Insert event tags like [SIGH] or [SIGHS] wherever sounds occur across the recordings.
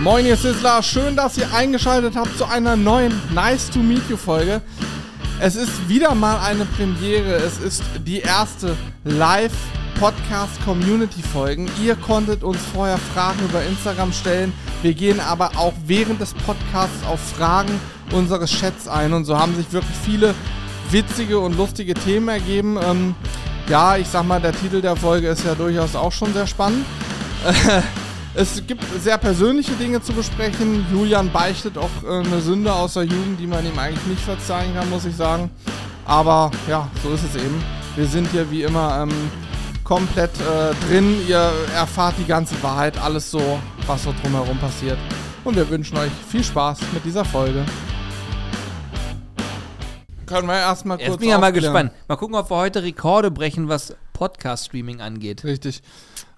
Moin, ihr Sizzler. Schön, dass ihr eingeschaltet habt zu einer neuen Nice to Meet You Folge. Es ist wieder mal eine Premiere. Es ist die erste Live Podcast Community Folgen. Ihr konntet uns vorher Fragen über Instagram stellen. Wir gehen aber auch während des Podcasts auf Fragen unseres Chats ein und so haben sich wirklich viele witzige und lustige Themen ergeben. Ähm, ja, ich sag mal, der Titel der Folge ist ja durchaus auch schon sehr spannend. [LAUGHS] Es gibt sehr persönliche Dinge zu besprechen. Julian beichtet auch äh, eine Sünde aus der Jugend, die man ihm eigentlich nicht verzeihen kann, muss ich sagen. Aber ja, so ist es eben. Wir sind hier wie immer ähm, komplett äh, drin. Ihr erfahrt die ganze Wahrheit, alles so, was so drumherum passiert. Und wir wünschen euch viel Spaß mit dieser Folge. Können wir erstmal kurz. Jetzt bin ich ja mal aufklären. gespannt. Mal gucken, ob wir heute Rekorde brechen, was Podcast-Streaming angeht. Richtig.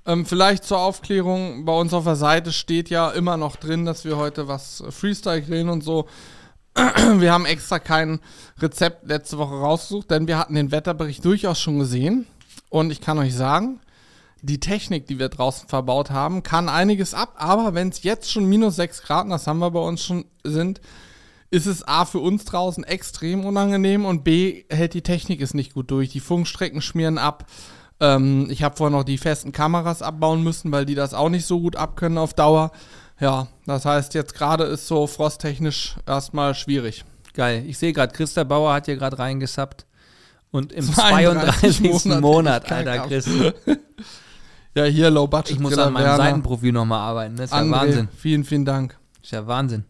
Ähm, vielleicht zur Aufklärung, bei uns auf der Seite steht ja immer noch drin, dass wir heute was äh, Freestyle grillen und so. [CLEARS THROAT] Wir haben extra kein Rezept letzte Woche rausgesucht, denn wir hatten den Wetterbericht durchaus schon gesehen. Und ich kann euch sagen, die Technik, die wir draußen verbaut haben, kann einiges ab. Aber wenn es jetzt schon minus 6 Grad, das haben wir bei uns schon, sind, ist es A für uns draußen extrem unangenehm und B hält die Technik es nicht gut durch. Die Funkstrecken schmieren ab. Ähm, ich habe vorher noch die festen Kameras abbauen müssen, weil die das auch nicht so gut abkönnen auf Dauer. Ja, das heißt, jetzt gerade ist so frosttechnisch erstmal schwierig. Geil. Ich sehe gerade, Christa Bauer hat hier gerade reingesappt. Und im [LAUGHS] 32 32. Monat Alter, Chris. [LAUGHS] Ja, hier Low Budget. Ich muss Griller an meinem Werner, Seitenprofil nochmal arbeiten. Das ist ja André, Wahnsinn. Vielen, vielen Dank. Das ist ja Wahnsinn.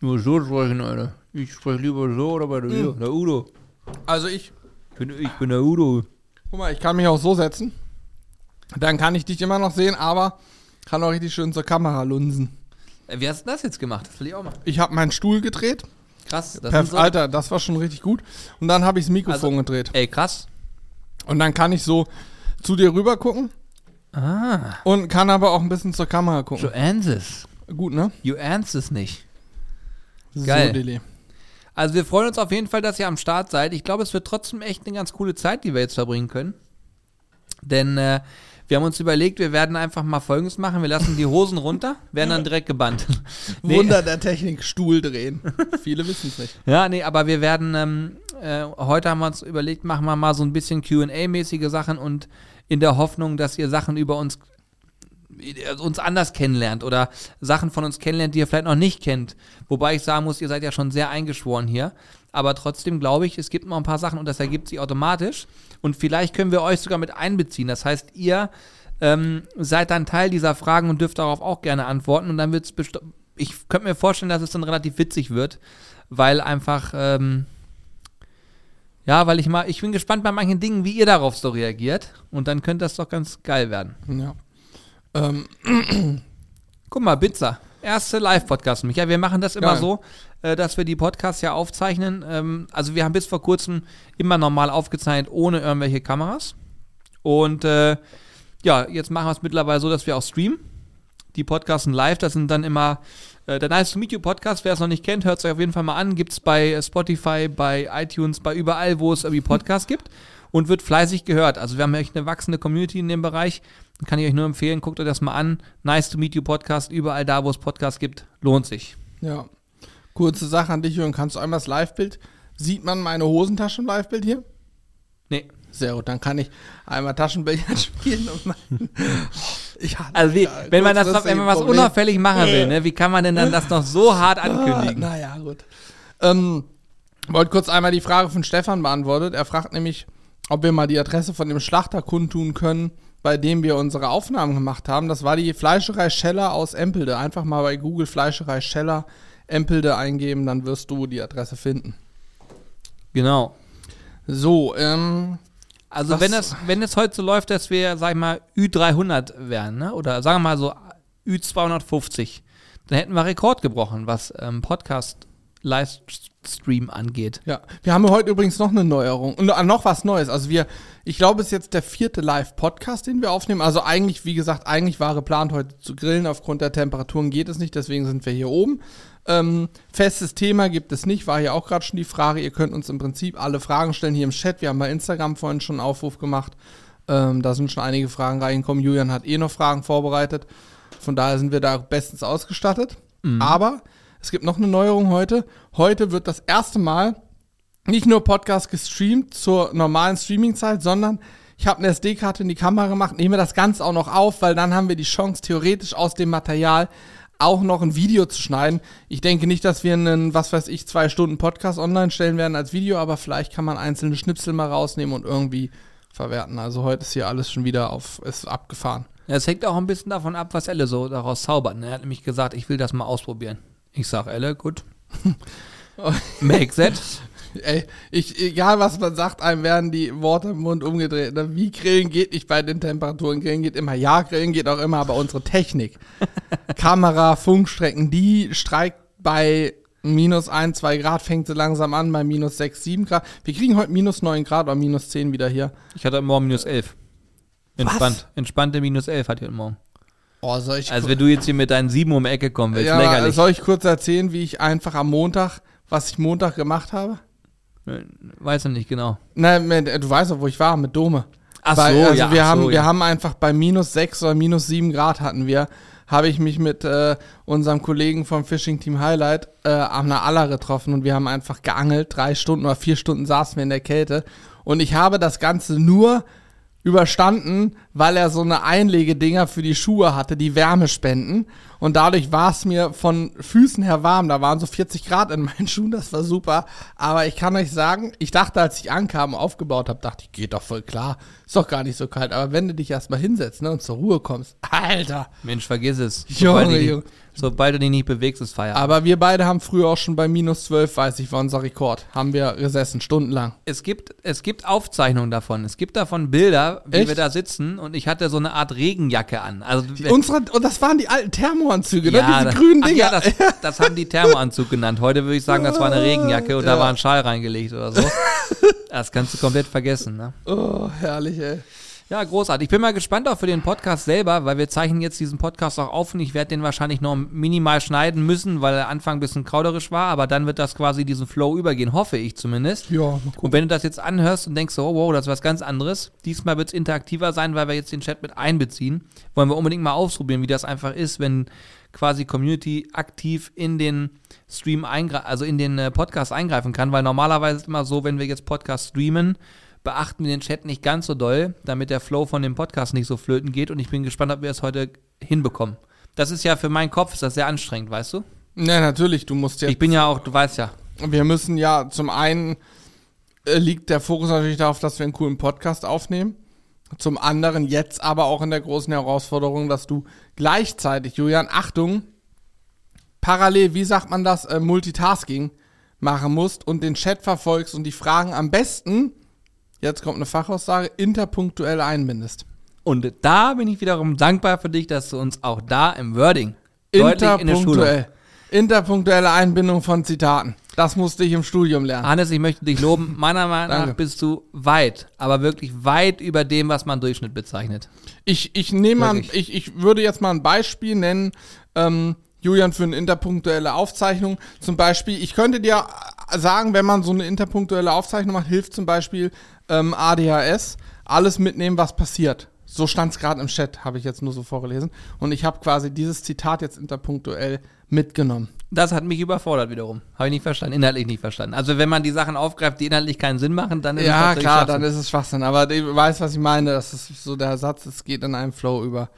Nur so sprechen, Alter. Ich spreche lieber so oder bei der, Hm. der Udo. Also ich, Ich bin, ich bin der Udo. Guck mal, ich kann mich auch so setzen. Dann kann ich dich immer noch sehen, aber kann auch richtig schön zur Kamera lunsen. Äh, Wie hast du das jetzt gemacht? Das will ich auch machen. Ich habe meinen Stuhl gedreht. Krass. Das Perf sind so, Alter, das war schon richtig gut. Und dann habe ich das Mikrofon Also- gedreht. Ey, krass. Und dann kann ich so zu dir rüber gucken Ah. und kann aber auch ein bisschen zur Kamera gucken. Du ahnst es. Gut, ne? You ahnst es nicht. Geil. So, Deli. Also wir freuen uns auf jeden Fall, dass ihr am Start seid. Ich glaube, es wird trotzdem echt eine ganz coole Zeit, die wir jetzt verbringen können. Denn äh, wir haben uns überlegt, wir werden einfach mal Folgendes machen. Wir lassen die Hosen runter, werden dann direkt gebannt. [LAUGHS] Nee. Wunder der Technik, Stuhl drehen. [LAUGHS] Viele wissen es nicht. Ja, nee, aber wir werden, ähm, äh, heute haben wir uns überlegt, machen wir mal so ein bisschen QA-mäßige Sachen und in der Hoffnung, dass ihr Sachen über uns uns anders kennenlernt oder Sachen von uns kennenlernt, die ihr vielleicht noch nicht kennt. Wobei ich sagen muss, ihr seid ja schon sehr eingeschworen hier. Aber trotzdem glaube ich, es gibt noch ein paar Sachen und das ergibt sich automatisch. Und vielleicht können wir euch sogar mit einbeziehen. Das heißt, ihr ähm, seid dann Teil dieser Fragen und dürft darauf auch gerne antworten. Und dann wird es ich könnte mir vorstellen, dass es dann relativ witzig wird, weil einfach, ähm, ja, weil ich mal, ich bin gespannt bei manchen Dingen, wie ihr darauf so reagiert. Und dann könnte das doch ganz geil werden. Ja. Ähm, [CLEARS THROAT] Guck mal, Pizza. Erste Live-Podcast. Micha, wir machen das immer Geil. so, äh, dass wir die Podcasts ja aufzeichnen. Ähm, also wir haben bis vor kurzem immer normal aufgezeichnet, ohne irgendwelche Kameras. Und äh, ja, jetzt machen wir es mittlerweile so, dass wir auch streamen. Die Podcasts sind live, das sind dann immer äh, der Nice to Meet You Podcast. Wer es noch nicht kennt, hört es euch auf jeden Fall mal an. Gibt es bei äh, Spotify, bei iTunes, bei überall, wo es irgendwie Podcasts gibt. Und wird fleißig gehört. Also wir haben echt eine wachsende Community in dem Bereich. Kann ich euch nur empfehlen, guckt euch das mal an. Nice to Meet You Podcast, überall da, wo es Podcasts gibt, lohnt sich. ja. Kurze Sache an dich, Jürgen. Kannst du einmal das Live-Bild? Sieht man meine Hosentasche im Live-Bild hier? Nee. Sehr gut, dann kann ich einmal Taschenbillard [LAUGHS] spielen und mein, [LAUGHS] Also wie, wenn man das kurzfristig wenn man was Problem. unauffällig machen will, ne, wie kann man denn dann das noch so [LAUGHS] hart Ah, ankündigen? naja, gut. Ähm, wollte kurz einmal die Frage von Stefan beantwortet. Er fragt nämlich, ob wir mal die Adresse von dem Schlachter kundtun können, bei dem wir unsere Aufnahmen gemacht haben. Das war die Fleischerei Scheller aus Empelde. Einfach mal bei Google Fleischerei Scheller Empelde eingeben, dann wirst du die Adresse finden. Genau. So, ähm, Also Was- wenn das, wenn es heute so läuft, dass wir, sag ich mal, Ü300 wären, ne? oder sagen wir mal so Ü250, dann hätten wir Rekord gebrochen, was ähm, Podcast-Livestream angeht. Ja, wir haben heute übrigens noch eine Neuerung und äh, noch was Neues. Also wir, ich glaube, es ist jetzt der vierte Live-Podcast, den wir aufnehmen. Also eigentlich, wie gesagt, eigentlich war geplant heute zu grillen. Aufgrund der Temperaturen geht es nicht, deswegen sind wir hier oben. Ähm, festes Thema gibt es nicht, war hier auch gerade schon die Frage. Ihr könnt uns im Prinzip alle Fragen stellen hier im Chat. Wir haben bei Instagram vorhin schon einen Aufruf gemacht. Ähm, da sind schon einige Fragen reingekommen. Julian hat eh noch Fragen vorbereitet. Von daher sind wir da bestens ausgestattet. Aber es gibt noch eine Neuerung heute. Heute wird das erste Mal nicht nur Podcast gestreamt zur normalen Streamingzeit, sondern ich habe eine SD-Karte in die Kamera gemacht, nehme das Ganze auch noch auf, weil dann haben wir die Chance, theoretisch aus dem Material auch noch ein Video zu schneiden. Ich denke nicht, dass wir einen, was weiß ich, zwei Stunden Podcast online stellen werden als Video, aber vielleicht kann man einzelne Schnipsel mal rausnehmen und irgendwie verwerten. Also heute ist hier alles schon wieder auf, ist abgefahren. Ja, Es hängt auch ein bisschen davon ab, was Elle so daraus zaubert. ne? Er hat nämlich gesagt, ich will das mal ausprobieren. Ich sag, Elle, gut. [LAUGHS] Make that. Ey, ich, egal was man sagt, einem werden die Worte im Mund umgedreht. Ne? Wie Grillen geht nicht bei den Temperaturen. Grillen geht immer. Ja, Grillen geht auch immer, aber unsere Technik, [LAUGHS] Kamera, Funkstrecken, die streikt bei minus 1, 2 Grad, fängt so langsam an bei minus 6, 7 Grad. Wir kriegen heute minus 9 Grad oder minus 10 wieder hier. Ich hatte heute Morgen minus 11. Entspannt. Entspannte minus 11 hatte ich heute Morgen. Oh, soll ich, Also wenn du jetzt hier mit deinen 7 um die Ecke kommen willst, ja, lächerlich. soll ich kurz erzählen, wie ich einfach am Montag, was ich Montag gemacht habe? Weiß ich nicht genau. Nein, du weißt doch, wo ich war, mit Dome. Ach Bei- so, also ja. wir haben, so, wir ja. haben einfach bei minus 6 oder minus 7 Grad hatten wir, habe ich mich mit äh, unserem Kollegen vom Fishing Team Highlight äh, am Aller getroffen und wir haben einfach geangelt. Drei Stunden oder vier Stunden saßen wir in der Kälte. Und ich habe das Ganze nur überstanden, weil er so eine Einlegedinger für die Schuhe hatte, die Wärme spenden. Und dadurch war es mir von Füßen her warm. Da waren so 40 Grad in meinen [LAUGHS] Schuhen, das war super. Aber ich kann euch sagen, ich dachte, als ich ankam und aufgebaut habe, dachte ich, geht doch voll klar. Ist doch gar nicht so kalt. Aber wenn du dich erstmal hinsetzt ne, und zur Ruhe kommst, [LAUGHS] Alter. Mensch, vergiss es. Junge, Sobald, du Junge. dich, sobald du dich nicht bewegst, ist Feierabend. Aber wir beide haben früher auch schon bei minus 12, weiß ich, war unser Rekord. Haben wir gesessen, stundenlang. Es gibt, es gibt Aufzeichnungen davon. Es gibt davon Bilder, wie Echt? wir da sitzen und ich hatte so eine Art Regenjacke an. Also Unsere, und das waren die alten Thermoanzüge, ne? Ja, Diese das- grünen ach Dinger. Ja, das, [LAUGHS] das haben die Thermoanzug genannt. Heute würde ich sagen, das war eine Regenjacke und da Ja. war ein Schal reingelegt oder so. [LAUGHS] Das kannst du komplett vergessen. Ne? oh, herrlich, ey. Ja, großartig. Ich bin mal gespannt auch für den Podcast selber, weil wir zeichnen jetzt diesen Podcast auch auf und ich werde den wahrscheinlich noch minimal schneiden müssen, weil der Anfang ein bisschen krauderisch war, aber dann wird das quasi diesen Flow übergehen, hoffe ich zumindest. Ja, mal Und wenn du das jetzt anhörst und denkst, so, oh, wow, das ist was ganz anderes, diesmal wird es interaktiver sein, weil wir jetzt den Chat mit einbeziehen. Wollen wir unbedingt mal ausprobieren, wie das einfach ist, wenn quasi Community aktiv in den Stream eingreifen, also in den äh, Podcast eingreifen kann, weil normalerweise ist es immer so, wenn wir jetzt Podcast streamen, beachten wir den Chat nicht ganz so doll, damit der Flow von dem Podcast nicht so flöten geht und ich bin gespannt, ob wir es heute hinbekommen. Das ist ja für meinen Kopf ist das sehr anstrengend, weißt du? Ne, natürlich, du musst ja. Ich bin ja auch, du weißt ja, wir müssen ja zum einen äh, liegt der Fokus natürlich darauf, dass wir einen coolen Podcast aufnehmen. Zum anderen jetzt aber auch in der großen Herausforderung, dass du gleichzeitig, Julian, Achtung, parallel, wie sagt man das, äh, Multitasking machen musst und den Chat verfolgst und die Fragen am besten, jetzt kommt eine Fachaussage, interpunktuell einbindest. Und da bin ich wiederum dankbar für dich, dass du uns auch da im Wording deutlich in der Schule. Interpunktuell. Interpunktuelle Einbindung von Zitaten. Das musste ich im Studium lernen. Hannes, ich möchte dich loben. Meiner Meinung nach bist du weit, aber wirklich weit über dem, was man Durchschnitt bezeichnet. Ich, ich nehme mal, ich, ich würde jetzt mal ein Beispiel nennen, ähm, Julian, für eine interpunktuelle Aufzeichnung. Zum Beispiel, ich könnte dir sagen, wenn man so eine interpunktuelle Aufzeichnung macht, hilft zum Beispiel ähm, ADHS, alles mitnehmen, was passiert. So stand es gerade im Chat, habe ich jetzt nur so vorgelesen. Und ich habe quasi dieses Zitat jetzt interpunktuell mitgenommen. Das hat mich überfordert wiederum. Habe ich nicht verstanden, inhaltlich nicht verstanden. Also wenn man die Sachen aufgreift, die inhaltlich keinen Sinn machen, dann ist es Ja, natürlich klar, dann ist es Schwachsinn. Aber du weißt, was ich meine. Das ist so der Satz, es geht in einem Flow über.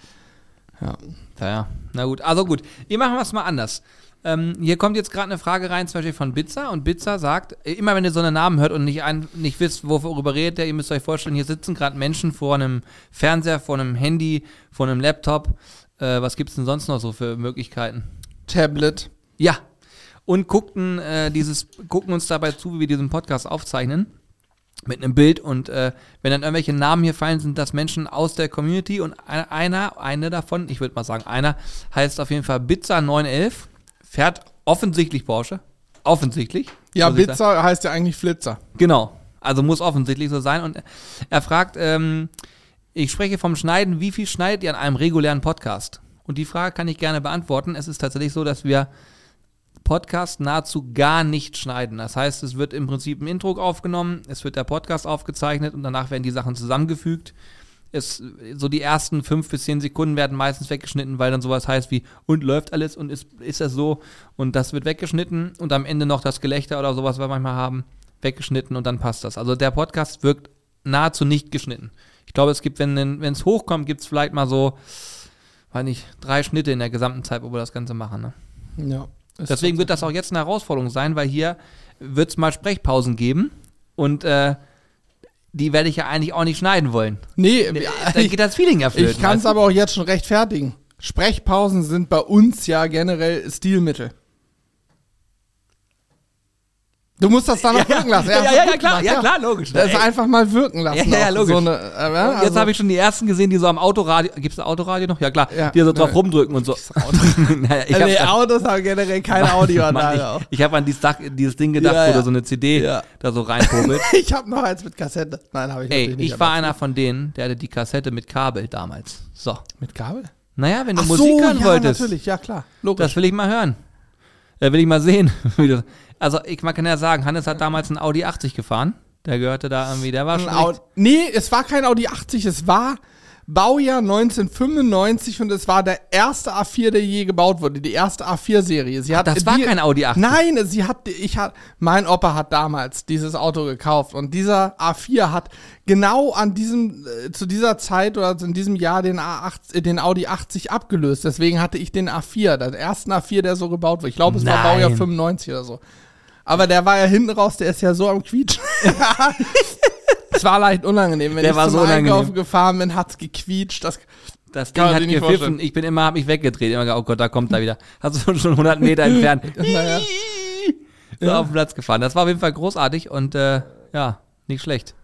Ja. Ja, ja. Na gut, also gut. Wir machen es mal anders. Ähm, hier kommt jetzt gerade eine Frage rein, zum Beispiel von Bitzer. Und Bitzer sagt, äh, immer wenn ihr so einen Namen hört und nicht, ein, nicht wisst, worüber redet der, ihr müsst euch vorstellen, hier sitzen gerade Menschen vor einem Fernseher, vor einem Handy, vor einem Laptop. Äh, was gibt es denn sonst noch so für Möglichkeiten? Tablet. Ja. Und guckten, äh, dieses, gucken uns dabei zu, wie wir diesen Podcast aufzeichnen. Mit einem Bild und äh, wenn dann irgendwelche Namen hier fallen, sind das Menschen aus der Community und einer, einer eine davon, ich würde mal sagen, einer heißt auf jeden Fall Bitzer911, fährt offensichtlich Porsche. Offensichtlich. Ja. Blitzer heißt ja eigentlich Flitzer. Genau. Also muss offensichtlich so sein. Und er fragt, ähm, ich spreche vom Schneiden, wie viel schneidet ihr an einem regulären Podcast? Und die Frage kann ich gerne beantworten. Es ist tatsächlich so, dass wir Podcast nahezu gar nicht schneiden. Das heißt, es wird im Prinzip ein Intro aufgenommen, es wird der Podcast aufgezeichnet und danach werden die Sachen zusammengefügt. Es, so die ersten fünf bis zehn Sekunden werden meistens weggeschnitten, weil dann sowas heißt wie, und läuft alles und ist, ist das so? Und das wird weggeschnitten und am Ende noch das Gelächter oder sowas, was wir manchmal haben, weggeschnitten und dann passt das. Also der Podcast wirkt nahezu nicht geschnitten. Ich glaube, es gibt, wenn es hochkommt, gibt es vielleicht mal so, weiß nicht, drei Schnitte in der gesamten Zeit, wo wir das Ganze machen. Ne? Ja. Deswegen wird das auch jetzt eine Herausforderung sein, weil hier wird es mal Sprechpausen geben und äh, die werde ich ja eigentlich auch nicht schneiden wollen. Nee, Da geht das Feeling ja flöten. ich kann es aber auch jetzt schon rechtfertigen. Sprechpausen sind bei uns ja generell Stilmittel. Du musst das dann noch wirken lassen. Ja, ja, ja, ja, klar, ja, klar, logisch. Das ist Ey. einfach mal wirken lassen. Ja, ja, logisch. So eine, äh, also, jetzt habe ich schon die ersten gesehen, die so am Autoradio, gibt es ein Autoradio noch? Ja klar, Ja, die so drauf rumdrücken und so. [LAUGHS] naja, ich nee, hab- Autos haben generell keine Mann, Audioanlage. auch. ich ich habe an dieses, Dach, dieses Ding gedacht, Ja, wo ja. du so eine CD Ja. da so reinpobelt. [LAUGHS] Ich habe noch eins mit Kassette. Nein, habe ich Ey, nicht. ich war einer von denen, der hatte die Kassette mit Kabel damals. So. mit Kabel. Naja, wenn du Ach Musik so, hören ja, wolltest, natürlich, ja klar, logisch. das will ich mal hören. Äh, will ich mal sehen. [LAUGHS] also, ich man kann ja sagen, Hannes hat damals einen Audi 80 gefahren. Der gehörte da irgendwie, der war schon. Audi, nee, es war kein Audi 80, es war Baujahr 1995 und es war der erste A4, der je gebaut wurde, die erste A4-Serie. Sie hat das war die, kein Audi 80. Nein, sie hat, ich hat, mein Opa hat damals dieses Auto gekauft und dieser A4 hat genau an diesem, äh, zu dieser Zeit oder in diesem Jahr den A8, äh, den Audi 80 abgelöst. Deswegen hatte ich den A4, den ersten A4, der so gebaut wurde. Ich glaube, es war Nein. Baujahr 95 oder so. Aber der war ja hinten raus, der ist ja so am Quietschen. [LAUGHS] Es war leicht unangenehm. Wenn Der ich war zum so. Einkaufen gefahren bin, hat's gequietscht. Das, Das Ding hat gepfiffen. vorstellen. Ich bin immer, hab mich weggedreht. Immer gedacht, oh Gott, da kommt er wieder. Hast du schon 100 Meter entfernt. [LAUGHS] naja. so auf den Platz gefahren. Das war auf jeden Fall großartig und äh, ja, nicht schlecht.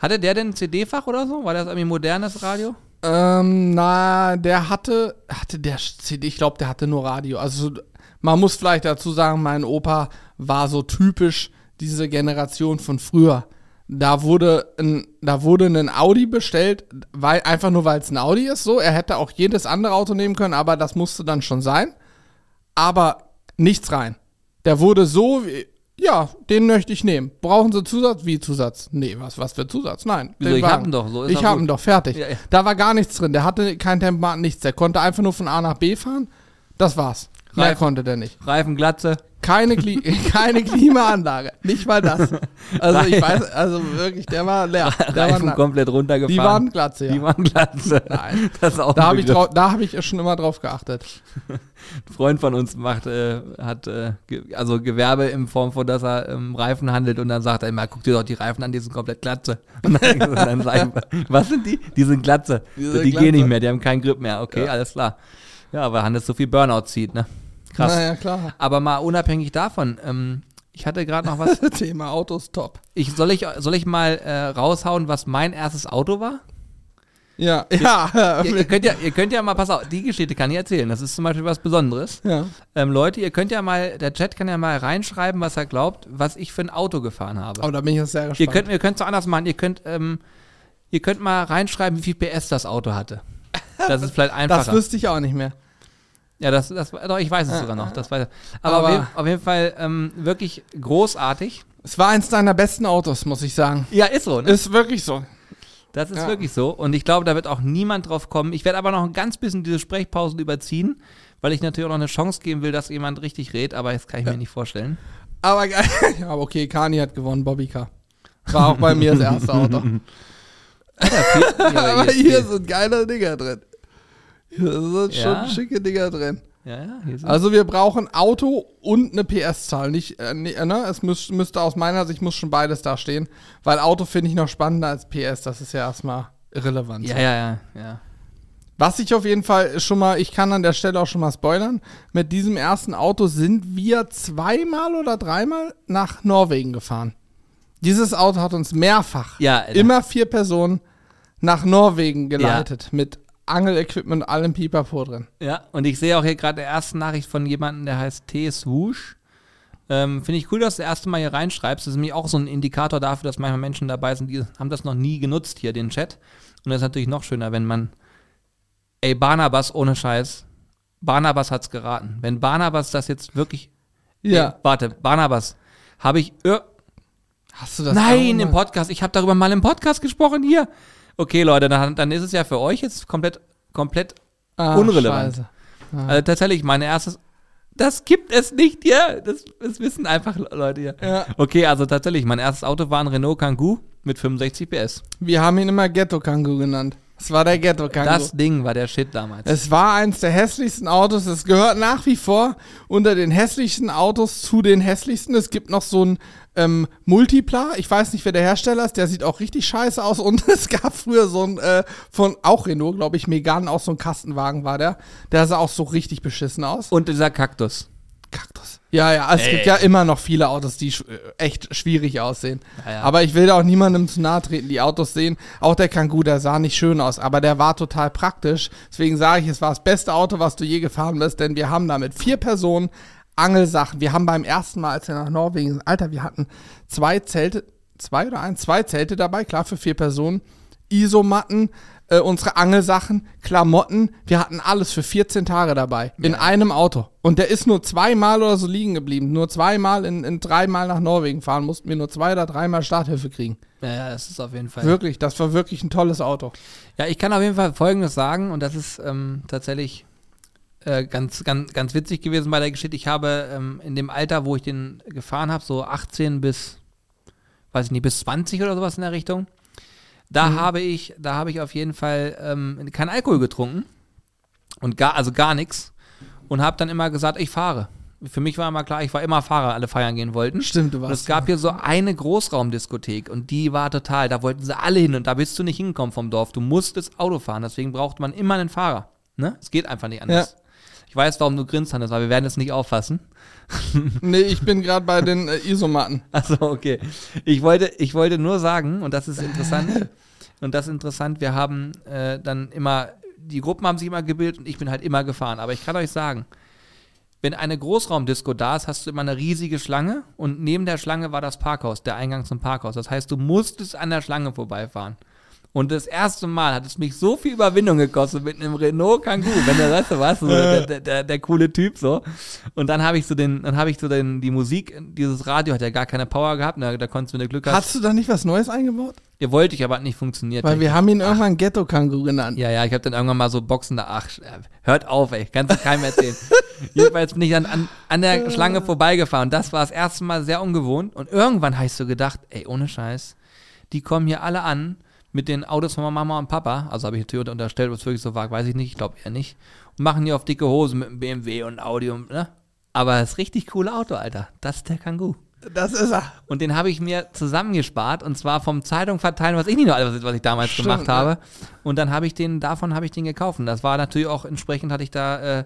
Hatte der denn ein CD-Fach oder so? War das irgendwie modernes Radio? Ähm, na, der hatte, hatte der CD, ich glaube, der hatte nur Radio. Also man muss vielleicht dazu sagen, mein Opa war so typisch diese Generation von früher. Da wurde ein, da wurde ein Audi bestellt, weil einfach nur weil es ein Audi ist. So, er hätte auch jedes andere Auto nehmen können, aber das musste dann schon sein. Aber nichts rein. Der wurde so, wie, ja, den möchte ich nehmen. Brauchen Sie Zusatz? Wie Zusatz? Nee, was, was für Zusatz? Nein. Wieso? Ich hab ihn doch, so ist ich hab gut. ihn doch, fertig. Ja, ja. Da war gar nichts drin. Der hatte kein Tempomat, nichts. Der konnte einfach nur von A nach B fahren. Das war's. Mehr Reifen. konnte der nicht. Reifen, Glatze. Keine, Kli [LAUGHS] keine Klimaanlage. Nicht mal das. Also ich weiß, also wirklich, der war leer. Der war Reifen na- komplett runtergefahren. die waren glatze, ja. Die waren Glatze. Nein. [LAUGHS] Das ist auch Da habe ich, da hab ich schon immer drauf geachtet. [LAUGHS] Ein Freund von uns macht, äh, hat äh, ge also Gewerbe in Form von, dass er ähm, Reifen handelt und dann sagt er immer, guck dir doch die Reifen an, die sind komplett glatze. Und dann, dann sag ich, was sind die? Die sind glatze. Die Die, sind die glatze. gehen nicht mehr, die haben keinen Grip mehr. Okay, Ja. alles klar. Ja, weil Hannes so viel Burnout zieht, ne? Krass. Naja, klar. Aber mal unabhängig davon, ähm, ich hatte gerade noch was. [LAUGHS] Thema Autos top. Ich, soll, ich, soll ich mal äh, raushauen, was mein erstes Auto war? Ja, ja. [LAUGHS] Ihr, ihr, könnt ja, ihr könnt ja mal, pass auf, die Geschichte kann ich erzählen. Das ist zum Beispiel was Besonderes. ja. Ähm, Leute, ihr könnt ja mal, der Chat kann ja mal reinschreiben, was er glaubt, was ich für ein Auto gefahren habe. Oh, da bin ich jetzt sehr gespannt. ihr könnt, ihr könnt es anders machen. Ihr könnt, ähm, ihr könnt mal reinschreiben, wie viel PS das Auto hatte. [LAUGHS] Das ist vielleicht das einfacher. wüsste ich auch nicht mehr. Ja, das, das, doch, ich weiß es sogar noch. Das weiß, aber, Aber- auf, jeden, auf jeden Fall ähm, wirklich großartig. Es war eins deiner besten Autos, muss ich sagen. Ja, ist so. Ne? Ist wirklich so. Das ist Ja. wirklich so. Und ich glaube, da wird auch niemand drauf kommen. Ich werde aber noch ein ganz bisschen diese Sprechpausen überziehen, weil ich natürlich auch noch eine Chance geben will, dass jemand richtig redet, aber das kann ich mir nicht vorstellen. Aber geil. [LAUGHS] Ja, aber okay, Kani hat gewonnen, Bobby Car. War auch bei mir das erste Auto. Ja, [LAUGHS] aber hier [LAUGHS] sind geile Dinger drin. Hier sind Ja. schon schicke Dinger drin. Ja, ja, Also wir brauchen Auto und eine PS-Zahl. Nicht, äh, äh, ne? Es müß, müsste aus meiner Sicht muss schon beides da stehen. Weil Auto finde ich noch spannender als PS. Das ist ja erstmal irrelevant. ja, ja, ja, ja. Was ich auf jeden Fall schon mal, ich kann an der Stelle auch schon mal spoilern, mit diesem ersten Auto sind wir zweimal oder dreimal nach Norwegen gefahren. Dieses Auto hat uns mehrfach, Ja, immer vier Personen, nach Norwegen geleitet. Mit Angelequipment allem Pipapo drin. Ja, und ich sehe auch hier gerade eine erste Nachricht von jemandem, der heißt T. Swoosh. Ähm, Finde ich cool, dass du das erste Mal hier reinschreibst. Das ist nämlich auch so ein Indikator dafür, dass manchmal Menschen dabei sind, die haben das noch nie genutzt hier, den Chat. Und das ist natürlich noch schöner, wenn man. Ey, Barnabas, ohne Scheiß. Barnabas hat's geraten. Wenn Barnabas das jetzt wirklich. Ja. Ey, warte, Barnabas. Habe ich. Äh, Hast du das nein, im Podcast. Ich habe darüber mal im Podcast gesprochen hier. Okay, Leute, dann, dann ist es ja für euch jetzt komplett, komplett Ah, Unrelevant. Scheiße. Also tatsächlich, mein erstes. Das gibt es nicht hier. Das, das wissen einfach Leute hier. Ja. Okay, also tatsächlich, mein erstes Auto war ein Renault Kangoo mit 65 PS. Wir haben ihn immer Ghetto-Kangoo genannt. Es war der Ghetto-Kangoo. Das Ding war der Shit damals. Es war eins der hässlichsten Autos. Es gehört nach wie vor unter den hässlichsten Autos zu den hässlichsten. Es gibt noch so ein ähm, Multipla. Ich weiß nicht, wer der Hersteller ist. Der sieht auch richtig scheiße aus. Und [LAUGHS] es gab früher so ein äh, von auch Renault, glaube ich, Megan, auch so ein Kastenwagen war der. Der sah auch so richtig beschissen aus. Und dieser Kaktus. Kaktus. Ja, ja, es gibt ja immer noch viele Autos, die sch äh, echt schwierig aussehen. Ja, ja. Aber ich will da auch niemandem zu nahe treten, die Autos sehen. Auch der Kangoo, der sah nicht schön aus, aber der war total praktisch. Deswegen sage ich, es war das beste Auto, was du je gefahren bist, denn wir haben damit vier Personen Angelsachen. Wir haben beim ersten Mal, als wir nach Norwegen sind, Alter, wir hatten zwei Zelte, zwei oder eins, zwei Zelte dabei, klar, für vier Personen. Isomatten, äh, unsere Angelsachen, Klamotten, wir hatten alles für 14 Tage dabei. In einem Auto. Und der ist nur zweimal oder so liegen geblieben. Nur zweimal in, in dreimal nach Norwegen fahren, mussten wir nur zwei oder dreimal Starthilfe kriegen. Ja, ja, das ist auf jeden Fall. Wirklich, das war wirklich ein tolles Auto. Ja, ich kann auf jeden Fall Folgendes sagen, und das ist ähm, tatsächlich äh, ganz, ganz, ganz witzig gewesen bei der Geschichte. Ich habe ähm, in dem Alter, wo ich den gefahren habe, so 18 bis, weiß ich nicht, bis 20 oder sowas in der Richtung, da habe ich, da habe ich auf jeden Fall ähm, keinen Alkohol getrunken und gar, also gar nichts und habe dann immer gesagt, ich fahre. Für mich war immer klar, ich war immer Fahrer, alle feiern gehen wollten. Stimmt, du Und warst. es gab hier so eine Großraumdiskothek und die war total, da wollten sie alle hin und da bist du nicht hingekommen vom Dorf. Du musstest Auto fahren, deswegen braucht man immer einen Fahrer. Ne? Es geht einfach nicht anders. Ich weiß, warum du grinst, Hannes, aber wir werden es nicht auffassen. [LAUGHS] Nee, ich bin gerade bei den äh, Isomatten. [LAUGHS] Also okay. Ich wollte, ich wollte nur sagen, und das ist interessant, [LAUGHS] und das ist interessant, wir haben äh, dann immer, die Gruppen haben sich immer gebildet und ich bin halt immer gefahren. Aber ich kann euch sagen, wenn eine Großraumdisco da ist, hast du immer eine riesige Schlange und neben der Schlange war das Parkhaus, der Eingang zum Parkhaus. Das heißt, du musstest an der Schlange vorbeifahren. Und das erste Mal hat es mich so viel Überwindung gekostet mit einem Renault Kangoo, wenn der, weißt du was, so der, der, der, der coole Typ so. Und dann habe ich so den, dann habe ich so den, die Musik, dieses Radio hat ja gar keine Power gehabt, da, da konntest du, wenn du Glück hast, Hast du da nicht was Neues eingebaut? ihr wollte ich aber hat nicht funktioniert. Weil wir haben ihn irgendwann Ghetto-Kangoo genannt. ja, ja, ich habe dann irgendwann mal so Boxen da, ach, äh, hört auf, ey, kannst du keinem erzählen. [LAUGHS] Jedenfalls bin ich dann an, an der Schlange vorbeigefahren. Das war das erste Mal sehr ungewohnt. Und irgendwann hast du gedacht, ey, ohne Scheiß, die kommen hier alle an mit den Autos von Mama und Papa. Also habe ich natürlich unterstellt, ob es wirklich so war, weiß ich nicht, ich glaube eher nicht. Und machen hier auf dicke Hosen mit einem BMW und Audi und, ne? Aber das richtig coole Auto, Alter. Das ist der Kangoo. Das ist er. Und den habe ich mir zusammengespart und zwar vom Zeitung verteilen, was ich nicht noch alles, was ich damals Stimmt, gemacht habe. Und dann habe ich den, davon habe ich den gekauft. Und das war natürlich auch entsprechend, hatte ich da äh,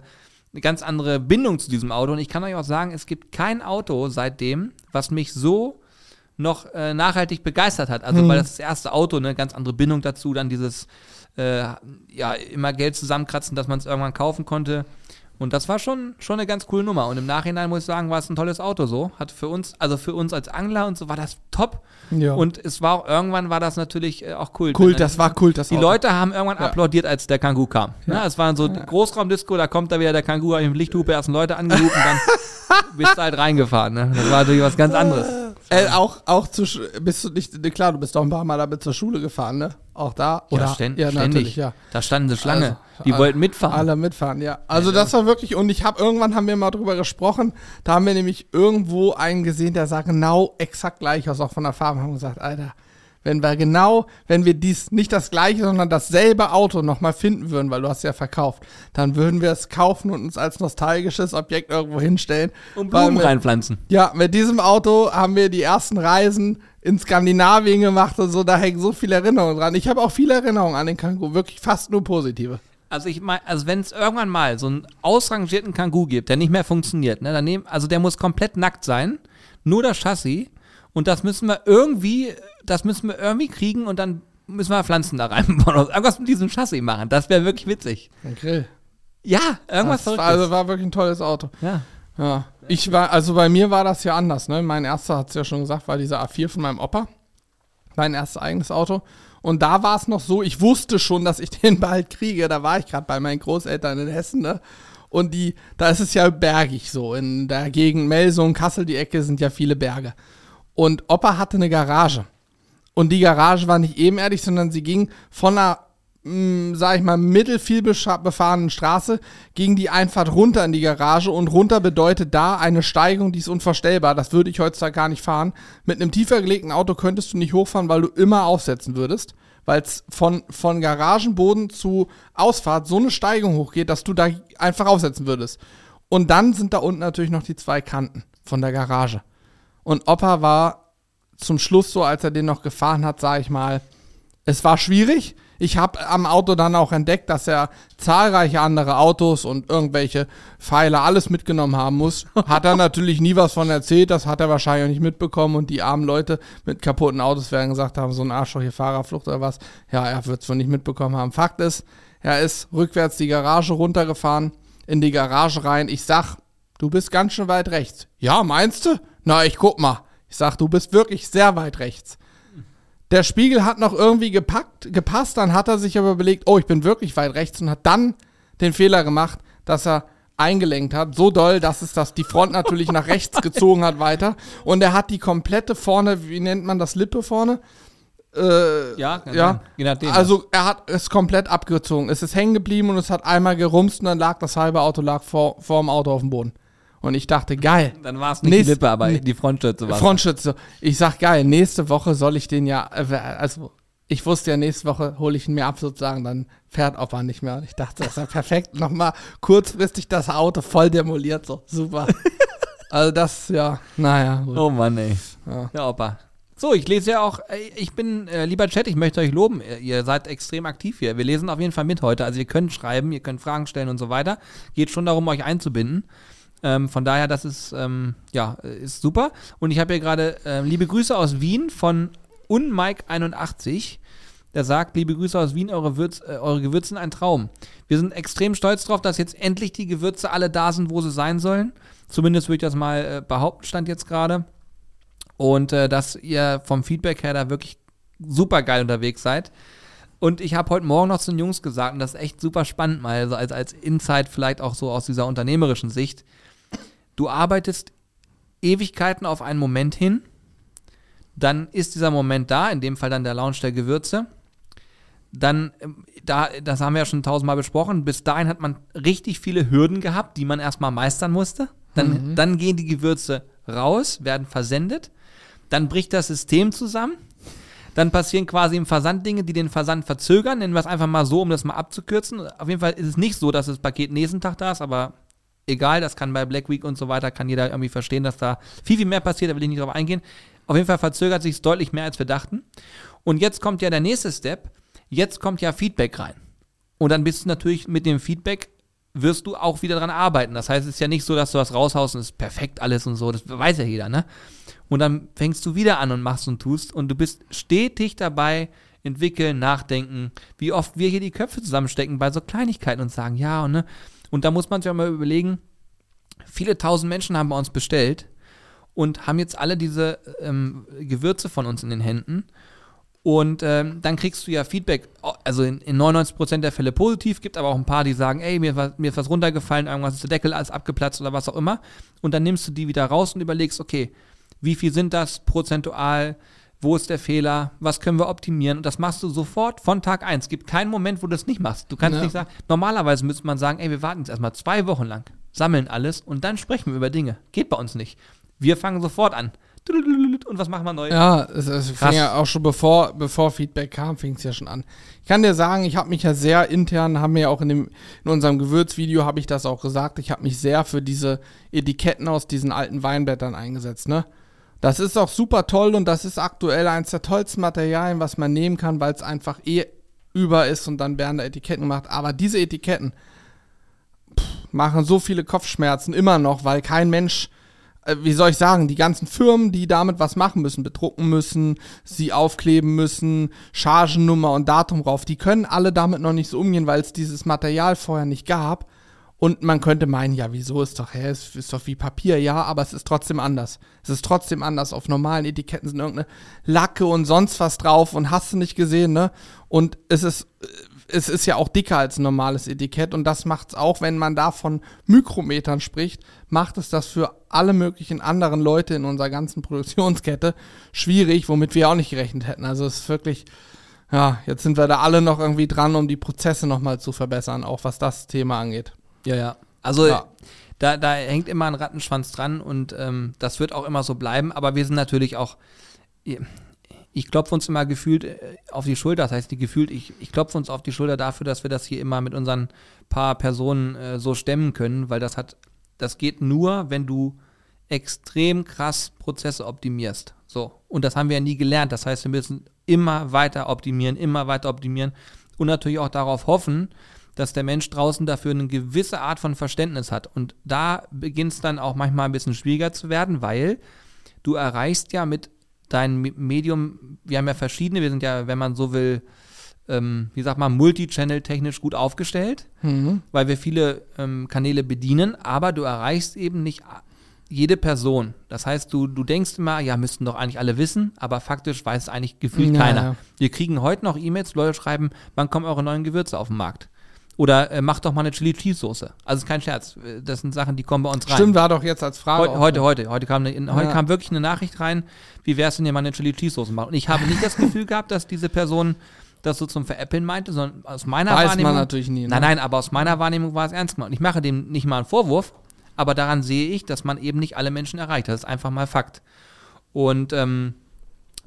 eine ganz andere Bindung zu diesem Auto. Und ich kann euch auch sagen, es gibt kein Auto seitdem, was mich so noch äh, nachhaltig begeistert hat. Also, weil das das erste Auto, eine ganz andere Bindung dazu, dann dieses, äh, ja, immer Geld zusammenkratzen, dass man es irgendwann kaufen konnte. Und das war schon, schon eine ganz coole Nummer. Und im Nachhinein muss ich sagen, war es ein tolles Auto so. Hat für uns, also für uns als Angler und so war das top. Ja. Und es war auch, irgendwann war das natürlich äh, auch Kult. Kult, das war Kult, das Die Auto. Leute haben irgendwann Ja. applaudiert, als der Kangoo kam. Ja. es war so Großraumdisco, da kommt da wieder der Kangoo, mit Lichthupe ersten Leute angerufen, dann [LAUGHS] bist du halt reingefahren. Ne? Das war natürlich was ganz anderes. Äh, auch, auch zu, bist du nicht, ne, klar, du bist doch ein paar Mal damit zur Schule gefahren, ne? Auch da? Oder? ja, ständ, ja, ständig. natürlich, ja. Da standen sie Schlange. Also, die alle- wollten mitfahren. Alle mitfahren, ja. Also das war wirklich, und ich habe irgendwann haben wir mal drüber gesprochen, da haben wir nämlich irgendwo einen gesehen, der sah genau exakt gleich aus, auch von der Farbe, haben gesagt, Alter, wenn wir genau, wenn wir dies nicht das gleiche, sondern dasselbe Auto nochmal finden würden, weil du hast ja verkauft, dann würden wir es kaufen und uns als nostalgisches Objekt irgendwo hinstellen. Und Blumen wir- reinpflanzen. ja, mit diesem Auto haben wir die ersten Reisen in Skandinavien gemacht und so, da hängen so viele Erinnerungen dran. Ich habe auch viele Erinnerungen an den Kangoo, wirklich fast nur positive. Also ich meine, also wenn es irgendwann mal so einen ausrangierten Kangoo gibt, der nicht mehr funktioniert, ne, dann nehmen, also der muss komplett nackt sein, nur das Chassis und das müssen wir irgendwie, das müssen wir irgendwie kriegen und dann müssen wir Pflanzen da reinbauen [LAUGHS] irgendwas mit diesem Chassis machen. Das wäre wirklich witzig. Ein Grill. Ja, irgendwas Das war, also war wirklich ein tolles Auto. ja. Ja. Ich war, also bei mir war das ja anders, ne? Mein erster hat es ja schon gesagt, war dieser A4 von meinem Opa. Mein erstes eigenes Auto. Und da war es noch so, ich wusste schon, dass ich [LAUGHS] den bald kriege. Da war ich gerade bei meinen Großeltern in Hessen, ne? Und die, da ist es ja bergig so. In der Gegend Melsung, Kassel, die Ecke sind ja viele Berge. Und Opa hatte eine Garage. Und die Garage war nicht ebenerdig, sondern sie ging von einer, mh, sag ich mal, mittelfiel befahrenen Straße, ging die Einfahrt runter in die Garage und runter bedeutet da eine Steigung, die ist unvorstellbar. Das würde ich heutzutage gar nicht fahren. Mit einem tiefer gelegten Auto könntest du nicht hochfahren, weil du immer aufsetzen würdest. Weil es von, von Garagenboden zu Ausfahrt so eine Steigung hochgeht, dass du da einfach aufsetzen würdest. Und dann sind da unten natürlich noch die zwei Kanten von der Garage. Und Opa war zum Schluss so, als er den noch gefahren hat, sage ich mal, es war schwierig. Ich habe am Auto dann auch entdeckt, dass er zahlreiche andere Autos und irgendwelche Pfeile alles mitgenommen haben muss. Hat er natürlich nie was von erzählt, das hat er wahrscheinlich auch nicht mitbekommen und die armen Leute mit kaputten Autos werden gesagt haben, so ein Arschloch hier Fahrerflucht oder was. Ja, er wird es wohl nicht mitbekommen haben. Fakt ist, er ist rückwärts die Garage runtergefahren, in die Garage rein. Ich sag, du bist ganz schön weit rechts. Ja, meinst du? Na, ich guck mal. Ich sag, du bist wirklich sehr weit rechts. Der Spiegel hat noch irgendwie gepackt, gepasst, dann hat er sich aber überlegt, oh, ich bin wirklich weit rechts und hat dann den Fehler gemacht, dass er eingelenkt hat, so doll, dass es das die Front natürlich nach rechts gezogen hat weiter und er hat die komplette vorne, wie nennt man das Lippe vorne? Äh, ja, ja. Je nachdem. Also er hat es komplett abgezogen. Es ist hängen geblieben und es hat einmal gerumst und dann lag das halbe Auto lag vor, vor dem Auto auf dem Boden. Und ich dachte, geil. Dann war es nicht nächste, die Lippe, aber die Frontschütze war Frontschütze. Ich sag, geil, nächste Woche soll ich den ja, äh, also ich wusste ja, nächste Woche hole ich ihn mir ab sozusagen, dann fährt Opa nicht mehr. Und ich dachte, das ist ja perfekt. [LAUGHS] Nochmal kurzfristig das Auto voll demoliert, so super. [LAUGHS] also das, ja, naja. Gut. Oh Mann, ey. Ja. ja, Opa. So, ich lese ja auch, ich bin, äh, lieber Chat, ich möchte euch loben. Ihr seid extrem aktiv hier. Wir lesen auf jeden Fall mit heute. Also ihr könnt schreiben, ihr könnt Fragen stellen und so weiter. Geht schon darum, euch einzubinden. Ähm, von daher, das ist, ähm, ja, ist super. Und ich habe hier gerade äh, liebe Grüße aus Wien von unmike81. Der sagt, liebe Grüße aus Wien, eure, Würz, äh, eure Gewürze sind ein Traum. Wir sind extrem stolz darauf, dass jetzt endlich die Gewürze alle da sind, wo sie sein sollen. Zumindest würde ich das mal äh, behaupten, stand jetzt gerade. Und äh, dass ihr vom Feedback her da wirklich super geil unterwegs seid. Und ich habe heute Morgen noch zu den Jungs gesagt, und das ist echt super spannend, mal also als, als Insight vielleicht auch so aus dieser unternehmerischen Sicht du arbeitest Ewigkeiten auf einen Moment hin, dann ist dieser Moment da, in dem Fall dann der Launch der Gewürze. Dann, ähm, da, das haben wir ja schon tausendmal besprochen, bis dahin hat man richtig viele Hürden gehabt, die man erstmal meistern musste. Dann, mhm. dann gehen die Gewürze raus, werden versendet. Dann bricht das System zusammen. Dann passieren quasi im Versand Dinge, die den Versand verzögern. Nennen wir es einfach mal so, um das mal abzukürzen. Auf jeden Fall ist es nicht so, dass das Paket nächsten Tag da ist, aber egal, das kann bei Black Week und so weiter, kann jeder irgendwie verstehen, dass da viel, viel mehr passiert, da will ich nicht drauf eingehen. Auf jeden Fall verzögert sich es deutlich mehr, als wir dachten. Und jetzt kommt ja der nächste Step, jetzt kommt ja Feedback rein. Und dann bist du natürlich mit dem Feedback wirst du auch wieder dran arbeiten. Das heißt, es ist ja nicht so, dass du was raushaust und es ist perfekt alles und so. Das weiß ja jeder, ne? Und dann fängst du wieder an und machst und tust und du bist stetig dabei, entwickeln, nachdenken, wie oft wir hier die Köpfe zusammenstecken bei so Kleinigkeiten und sagen, ja, und ne? Und da muss man sich auch mal überlegen, viele tausend Menschen haben bei uns bestellt und haben jetzt alle diese ähm, Gewürze von uns in den Händen. Und ähm, dann kriegst du ja Feedback, also in, in 99% der Fälle positiv, gibt aber auch ein paar, die sagen, ey, mir, mir ist was runtergefallen, irgendwas ist der Deckel alles abgeplatzt oder was auch immer. Und dann nimmst du die wieder raus und überlegst, okay, wie viel sind das prozentual? Wo ist der Fehler, was können wir optimieren. Und das machst du sofort von Tag 1. Es gibt keinen Moment, wo du das nicht machst. Du kannst ja. nicht sagen, normalerweise müsste man sagen, ey, wir warten jetzt erstmal zwei Wochen lang, sammeln alles und dann sprechen wir über Dinge. Geht bei uns nicht. Wir fangen sofort an. Und was machen wir neu? Ja, es, es fing ja auch schon bevor, bevor Feedback kam, fing es ja schon an. Ich kann dir sagen, ich habe mich ja sehr intern, haben wir ja auch in, dem, in unserem Gewürzvideo, habe ich das auch gesagt, ich habe mich sehr für diese Etiketten aus diesen alten Weinblättern eingesetzt, ne? Das ist auch super toll und das ist aktuell eines der tollsten Materialien, was man nehmen kann, weil es einfach eh über ist und dann werden da Etiketten gemacht. Aber diese Etiketten pff, machen so viele Kopfschmerzen immer noch, weil kein Mensch, äh, wie soll ich sagen, die ganzen Firmen, die damit was machen müssen, bedrucken müssen, sie aufkleben müssen, Chargennummer und Datum drauf, die können alle damit noch nicht so umgehen, weil es dieses Material vorher nicht gab. Und man könnte meinen, ja, wieso ist doch, hä, es ist doch wie Papier, ja, aber es ist trotzdem anders. Es ist trotzdem anders. Auf normalen Etiketten sind irgendeine Lacke und sonst was drauf und hast du nicht gesehen, ne? Und es ist, es ist ja auch dicker als ein normales Etikett und das macht es auch, wenn man da von Mikrometern spricht, macht es das für alle möglichen anderen Leute in unserer ganzen Produktionskette schwierig, womit wir auch nicht gerechnet hätten. Also es ist wirklich, ja, jetzt sind wir da alle noch irgendwie dran, um die Prozesse nochmal zu verbessern, auch was das Thema angeht. Ja, ja. Also Ja. Da, da hängt immer ein Rattenschwanz dran und ähm, das wird auch immer so bleiben. Aber wir sind natürlich auch, ich klopfe uns immer gefühlt äh, auf die Schulter, das heißt die gefühlt, ich, ich klopfe uns auf die Schulter dafür, dass wir das hier immer mit unseren paar Personen äh, so stemmen können, weil das hat, das geht nur, wenn du extrem krass Prozesse optimierst. So. Und das haben wir ja nie gelernt. Das heißt, wir müssen immer weiter optimieren, immer weiter optimieren und natürlich auch darauf hoffen, dass der Mensch draußen dafür eine gewisse Art von Verständnis hat. Und da beginnt es dann auch manchmal ein bisschen schwieriger zu werden, weil du erreichst ja mit deinem Me- Medium, wir haben ja verschiedene, wir sind ja, wenn man so will, ähm, wie sagt man, multi-channel technisch gut aufgestellt, weil wir viele ähm, Kanäle bedienen, aber du erreichst eben nicht jede Person. Das heißt, du, du denkst immer, ja, müssten doch eigentlich alle wissen, aber faktisch weiß eigentlich gefühlt Ja, keiner. ja. Wir kriegen heute noch E-Mails, Leute schreiben, wann kommen eure neuen Gewürze auf den Markt? Oder äh, macht doch mal eine Chili Cheese Soße. Also ist kein Scherz. Das sind Sachen, die kommen bei uns rein. Stimmt, war doch jetzt als Frage. Heute, auch heute, heute, heute kam, eine, heute Ja. kam wirklich eine Nachricht rein, wie wär's, wenn ihr mal eine Chili Cheese Soße macht. Und ich habe nicht das Gefühl [LAUGHS] gehabt, dass diese Person das so zum Veräppeln meinte, sondern aus meiner Weiß man Wahrnehmung. natürlich nie, ne? Nein, nein, aber aus meiner Wahrnehmung war es ernst gemeint. Und ich mache dem nicht mal einen Vorwurf, aber daran sehe ich, dass man eben nicht alle Menschen erreicht. Das ist einfach mal Fakt. Und ähm,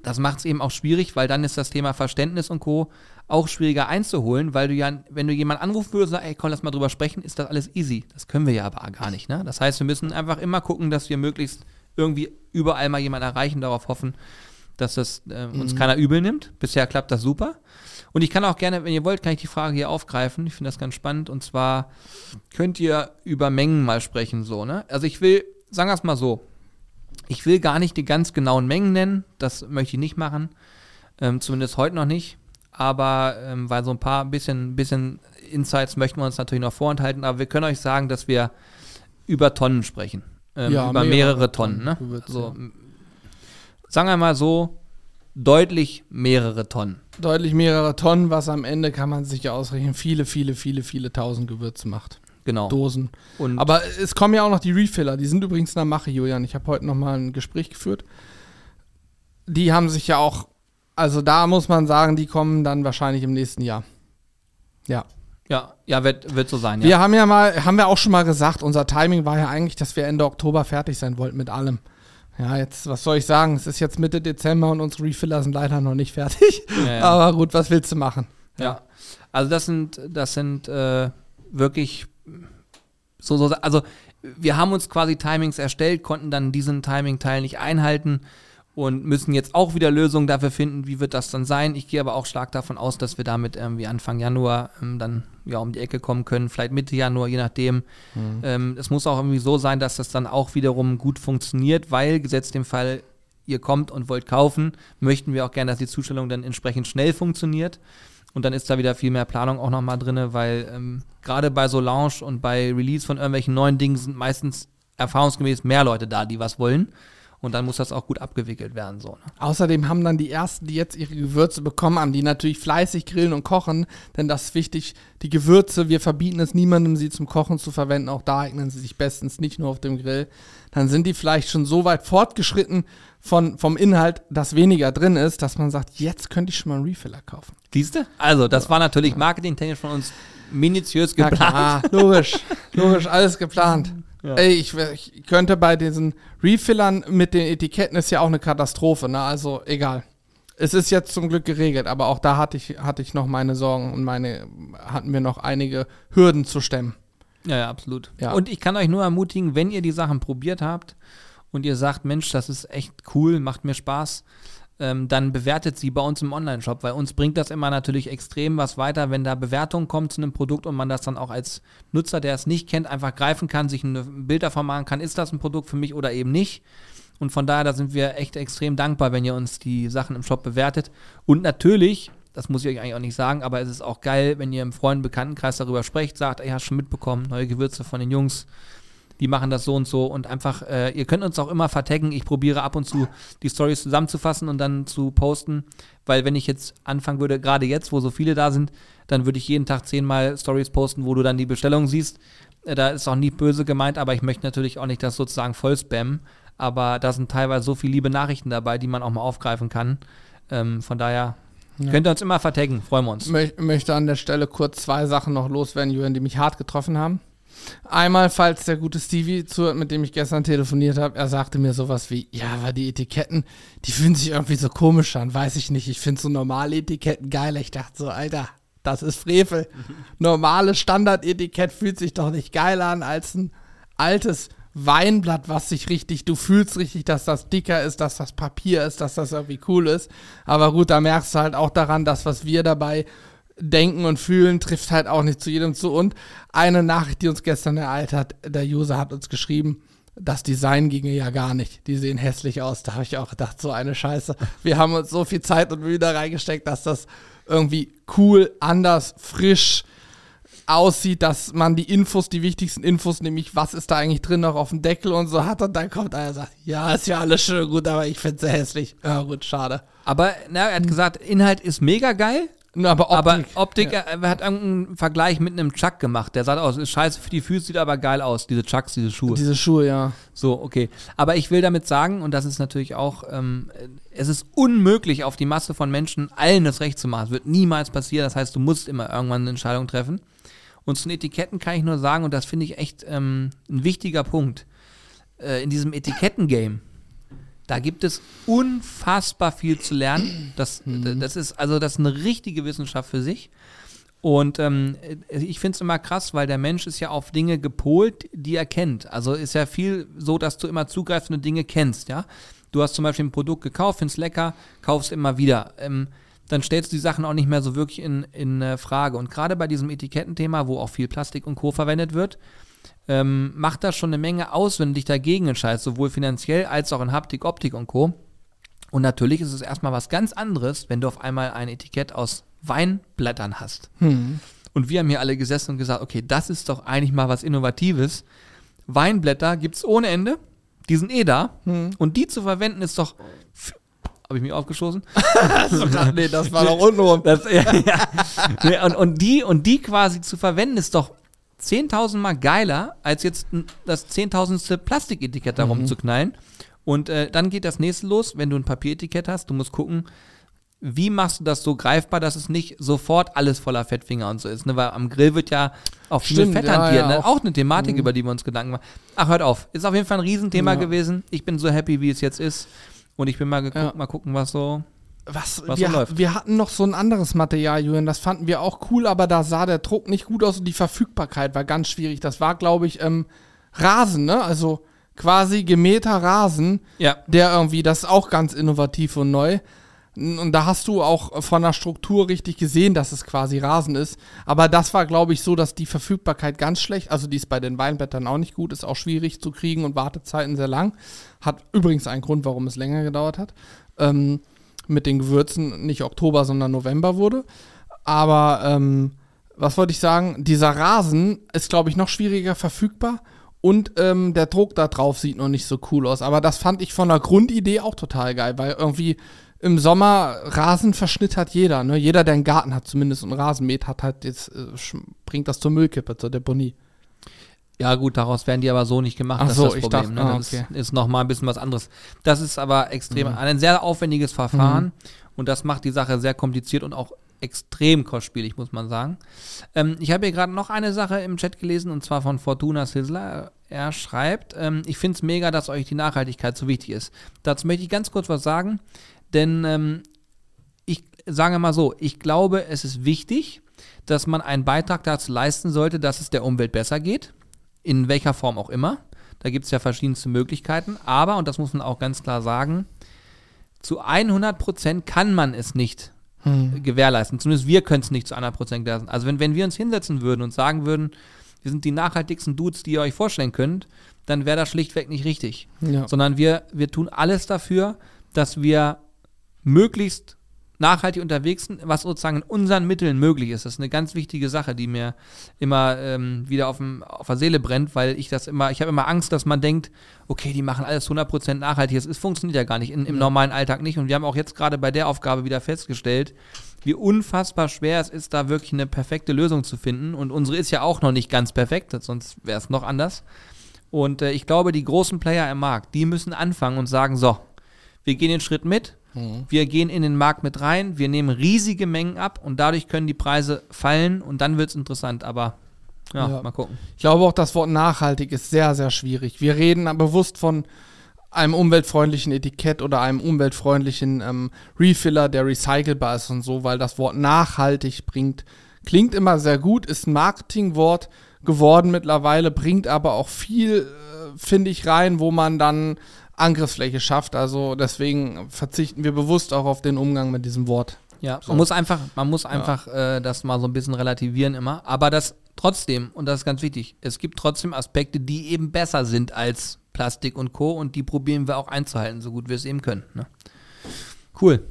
das macht es eben auch schwierig, weil dann ist das Thema Verständnis und Co. auch schwieriger einzuholen, weil du ja, wenn du jemanden anrufen würdest und sagst, ey, komm, lass mal drüber sprechen, ist das alles easy. Das können wir ja aber gar nicht. Ne? Das heißt, wir müssen einfach immer gucken, dass wir möglichst irgendwie überall mal jemanden erreichen, darauf hoffen, dass das äh, uns keiner übel nimmt. Bisher klappt das super. Und ich kann auch gerne, wenn ihr wollt, kann ich die Frage hier aufgreifen. Ich finde das ganz spannend. Und zwar könnt ihr über Mengen mal sprechen, so, ne? Also ich will, sagen wir es mal so, ich will gar nicht die ganz genauen Mengen nennen, das möchte ich nicht machen, ähm, zumindest heute noch nicht. Aber ähm, weil so ein paar bisschen, bisschen Insights möchten wir uns natürlich noch vorenthalten, aber wir können euch sagen, dass wir über Tonnen sprechen. Ähm, Ja, über mehrere mehrere, Tonnen. Ne? Tonnen Gewürze, so, ja. Sagen wir mal so, deutlich mehrere Tonnen. Deutlich mehrere Tonnen, was am Ende kann man sich ja ausrechnen, viele, viele, viele, viele tausend Gewürze macht. Genau. Dosen. Und Aber es kommen ja auch noch die Refiller, die sind übrigens in der Mache, Julian. Ich habe heute noch mal ein Gespräch geführt. Die haben sich ja auch, also da muss man sagen, die kommen dann wahrscheinlich im nächsten Jahr. Ja. ja, ja wird, wird so sein. Ja. Wir haben ja mal, haben wir auch schon mal gesagt, unser Timing war ja eigentlich, dass wir Ende Oktober fertig sein wollten mit allem. Ja, jetzt, was soll ich sagen? Es ist jetzt Mitte Dezember und unsere Refiller sind leider noch nicht fertig. [LAUGHS] Ja, ja. Aber gut, was willst du machen? Ja. Also das sind, das sind äh, wirklich so, so, also wir haben uns quasi Timings erstellt, konnten dann diesen Timing-Teil nicht einhalten und müssen jetzt auch wieder Lösungen dafür finden, wie wird das dann sein. Ich gehe aber auch stark davon aus, dass wir damit irgendwie Anfang Januar ähm, dann ja um die Ecke kommen können, vielleicht Mitte Januar, je nachdem. Ähm, es muss auch irgendwie so sein, dass das dann auch wiederum gut funktioniert, weil gesetzt dem Fall, ihr kommt und wollt kaufen, möchten wir auch gerne, dass die Zustellung dann entsprechend schnell funktioniert. Und dann ist da wieder viel mehr Planung auch nochmal drin, weil ähm, gerade bei so Launch und bei Release von irgendwelchen neuen Dingen sind meistens erfahrungsgemäß mehr Leute da, die was wollen. Und dann muss das auch gut abgewickelt werden. So, ne? Außerdem haben dann die ersten, die jetzt ihre Gewürze bekommen haben, die natürlich fleißig grillen und kochen, denn das ist wichtig. Die Gewürze, wir verbieten es niemandem, sie zum Kochen zu verwenden. Auch da eignen sie sich bestens nicht nur auf dem Grill. Dann sind die vielleicht schon so weit fortgeschritten von, vom Inhalt, dass weniger drin ist, dass man sagt, jetzt könnte ich schon mal einen Refiller kaufen. Siehst du? Also, das war natürlich marketingtechnisch von uns minutiös geplant. klar, logisch, logisch, alles geplant. Ey, ich, ich könnte bei diesen Refillern mit den Etiketten ist ja auch eine Katastrophe, ne? Also egal. Es ist jetzt zum Glück geregelt, aber auch da hatte ich, hatte ich noch meine Sorgen und meine, hatten wir noch einige Hürden zu stemmen. Ja, ja, absolut. Ja. Und ich kann euch nur ermutigen, wenn ihr die Sachen probiert habt und ihr sagt, Mensch, das ist echt cool, macht mir Spaß, ähm, dann bewertet sie bei uns im Online-Shop, weil uns bringt das immer natürlich extrem was weiter, wenn da Bewertungen kommen zu einem Produkt und man das dann auch als Nutzer, der es nicht kennt, einfach greifen kann, sich ein Bild davon machen kann, ist das ein Produkt für mich oder eben nicht. Und von daher, da sind wir echt extrem dankbar, wenn ihr uns die Sachen im Shop bewertet. Und natürlich das muss ich euch eigentlich auch nicht sagen, aber es ist auch geil, wenn ihr im Freund- Bekanntenkreis darüber sprecht, sagt, ey, hast schon mitbekommen, neue Gewürze von den Jungs, die machen das so und so und einfach, äh, ihr könnt uns auch immer vertaggen. Ich probiere ab und zu die Stories zusammenzufassen und dann zu posten, weil wenn ich jetzt anfangen würde, gerade jetzt, wo so viele da sind, dann würde ich jeden Tag zehnmal Stories posten, wo du dann die Bestellung siehst. Äh, da ist auch nie böse gemeint, aber ich möchte natürlich auch nicht das sozusagen voll spammen. Aber da sind teilweise so viele liebe Nachrichten dabei, die man auch mal aufgreifen kann. Ähm, von daher Ja. könnt ihr uns immer vertaggen, freuen wir uns. Mö möchte an der Stelle kurz zwei Sachen noch loswerden, Julian, die mich hart getroffen haben. Einmal, falls der gute Stevie zuhört, mit dem ich gestern telefoniert habe, er sagte mir sowas wie, ja, aber die Etiketten, die fühlen sich irgendwie so komisch an, weiß ich nicht. Ich finde so normale Etiketten geil. Ich dachte so, Alter, das ist Frevel. Normales Standardetikett fühlt sich doch nicht geiler an als ein altes Weinblatt, was sich richtig, du fühlst richtig, dass das dicker ist, dass das Papier ist, dass das irgendwie cool ist. Aber gut, da merkst du halt auch daran, dass was wir dabei denken und fühlen, trifft halt auch nicht zu jedem zu. Und eine Nachricht, die uns gestern ereilt hat, der User hat uns geschrieben, das Design ginge ja gar nicht. Die sehen hässlich aus. Da habe ich auch gedacht, so eine Scheiße. Wir haben uns so viel Zeit und Mühe da reingesteckt, dass das irgendwie cool, anders, frisch aussieht, dass man die Infos, die wichtigsten Infos, nämlich was ist da eigentlich drin noch auf dem Deckel und so hat. Und dann kommt einer und sagt, ja, ist ja alles schön gut, aber ich finde es hässlich. Ja gut, schade. Aber na, er hat gesagt, Inhalt ist mega geil, aber Optik. aber Optik, er, er hat irgendeinen Vergleich mit einem Chuck gemacht. Der sagt aus, ist scheiße für die Füße, sieht aber geil aus, diese Chucks, diese Schuhe. Diese Schuhe, ja. So, okay. Aber ich will damit sagen, und das ist natürlich auch, ähm, es ist unmöglich, auf die Masse von Menschen allen das Recht zu machen. Es wird niemals passieren. Das heißt, du musst immer irgendwann eine Entscheidung treffen. Und zu den Etiketten kann ich nur sagen, und das finde ich echt ähm, ein wichtiger Punkt, äh, in diesem Etiketten-Game, da gibt es unfassbar viel zu lernen. Das, das ist also das ist eine richtige Wissenschaft für sich. Und ähm, ich finde es immer krass, weil der Mensch ist ja auf Dinge gepolt, die er kennt. Also ist ja viel so, dass du immer zugreifende Dinge kennst, ja. Du hast zum Beispiel ein Produkt gekauft, findest lecker, kaufst immer wieder. Ähm, dann stellst du die Sachen auch nicht mehr so wirklich in, in äh, Frage. Und gerade bei diesem Etikettenthema, wo auch viel Plastik und Co. verwendet wird, ähm, macht das schon eine Menge aus, wenn du dich dagegen entscheidest, sowohl finanziell als auch in Haptik, Optik und Co. Und natürlich ist es erstmal was ganz anderes, wenn du auf einmal ein Etikett aus Weinblättern hast. Und wir haben hier alle gesessen und gesagt, okay, das ist doch eigentlich mal was Innovatives. Weinblätter gibt es ohne Ende, die sind eh da. Und die zu verwenden ist doch. Habe ich mich aufgeschossen? [LAUGHS] nee, das war doch untenrum. Das, ja, ja. [LAUGHS] Und, und, die, und die quasi zu verwenden, ist doch 10.000 Mal geiler, als jetzt das 10.000. Plastiketikett da rumzuknallen. Und äh, dann geht das nächste los, wenn du ein Papieretikett hast. Du musst gucken, wie machst du das so greifbar, dass es nicht sofort alles voller Fettfinger und so ist. Ne? Weil am Grill wird ja auch viel Fett ja, hantiert. ja, ne? auch. auch eine Thematik, über die wir uns Gedanken machen. Ach, hört auf. Ist auf jeden Fall ein Riesenthema Ja. gewesen. Ich bin so happy, wie es jetzt ist. Und ich bin mal geguckt, mal gucken, was so. Was, Was wir, läuft. wir hatten noch so ein anderes Material, Julian, das fanden wir auch cool, aber da sah der Druck nicht gut aus und die Verfügbarkeit war ganz schwierig. Das war, glaube ich, ähm, Rasen, ne? Also quasi gemähter Rasen, Ja. der irgendwie, das ist auch ganz innovativ und neu. Und da hast du auch von der Struktur richtig gesehen, dass es quasi Rasen ist. Aber das war, glaube ich, so, dass die Verfügbarkeit ganz schlecht, also die ist bei den Weinblättern auch nicht gut, ist auch schwierig zu kriegen und Wartezeiten sehr lang. Hat übrigens einen Grund, warum es länger gedauert hat. Ähm, mit den Gewürzen nicht Oktober, sondern November wurde. Aber ähm, was wollte ich sagen? Dieser Rasen ist, glaube ich, noch schwieriger verfügbar und ähm, der Druck da drauf sieht noch nicht so cool aus. Aber das fand ich von der Grundidee auch total geil, weil irgendwie im Sommer Rasenverschnitt hat jeder. Ne? Jeder, der einen Garten hat, zumindest und Rasen mäht, hat halt jetzt, äh, bringt das zur Müllkippe, zur Deponie. Ja, gut, daraus werden die aber so nicht gemacht. Ach das so, ist das ich Problem. dachte- ne? ah, Das okay. ist, nochmal ein bisschen was anderes. Das ist aber extrem, ein sehr aufwendiges Verfahren und das macht die Sache sehr kompliziert und auch extrem kostspielig, muss man sagen. Ähm, ich habe hier gerade noch eine Sache im Chat gelesen und zwar von Fortuna Sizzler. Er schreibt, ähm, ich finde es mega, dass euch die Nachhaltigkeit so wichtig ist. Dazu möchte ich ganz kurz was sagen, denn ähm, ich sage mal so, ich glaube, es ist wichtig, dass man einen Beitrag dazu leisten sollte, dass es der Umwelt besser geht, in welcher Form auch immer. Da gibt es ja verschiedenste Möglichkeiten, aber, und das muss man auch ganz klar sagen, zu 100% kann man es nicht gewährleisten. Zumindest wir können es nicht zu 100% gewährleisten. Also wenn, wenn wir uns hinsetzen würden und sagen würden, wir sind die nachhaltigsten Dudes, die ihr euch vorstellen könnt, dann wäre das schlichtweg nicht richtig Ja. sondern wir, wir tun alles dafür, dass wir möglichst nachhaltig unterwegs sind, was sozusagen in unseren Mitteln möglich ist. Das ist eine ganz wichtige Sache, die mir immer ähm, wieder auf, dem, auf der Seele brennt, weil ich das immer, ich habe immer Angst, dass man denkt, okay, die machen alles 100% nachhaltig. Ist, funktioniert ja gar nicht, in, im ja. normalen Alltag nicht. Und wir haben auch jetzt gerade bei der Aufgabe wieder festgestellt, wie unfassbar schwer es ist, da wirklich eine perfekte Lösung zu finden. Und unsere ist ja auch noch nicht ganz perfekt, sonst wäre es noch anders. Und äh, ich glaube, die großen Player im Markt, die müssen anfangen und sagen, so, wir gehen den Schritt mit, mhm. wir gehen in den Markt mit rein, wir nehmen riesige Mengen ab und dadurch können die Preise fallen und dann wird es interessant. Aber ja, ja, mal gucken. Ich glaube auch, das Wort nachhaltig ist sehr, sehr schwierig. Wir reden bewusst von einem umweltfreundlichen Etikett oder einem umweltfreundlichen ähm, Refiller, der recycelbar ist und so, weil das Wort nachhaltig bringt, klingt immer sehr gut, ist ein Marketingwort geworden mittlerweile, bringt aber auch viel, äh, finde ich, rein, wo man dann Angriffsfläche schafft. Also deswegen verzichten wir bewusst auch auf den Umgang mit diesem Wort. Ja, so. man muss einfach, man muss einfach ja. äh, das mal so ein bisschen relativieren immer. Aber das trotzdem, und das ist ganz wichtig, es gibt trotzdem Aspekte, die eben besser sind als Plastik und Co. Und die probieren wir auch einzuhalten, so gut wir es eben können. Ne? Cool.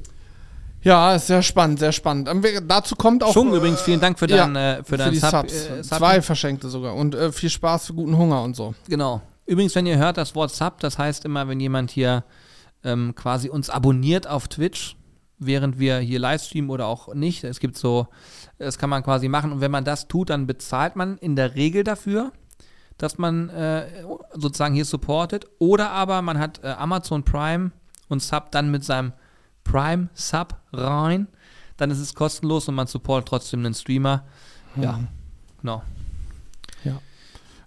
Ja, ist sehr spannend, sehr spannend. Ähm, dazu kommt auch. Schon äh, übrigens, vielen Dank für, dein, ja, äh, für, für die Sub, Subs. Äh, Zwei verschenkte sogar. Und äh, viel Spaß für guten Hunger und so. Genau. Übrigens, wenn ihr hört das Wort Sub, das heißt immer, wenn jemand hier ähm, quasi uns abonniert auf Twitch, während wir hier Livestreamen oder auch nicht. Es gibt so, das kann man quasi machen. Und wenn man das tut, dann bezahlt man in der Regel dafür, dass man äh, sozusagen hier supportet. Oder aber man hat äh, Amazon Prime und Sub dann mit seinem Prime Sub rein. Dann ist es kostenlos und man supportet trotzdem einen Streamer. Ja, mhm. genau. Ja.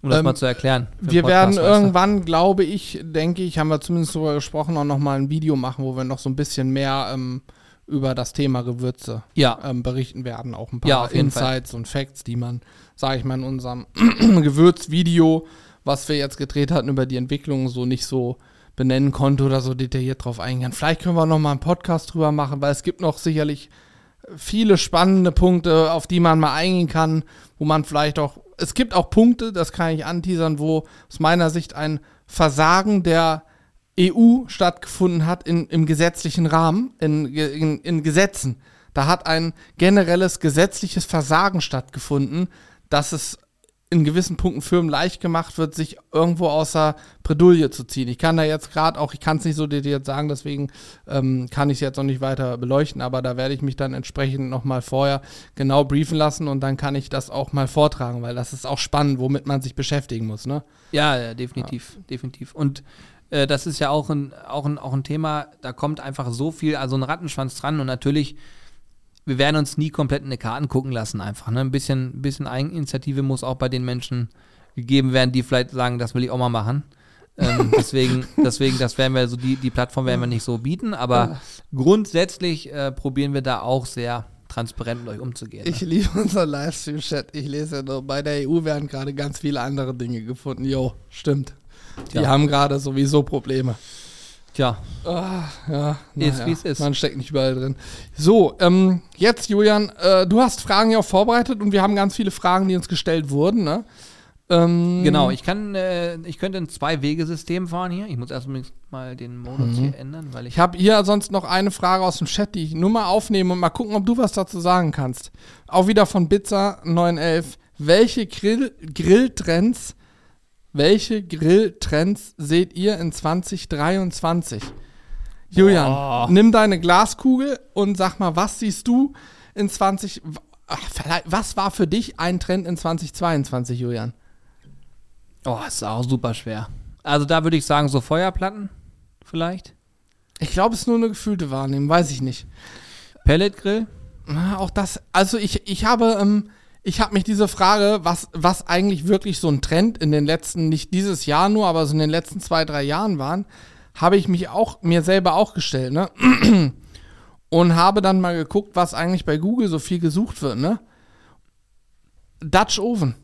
Um das ähm, mal zu erklären. Wir werden irgendwann, glaube ich, denke ich, haben wir zumindest darüber gesprochen, auch nochmal ein Video machen, wo wir noch so ein bisschen mehr ähm, über das Thema Gewürze ja. ähm, berichten werden. Auch ein paar ja, Insights Fall. und Facts, die man, sage ich mal, in unserem [CLEARS THROAT] Gewürzvideo, was wir jetzt gedreht hatten über die Entwicklung, so nicht so benennen konnte oder so detailliert drauf eingehen. Vielleicht können wir noch mal einen Podcast drüber machen, weil es gibt noch sicherlich viele spannende Punkte, auf die man mal eingehen kann, wo man vielleicht auch, es gibt auch Punkte, das kann ich anteasern, wo aus meiner Sicht ein Versagen der EU stattgefunden hat in, im gesetzlichen Rahmen, in, in, in Gesetzen. Da hat ein generelles gesetzliches Versagen stattgefunden, dass es in gewissen Punkten Firmen leicht gemacht wird, sich irgendwo außer Bredouille zu ziehen. Ich kann da jetzt gerade auch, ich kann es nicht so detailliert sagen, deswegen ähm, kann ich es jetzt noch nicht weiter beleuchten, aber da werde ich mich dann entsprechend nochmal vorher genau briefen lassen und dann kann ich das auch mal vortragen, weil das ist auch spannend, womit man sich beschäftigen muss, ne? Ja, ja definitiv, ja. definitiv. Und äh, das ist ja auch ein, auch, ein, auch ein Thema, da kommt einfach so viel, also ein Rattenschwanz dran und natürlich wir werden uns nie komplett in die Karten gucken lassen, einfach. Ne? Ein bisschen, bisschen Eigeninitiative muss auch bei den Menschen gegeben werden, die vielleicht sagen, das will ich auch mal machen. ähm, [LAUGHS] deswegen, deswegen, das werden wir so, die, die Plattform werden wir nicht so bieten, aber grundsätzlich äh, probieren wir da auch sehr transparent mit euch umzugehen. Ich ne? liebe unser Livestream-Chat. Ich lese ja nur, bei der EU werden gerade ganz viele andere Dinge gefunden. Jo, stimmt. Die ja. haben gerade sowieso Probleme. Tja. Ah, ja, ist ja, wie es ist. Man steckt nicht überall drin. So, ähm, jetzt, Julian, äh, du hast Fragen ja auch vorbereitet und wir haben ganz viele Fragen, die uns gestellt wurden, ne? Ähm, genau, ich kann, äh, ich könnte ein Zwei-Wege-System fahren hier. Ich muss erst mal den Modus mhm. hier ändern, weil ich. Ich habe hier sonst noch eine Frage aus dem Chat, die ich nur mal aufnehme und mal gucken, ob du was dazu sagen kannst. Auch wieder von Bizza 911. Welche Grill Grilltrends welche Grilltrends seht ihr in 2023? Julian, Boah. nimm deine Glaskugel und sag mal, was siehst du in 20 ach, was war für dich ein Trend in 2022, Julian? Oh, ist auch super schwer. Also da würde ich sagen, so Feuerplatten vielleicht. Ich glaube, es ist nur eine gefühlte Wahrnehmung, weiß ich nicht. Pelletgrill? Auch das, also ich, ich habe ähm, ich habe mich diese Frage, was, was eigentlich wirklich so ein Trend in den letzten, nicht dieses Jahr nur, aber so in den letzten zwei, drei Jahren waren, habe ich mich auch, mir selber auch gestellt, ne? [CLEARS THROAT] Und habe dann mal geguckt, was eigentlich bei Google so viel gesucht wird, ne? Dutch Oven.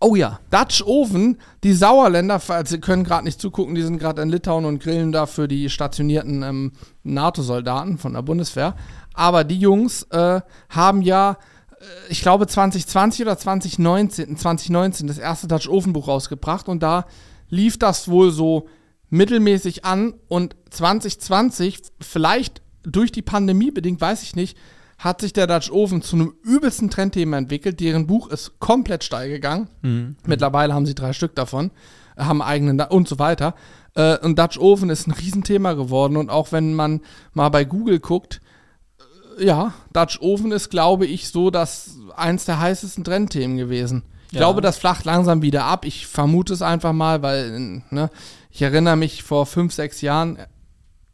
Oh ja. Dutch Oven, die Sauerländer, Sie können gerade nicht zugucken, die sind gerade in Litauen und grillen da für die stationierten ähm, NATO-Soldaten von der Bundeswehr. Aber die Jungs äh, haben ja ich glaube 2020 oder 2019, 2019 das erste Dutch Oven Buch rausgebracht und da lief das wohl so mittelmäßig an und 2020 vielleicht durch die Pandemie bedingt, weiß ich nicht, hat sich der Dutch Oven zu einem übelsten Trendthema entwickelt. Deren Buch ist komplett steil gegangen. Mhm. Mittlerweile haben sie drei Stück davon, haben eigenen da und so weiter. Äh, und Dutch Oven ist ein Riesenthema geworden. Und auch wenn man mal bei Google guckt, äh, ja, Dutch Oven ist, glaube ich, so das eins der heißesten Trendthemen gewesen. Ich Ja. glaube, das flacht langsam wieder ab. Ich vermute es einfach mal, weil ne, ich erinnere mich vor fünf, sechs Jahren, äh,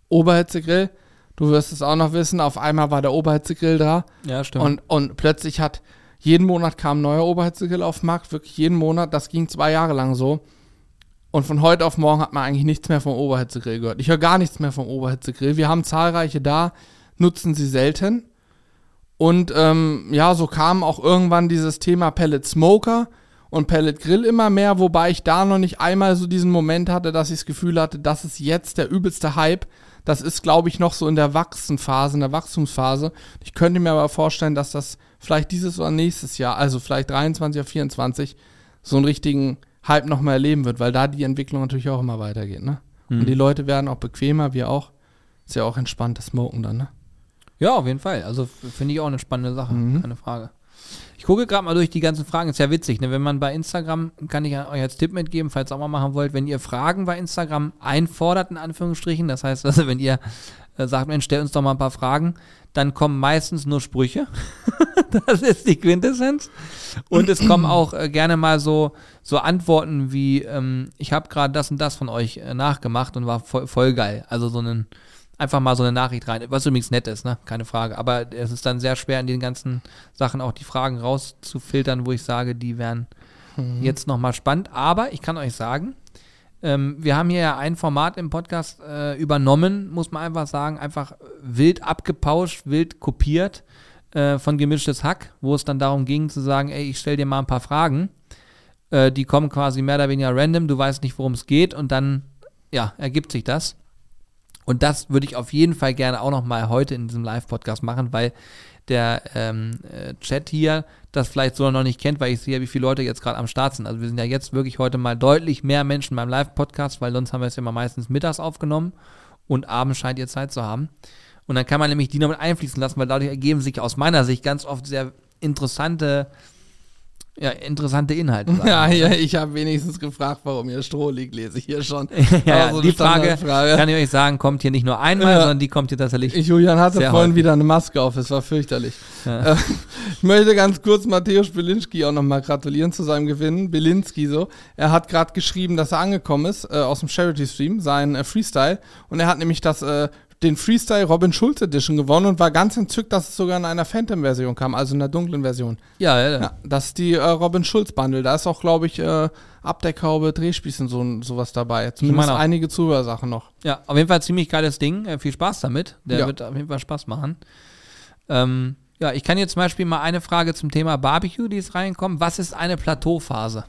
Oberhitzegrill, du wirst es auch noch wissen, auf einmal war der Oberhitzegrill da. Ja, stimmt. Und, und plötzlich hat jeden Monat kam ein neuer Oberhitzegrill auf den Markt, wirklich jeden Monat. Das ging zwei Jahre lang so. Und von heute auf morgen hat man eigentlich nichts mehr vom Oberhitzegrill gehört. Ich höre gar nichts mehr vom Oberhitzegrill. Wir haben zahlreiche da, nutzen sie selten. Und ähm, ja, so kam auch irgendwann dieses Thema Pellet Smoker und Pellet Grill immer mehr, wobei ich da noch nicht einmal so diesen Moment hatte, dass ich das Gefühl hatte, das ist jetzt der übelste Hype. Das ist, glaube ich, noch so in der Wachsenphase, in der Wachstumsphase. Ich könnte mir aber vorstellen, dass das vielleicht dieses oder nächstes Jahr, also vielleicht 23 oder 24, so einen richtigen Hype nochmal erleben wird, weil da die Entwicklung natürlich auch immer weitergeht, ne? Mhm. Und die Leute werden auch bequemer, wir auch. Ist ja auch entspanntes Smoken dann, ne? Ja, auf jeden Fall. Also finde ich auch eine spannende Sache, Mhm. keine Frage. Ich gucke gerade mal durch die ganzen Fragen. Ist ja witzig, ne? Wenn man bei Instagram, kann ich euch als Tipp mitgeben, falls ihr auch mal machen wollt, wenn ihr Fragen bei Instagram einfordert, in Anführungsstrichen, das heißt also, wenn ihr äh, sagt, Mensch, stell uns doch mal ein paar Fragen, dann kommen meistens nur Sprüche. [LAUGHS] das ist die Quintessenz. Und es kommen auch äh, gerne mal so, so Antworten wie, ähm, ich habe gerade das und das von euch äh, nachgemacht und war voll, voll geil. Also so einen, einfach mal so eine Nachricht rein, was übrigens nett ist, ne? Keine Frage. Aber es ist dann sehr schwer, in den ganzen Sachen auch die Fragen rauszufiltern, wo ich sage, die wären jetzt nochmal spannend. Aber ich kann euch sagen, ähm, wir haben hier ja ein Format im Podcast äh, übernommen, muss man einfach sagen, einfach wild abgepauscht, wild kopiert äh, von gemischtes Hack, wo es dann darum ging zu sagen, ey, ich stell dir mal ein paar Fragen. Äh, die kommen quasi mehr oder weniger random, du weißt nicht, worum es geht und dann, ja, ergibt sich das. Und das würde ich auf jeden Fall gerne auch noch mal heute in diesem Live-Podcast machen, weil der ähm, äh, Chat hier das vielleicht so noch nicht kennt, weil ich sehe, wie viele Leute jetzt gerade am Start sind. Also wir sind ja jetzt wirklich heute mal deutlich mehr Menschen beim Live-Podcast, weil sonst haben wir es ja immer meistens mittags aufgenommen und abends scheint ihr Zeit zu haben. Und dann kann man nämlich die noch mit einfließen lassen, weil dadurch ergeben sich aus meiner Sicht ganz oft sehr interessante, ja, interessante Inhalte. [LAUGHS] Ja, ja, ich habe wenigstens gefragt, warum hier Stroh liegt, lese ich hier schon. [LAUGHS] ja, so die Frage, Standardfrage. kann ich euch sagen, kommt hier nicht nur einmal, Ja. sondern die kommt hier tatsächlich. Ich, Julian hatte vorhin häufig. wieder eine Maske auf, es war fürchterlich. Ja. Äh, ich möchte ganz kurz Matthäus Belinski auch nochmal gratulieren zu seinem Gewinn. Belinski so. Er hat gerade geschrieben, dass er angekommen ist äh, aus dem Charity-Stream, sein äh, Freestyle. Und er hat nämlich das, äh, den Freestyle Robin Schulz Edition gewonnen und war ganz entzückt, dass es sogar in einer Phantom-Version kam, also in der dunklen Version. ja, ja, ja. Ja, das ist die äh, Robin Schulz Bundle. Da ist auch, glaube ich, äh, Abdeckhaube, Drehspieß und so, sowas dabei. Zumindest einige Zuhörsachen noch. Ja, auf jeden Fall ziemlich geiles Ding. Äh, viel Spaß damit. Der Ja. wird auf jeden Fall Spaß machen. Ähm, ja, ich kann jetzt zum Beispiel mal eine Frage zum Thema Barbecue, die ist reinkommen. Was ist eine Plateauphase?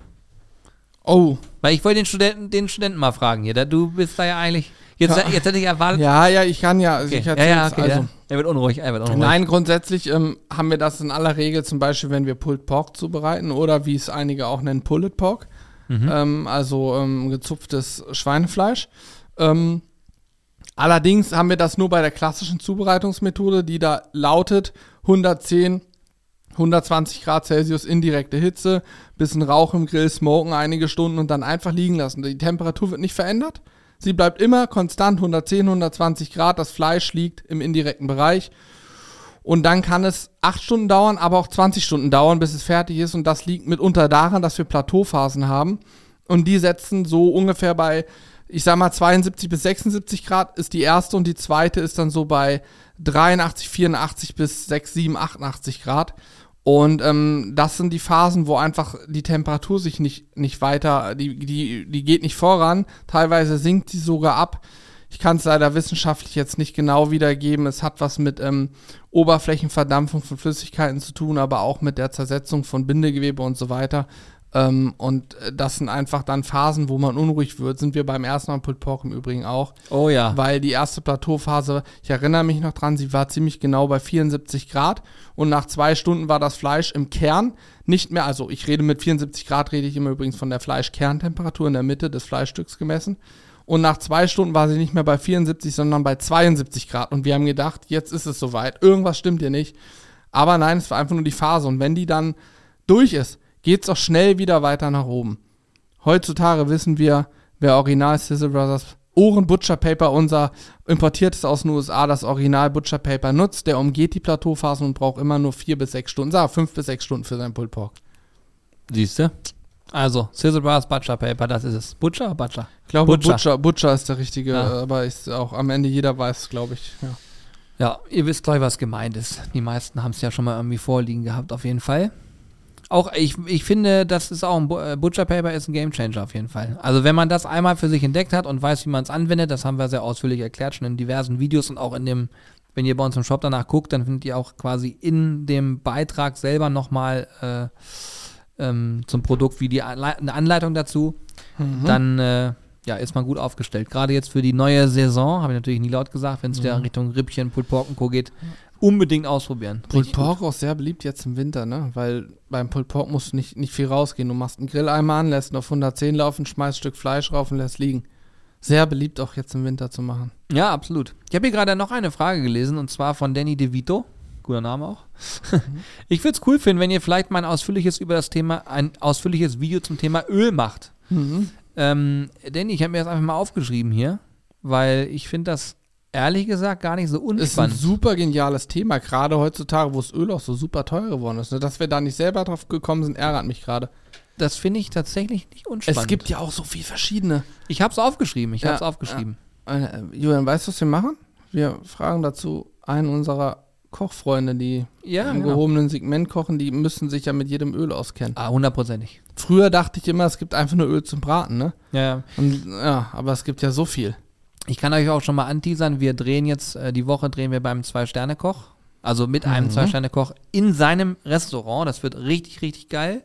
Oh, Weil ich wollte den Studenten, den Studenten mal fragen hier. Da, du bist da ja eigentlich. Jetzt, jetzt hätte ich erwartet. ja, ja, ich kann ja. Also okay. ja, ja, okay. also. Er wird unruhig. Er wird unruhig. Nein, grundsätzlich ähm, haben wir das in aller Regel zum Beispiel, wenn wir Pulled Pork zubereiten oder wie es einige auch nennen, Pulled Pork. Mhm. Ähm, also ähm, gezupftes Schweinefleisch. Ähm, allerdings haben wir das nur bei der klassischen Zubereitungsmethode, die da lautet 110, 120 Grad Celsius indirekte Hitze, bisschen Rauch im Grill, smoken einige Stunden und dann einfach liegen lassen. Die Temperatur wird nicht verändert. Sie bleibt immer konstant 110, 120 Grad. Das Fleisch liegt im indirekten Bereich. Und dann kann es 8 Stunden dauern, aber auch 20 Stunden dauern, bis es fertig ist. Und das liegt mitunter daran, dass wir Plateauphasen haben. Und die setzen so ungefähr bei, ich sag mal, 72 bis 76 Grad ist die erste und die zweite ist dann so bei 83, 84 bis 6, 7, 88 Grad. Und ähm, das sind die Phasen, wo einfach die Temperatur sich nicht, nicht weiter, die, die, die geht nicht voran. Teilweise sinkt sie sogar ab. Ich kann es leider wissenschaftlich jetzt nicht genau wiedergeben. Es hat was mit ähm, Oberflächenverdampfung von Flüssigkeiten zu tun, aber auch mit der Zersetzung von Bindegewebe und so weiter. Ähm, und äh, das sind einfach dann Phasen, wo man unruhig wird. Sind wir beim ersten Mal Pulled Pork im Übrigen auch. oh ja. Weil die erste Plateauphase, ich erinnere mich noch dran, sie war ziemlich genau bei 74 Grad und nach zwei Stunden war das Fleisch im Kern nicht mehr, also ich rede mit 74 Grad, rede ich immer übrigens von der Fleischkerntemperatur in der Mitte des Fleischstücks gemessen. Und nach zwei Stunden war sie nicht mehr bei 74, sondern bei 72 Grad. Und wir haben gedacht, jetzt ist es soweit. Irgendwas stimmt hier nicht. Aber nein, es war einfach nur die Phase. Und wenn die dann durch ist, geht es auch schnell wieder weiter nach oben. Heutzutage wissen wir, wer Original Sizzle Brothers Ohren Butcher Paper, unser importiertes aus den USA, das Original Butcher Paper nutzt, der umgeht die Plateauphasen und braucht immer nur vier bis sechs Stunden, sag fünf bis sechs Stunden für sein Pulled Pork. Siehst du? Also, Sizzle Brothers Butcher Paper, das ist es. Butcher oder Butcher? Ich glaube, Butcher. Butcher, Butcher ist der richtige, Ja. aber ist auch am Ende jeder weiß, glaube ich. Ja. Ja, ihr wisst gleich, was gemeint ist. Die meisten haben es ja schon mal irgendwie vorliegen gehabt, auf jeden Fall. Auch ich, ich finde, das ist auch ein äh, Butcher Paper ist ein Gamechanger auf jeden Fall. Also wenn man das einmal für sich entdeckt hat und weiß, wie man es anwendet, das haben wir sehr ausführlich erklärt, schon in diversen Videos und auch in dem, wenn ihr bei uns im Shop danach guckt, dann findet ihr auch quasi in dem Beitrag selber nochmal äh, ähm, zum Produkt wie die Anle eine Anleitung dazu. Dann äh, ja, ist man gut aufgestellt. Gerade jetzt für die neue Saison, habe ich natürlich nie laut gesagt, wenn es wieder Richtung Rippchen, Pulled Pork und Co. geht, unbedingt ausprobieren. Pulled. Pork auch sehr beliebt jetzt im Winter, ne? Weil beim Pulled Pork musst du nicht, nicht viel rausgehen. Du machst einen Grilleimer an, lässt ihn auf 110 laufen, schmeißt ein Stück Fleisch rauf und lässt liegen. Sehr beliebt auch jetzt im Winter zu machen. Ja, absolut. Ich habe hier gerade noch eine Frage gelesen und zwar von Danny DeVito. Guter Name auch. [LAUGHS] ich würde es cool finden, wenn ihr vielleicht mal ein ausführliches über das Thema, ein ausführliches Video zum Thema Öl macht. Ähm, Danny, ich habe mir das einfach mal aufgeschrieben hier, weil ich finde das ehrlich gesagt gar nicht so Ist ein unspannend. super geniales Thema, gerade heutzutage, wo das Öl auch so super teuer geworden ist. Ne? Dass wir da nicht selber drauf gekommen sind, ärgert mich gerade. Das finde ich tatsächlich nicht unspannend. Es gibt ja auch so viel verschiedene. Ich habe es aufgeschrieben. Ich Ja, habe es aufgeschrieben. Äh, Julian, weißt du, was wir machen? Wir fragen dazu einen unserer Kochfreunde, die Ja, im genau. gehobenen Segment kochen, die müssen sich ja mit jedem Öl auskennen. Ah, hundertprozentig. Früher dachte ich immer, es gibt einfach nur Öl zum Braten, ne? Ja, ja. Und, ja, aber es gibt ja so viel. Ich kann euch auch schon mal anteasern, wir drehen jetzt, äh, die Woche drehen wir beim Zwei-Sterne-Koch. Also mit einem Zwei-Sterne-Koch in seinem Restaurant. Das wird richtig, richtig geil.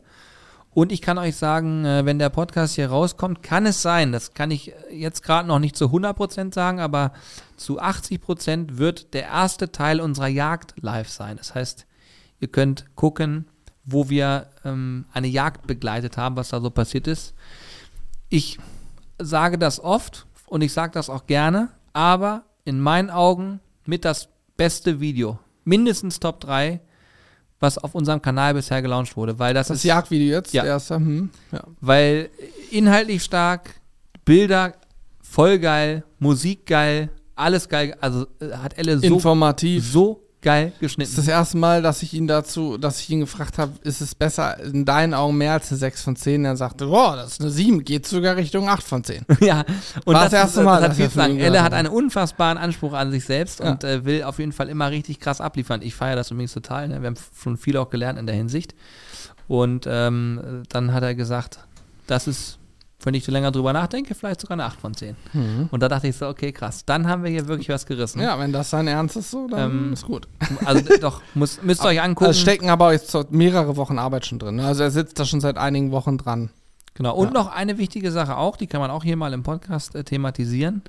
Und ich kann euch sagen, äh, wenn der Podcast hier rauskommt, kann es sein, das kann ich äh, jetzt gerade noch nicht zu 100% sagen, aber zu 80% wird der erste Teil unserer Jagd live sein. Das heißt, ihr könnt gucken, wo wir ähm, eine Jagd begleitet haben, was da so passiert ist. Ich sage das oft und ich sage das auch gerne, aber in meinen Augen mit das beste Video, mindestens Top 3, was auf unserem Kanal bisher gelauncht wurde, weil das, Das ist Jagdvideo jetzt, Ja. der erste. Hm, ja. weil inhaltlich stark, Bilder voll geil, Musik geil, alles geil, also äh, hat Elle so, Informativ. so geil Das ist geschnitten. das erste Mal, dass ich ihn dazu, dass ich ihn gefragt habe, ist es besser in deinen Augen mehr als eine 6 von 10? Er sagte, boah, das ist eine 7, geht sogar Richtung 8 von 10. [LAUGHS] ja, und War das, das erste Mal, das hat dass viel zu sagen. Elle hat einen unfassbaren Anspruch an sich selbst Ja. und äh, will auf jeden Fall immer richtig krass abliefern. Ich feiere das übrigens total. Ne? Wir haben schon viel auch gelernt in der Hinsicht. Und ähm, dann hat er gesagt, das ist, wenn ich länger drüber nachdenke, vielleicht sogar eine 8 von 10. Und da dachte ich so, okay, krass. Dann haben wir hier wirklich was gerissen. Ja, wenn das sein Ernst ist so, dann Ähm, ist gut. [LAUGHS] Also doch, muss, müsst ihr euch angucken. Also stecken aber jetzt mehrere Wochen Arbeit schon drin. ne? Also er sitzt da schon seit einigen Wochen dran. Genau. Und Ja. noch eine wichtige Sache auch, die kann man auch hier mal im Podcast äh, thematisieren.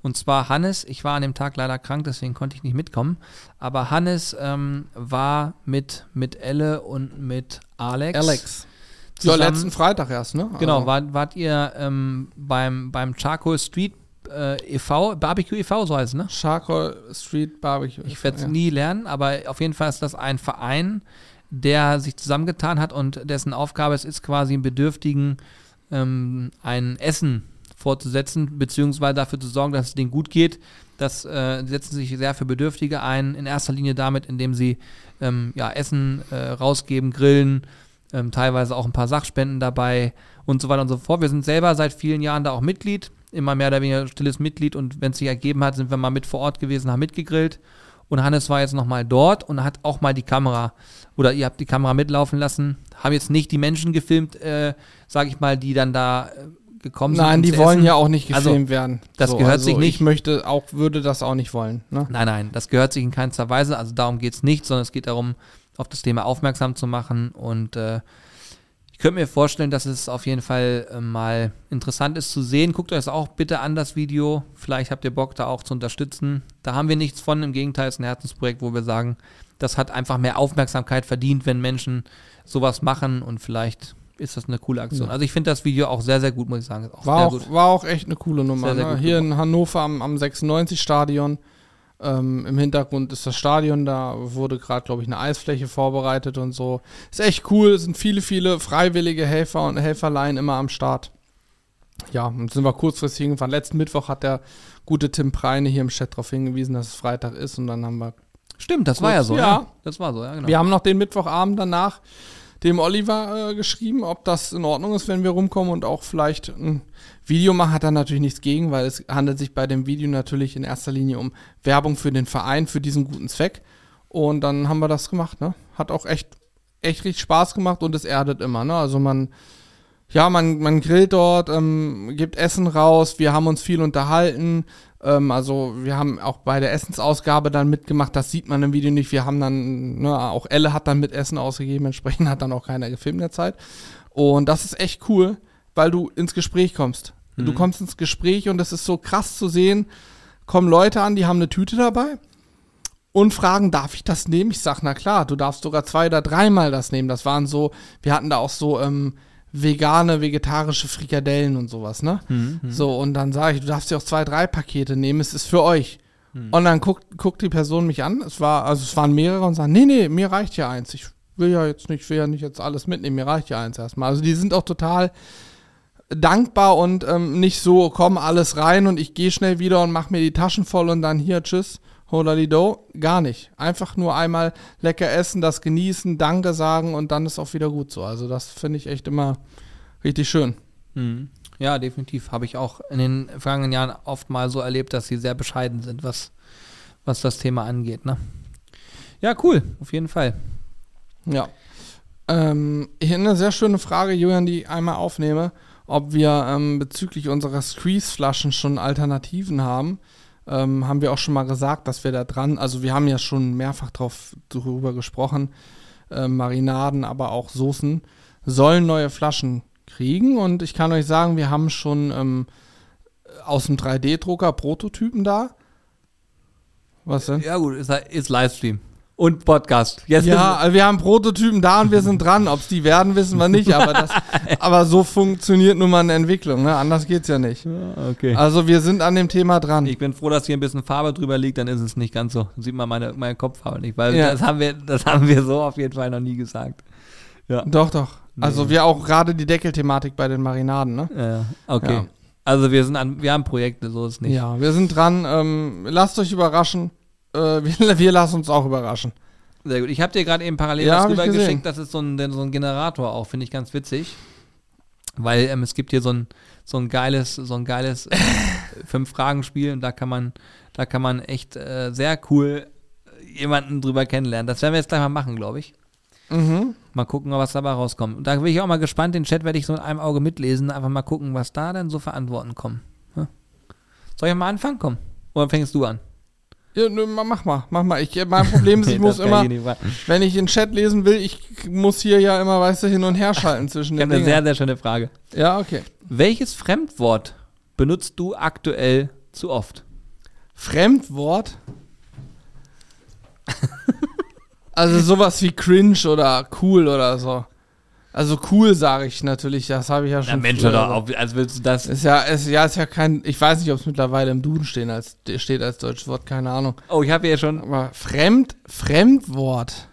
Und zwar Hannes, ich war an dem Tag leider krank, deswegen konnte ich nicht mitkommen. Aber Hannes ähm, war mit, mit Elle und mit Alex. Alex. Ja, letzten Freitag erst, ne? Genau, Also, wart, wart ihr ähm, beim, beim Charcoal Street äh, e.V., Barbecue e.V., so heißt es, ne? Charcoal Street Barbecue. Ich werde es ja. nie lernen, aber auf jeden Fall ist das ein Verein, der sich zusammengetan hat und dessen Aufgabe es ist, quasi einen Bedürftigen ähm, ein Essen fortzusetzen, beziehungsweise dafür zu sorgen, dass es denen gut geht. Das äh, setzen sich sehr für Bedürftige ein, in erster Linie damit, indem sie ähm, ja, Essen äh, rausgeben, grillen, ähm, teilweise auch ein paar Sachspenden dabei und so weiter und so fort. Wir sind selber seit vielen Jahren da auch Mitglied, immer mehr oder weniger stilles Mitglied und wenn es sich ergeben hat, sind wir mal mit vor Ort gewesen, haben mitgegrillt. Und Hannes war jetzt nochmal dort und hat auch mal die Kamera, oder ihr habt die Kamera mitlaufen lassen, haben jetzt nicht die Menschen gefilmt, äh, sage ich mal, die dann da äh, gekommen sind. Nein, die wollen essen. ja auch nicht Also, gefilmt werden. das gehört sich nicht. Ich möchte auch, würde das auch nicht wollen. Ne? Nein, nein, das gehört sich in keinster Weise. Also darum geht es nicht, sondern es geht darum, auf das Thema aufmerksam zu machen. Und äh, ich könnte mir vorstellen, dass es auf jeden Fall äh, mal interessant ist zu sehen. Guckt euch das auch bitte an, das Video. Vielleicht habt ihr Bock, da auch zu unterstützen. Da haben wir nichts von. Im Gegenteil, es ist ein Herzensprojekt, wo wir sagen, das hat einfach mehr Aufmerksamkeit verdient, wenn Menschen sowas machen und vielleicht ist das eine coole Aktion. Also ich finde das Video auch sehr, sehr gut, muss ich sagen. Auch War auch, gut. war auch echt eine coole Nummer. Sehr, sehr ne? Hier in Hannover am, am 96-Stadion. Ähm, Im Hintergrund ist das Stadion, da wurde gerade, glaube ich, eine Eisfläche vorbereitet und so. Ist echt cool, es sind viele, viele freiwillige Helfer und Helferlein immer am Start. Ja, und sind wir kurzfristig hingefahren. Letzten Mittwoch hat der gute Tim Preine hier im Chat darauf hingewiesen, dass es Freitag ist und dann haben wir Stimmt, das war ja so. Ja. Ne? Das war so, ja, genau. Wir haben noch den Mittwochabend danach dem Oliver äh, geschrieben, ob das in Ordnung ist, wenn wir rumkommen und auch vielleicht ein Video machen. Hat er natürlich nichts gegen, weil es handelt sich bei dem Video natürlich in erster Linie um Werbung für den Verein, für diesen guten Zweck. Und dann haben wir das gemacht, ne? Hat auch echt, echt richtig Spaß gemacht und es erdet immer, ne? Also man, ja, man, man grillt dort, ähm, gibt Essen raus, wir haben uns viel unterhalten. Ähm, also wir haben auch bei der Essensausgabe dann mitgemacht, das sieht man im Video nicht. Wir haben dann, ne, auch Elle hat dann mit Essen ausgegeben, entsprechend hat dann auch keiner gefilmt in der Zeit. Und das ist echt cool, weil du ins Gespräch kommst. Du kommst ins Gespräch und es ist so krass zu sehen, kommen Leute an, die haben eine Tüte dabei und fragen, darf ich das nehmen? Ich sag, na klar, du darfst sogar zwei oder dreimal das nehmen. Das waren so, wir hatten da auch so ähm, vegane, vegetarische Frikadellen und sowas, ne? So, und dann sage ich, du darfst dir auch zwei, drei Pakete nehmen, es ist für euch. Und dann guckt, guckt die Person mich an, es war, also es waren mehrere und sagen, nee, nee, mir reicht ja eins. Ich will ja jetzt nicht, will ja nicht jetzt alles mitnehmen, mir reicht ja eins erstmal. Also die sind auch total dankbar und ähm, nicht so, komm alles rein und ich gehe schnell wieder und mach mir die Taschen voll und dann hier, tschüss, holalido, gar nicht. Einfach nur einmal lecker essen, das genießen, Danke sagen und dann ist auch wieder gut so. Also das finde ich echt immer richtig schön. Mhm. Ja, definitiv. Habe ich auch in den vergangenen Jahren oft mal so erlebt, dass sie sehr bescheiden sind, was, was das Thema angeht. Ne? Ja, cool, auf jeden Fall. Ja. Ähm, hier eine sehr schöne Frage, Julian, die ich einmal aufnehme, ob wir ähm, bezüglich unserer Squeeze-Flaschen schon Alternativen haben. Ähm, haben wir auch schon mal gesagt, dass wir da dran, also wir haben ja schon mehrfach drauf, darüber gesprochen, ähm, Marinaden, aber auch Soßen sollen neue Flaschen kriegen und ich kann euch sagen, wir haben schon ähm, aus dem 3D-Drucker Prototypen da. Was denn? Ja, gut, ist, ist Livestream. Und Podcast. Jetzt Ja, also wir haben Prototypen da und wir sind dran. Ob es die werden, wissen wir nicht. Aber, das, [LAUGHS] aber so funktioniert nun mal eine Entwicklung. Ne? Anders geht's ja nicht. okay. Also wir sind an dem Thema dran. Ich bin froh, dass hier ein bisschen Farbe drüber liegt, dann ist es nicht ganz so. Dann sieht man meine, meine Kopffarbe nicht, weil Ja. das, haben wir, das haben wir so auf jeden Fall noch nie gesagt. Ja. Doch, doch. Also wir auch gerade die Deckelthematik bei den Marinaden. Ne? Ja, okay. Ja. Also wir sind an, wir haben Projekte, so ist es nicht. Ja, wir sind dran. Ähm, lasst euch überraschen. Äh, wir, [LAUGHS] wir lassen uns auch überraschen. Sehr gut. Ich habe dir gerade eben parallel Ja, was rübergeschickt. Das ist so ein, so ein Generator auch, finde ich ganz witzig. Weil ähm, es gibt hier so ein, so ein geiles, so ein geiles äh, [LAUGHS] Fünf-Fragen-Spiel und da kann man, da kann man echt äh, sehr cool jemanden drüber kennenlernen. Das werden wir jetzt gleich mal machen, glaube ich. Mhm. Mal gucken, was dabei rauskommt. Und da bin ich auch mal gespannt. Den Chat werde ich so mit einem Auge mitlesen. Einfach mal gucken, was da dann so für Antworten kommen. Ja. Soll ich mal anfangen? Komm. Oder fängst du an? Ja, nö, mach mal, mach mal. Ich, mein Problem ist, ich [LAUGHS] muss immer, ich wenn ich den Chat lesen will, ich muss hier ja immer, weißt du, hin und her schalten zwischen Ich den habe eine sehr, sehr schöne Frage. Ja, okay. Welches Fremdwort benutzt du aktuell zu oft? Fremdwort? also sowas wie cringe oder cool oder so. Also cool sage ich natürlich, das habe ich ja schon. früher gesagt. als willst du das. Ist ja, ist, ja, ist ja kein, ich weiß nicht, ob es mittlerweile im Duden stehen als, steht als deutsches Wort, keine Ahnung. Oh, ich habe hier schon. Aber Fremd, Fremdwort.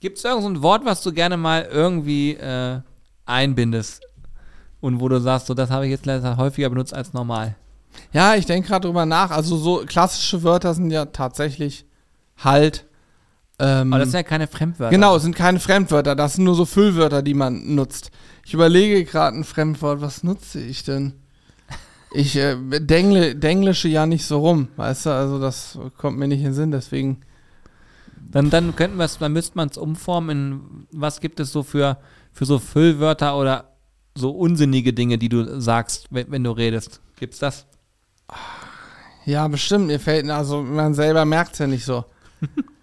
Gibt es irgend so ein Wort, was du gerne mal irgendwie äh, einbindest? Und wo du sagst, so das habe ich jetzt leider häufiger benutzt als normal. Ja, ich denke gerade drüber nach. Also so klassische Wörter sind ja tatsächlich halt. Ähm, Aber das sind ja keine Fremdwörter. Genau, es sind keine Fremdwörter, das sind nur so Füllwörter, die man nutzt. Ich überlege gerade ein Fremdwort, was nutze ich denn? Ich äh, dengle, denglische ja nicht so rum, weißt du, also das kommt mir nicht in den Sinn, deswegen. Dann, dann könnten wir es, dann müsste man es umformen in was gibt es so für, für so Füllwörter oder so unsinnige Dinge, die du sagst, wenn, wenn du redest. Gibt's das? Ja, bestimmt, mir fällt, also man selber merkt es ja nicht so. [LAUGHS]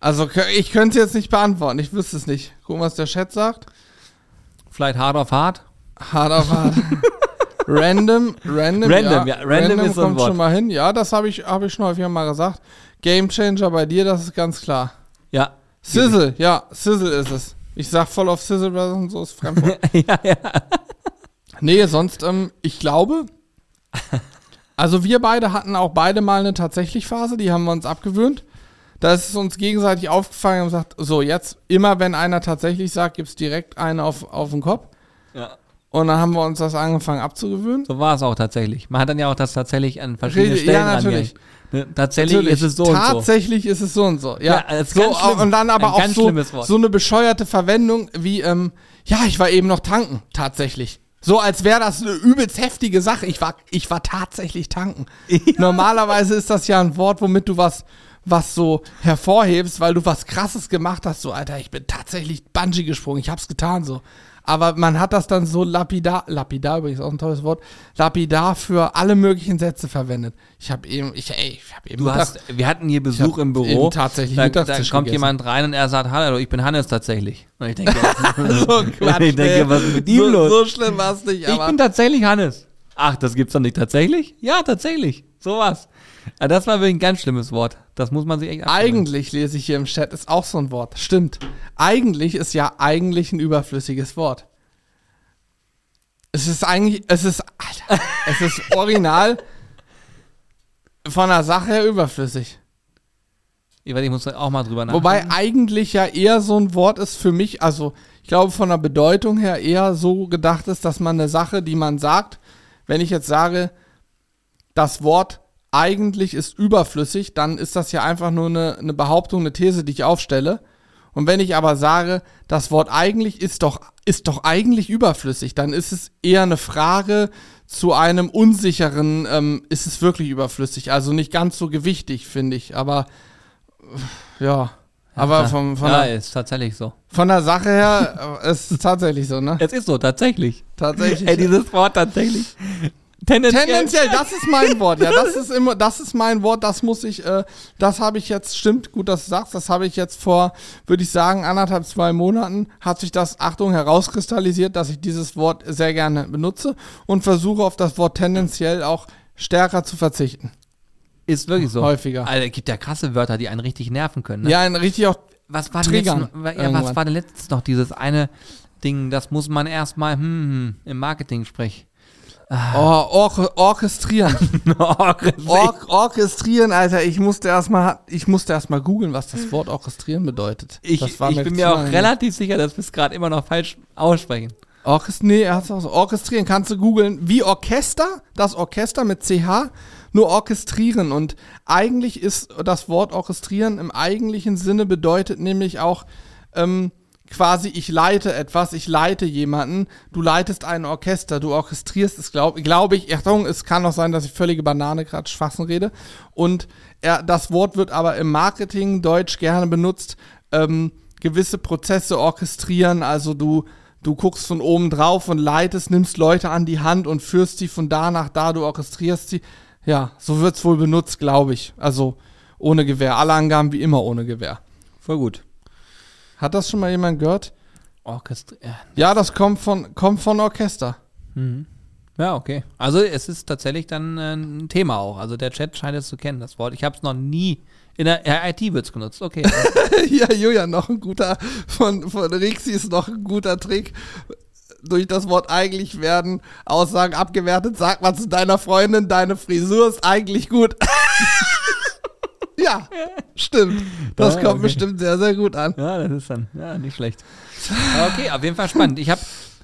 Also ich könnte es jetzt nicht beantworten, ich wüsste es nicht. Gucken, was der Chat sagt. Vielleicht hart auf hart? Hart auf hart. random, [LAUGHS] random, Random, ja, random ist so ein kommt Wort. schon mal hin. Ja, das habe ich, hab ich schon häufiger mal gesagt. Game Changer bei dir, das ist ganz klar. Ja. Sizzle, ja, Sizzle ist es. Ich sag voll auf Sizzle Brothers und so ist Fremdwort. [LAUGHS] ja, ja. nee, sonst, ähm, ich glaube, also wir beide hatten auch beide mal eine tatsächlich Phase, die haben wir uns abgewöhnt. Da ist es uns gegenseitig aufgefallen und gesagt, so jetzt, immer wenn einer tatsächlich sagt, gibt's direkt eine auf, auf den Kopf. ja. Und dann haben wir uns das angefangen abzugewöhnen. So war es auch tatsächlich. Man hat dann ja auch das tatsächlich an verschiedenen Stellen ja, natürlich. Ne, Tatsächlich Natürlich. ist es so und so. Tatsächlich ist es so und so. Ja, Ja, so, und dann aber Ein auch so, so eine bescheuerte Verwendung wie, ähm, ja, ich war eben noch tanken, tatsächlich. So als wäre das eine übelst heftige Sache. Ich war, ich war tatsächlich tanken. [LAUGHS] Normalerweise ist das ja ein Wort, womit du was, was so hervorhebst, weil du was krasses gemacht hast. So, Alter, ich bin tatsächlich Bungee gesprungen, ich hab's getan, so. Aber man hat das dann so lapidar, lapidar übrigens auch ein tolles Wort, lapidar für alle möglichen Sätze verwendet. Ich habe eben, ich, ey, ich habe eben Du gedacht, hast, wir hatten hier Besuch im Büro. tatsächlich da, da kommt gegessen. jemand rein und er sagt, hallo, ich bin Hannes tatsächlich. Und ich denke, [LAUGHS] so Quatsch, ich denke was ist mit ihm so, los? So schlimm war es nicht, ich bin tatsächlich Hannes. Ach, das gibt's doch nicht tatsächlich? Ja, tatsächlich. So was. Aber das war wirklich ein ganz schlimmes Wort. Das muss man sich echt eigentlich lese ich hier im Chat, ist auch so ein Wort. Stimmt. Eigentlich ist ja eigentlich ein überflüssiges Wort. Es ist eigentlich, es ist, Alter, es ist original von der Sache her überflüssig. Ich, weiß, ich muss auch mal drüber nachdenken. Wobei eigentlich ja eher so ein Wort ist für mich, also ich glaube von der Bedeutung her eher so gedacht ist, dass man eine Sache, die man sagt, wenn ich jetzt sage, das Wort eigentlich ist überflüssig, dann ist das ja einfach nur eine, eine Behauptung, eine These, die ich aufstelle. Und wenn ich aber sage, das Wort eigentlich ist doch, ist doch eigentlich überflüssig, dann ist es eher eine Frage zu einem unsicheren, ähm, ist es wirklich überflüssig? Also nicht ganz so gewichtig, finde ich. Aber ja. Aber vom, von, ja, der, ist tatsächlich so. von der Sache her äh, ist es tatsächlich so, ne? [LAUGHS] Es ist so, tatsächlich. Tatsächlich. Ey, dieses Wort tatsächlich. Tendenziell. Tendenziell, das ist mein Wort, ja, das [LAUGHS] ist immer, das ist mein Wort, das muss ich, äh, das habe ich jetzt, stimmt, gut, dass du sagst, das habe ich jetzt vor, würde ich sagen, anderthalb, zwei Monaten, hat sich das, Achtung, herauskristallisiert, dass ich dieses Wort sehr gerne benutze und versuche auf das Wort tendenziell auch stärker zu verzichten. Ist wirklich so. Häufiger. Alter, es gibt ja krasse Wörter, die einen richtig nerven können. Ne? Ja, ein richtig auch, was war denn Triggern letztens, ja, was war denn letztens noch dieses eine Ding, das muss man erstmal hm, hm, im Marketing sprechen. Oh, or orchestrieren. [LAUGHS] Or orchestrieren, Alter, ich musste erstmal, ich musste erstmal googeln, was das Wort orchestrieren bedeutet. ich ich bin zu mir auch lange. relativ sicher, dass wir es gerade immer noch falsch aussprechen. Orchest nee, er hat's auch so. Orchestrieren kannst du googeln. Wie Orchester, das Orchester mit CH, nur orchestrieren. Und eigentlich ist das Wort orchestrieren im eigentlichen Sinne bedeutet nämlich auch ähm, quasi, ich leite etwas, ich leite jemanden, du leitest ein Orchester, du orchestrierst es, glaube glaub ich. Achtung, es kann auch sein, dass ich völlige Banane gerade Schwachsinn rede. Und er, das Wort wird aber im Marketing Deutsch gerne benutzt, ähm, gewisse Prozesse orchestrieren, also du Du guckst von oben drauf und leitest, nimmst Leute an die Hand und führst sie von da nach da, du orchestrierst sie. Ja, so wird's wohl benutzt, glaube ich. Also ohne Gewehr. Alle Angaben wie immer ohne Gewehr. Voll gut. Hat das schon mal jemand gehört? Orchester. Ja. Das kommt von, kommt von Orchester. ja, okay. Also es ist tatsächlich dann äh, ein Thema auch. Also der Chat scheint es zu kennen, das Wort. Ich habe es noch nie. In der IT wird es genutzt. Okay. [LAUGHS] ja, Julian, noch ein guter, von, von Rixi ist noch ein guter Trick. Durch das Wort eigentlich werden Aussagen abgewertet. Sag mal zu deiner Freundin, deine Frisur ist eigentlich gut. [LAUGHS] ja, stimmt. Das Ja, kommt okay. bestimmt sehr, sehr gut an. Ja, das ist dann, ja, nicht schlecht. [LAUGHS] Okay, auf jeden Fall spannend. Ich habe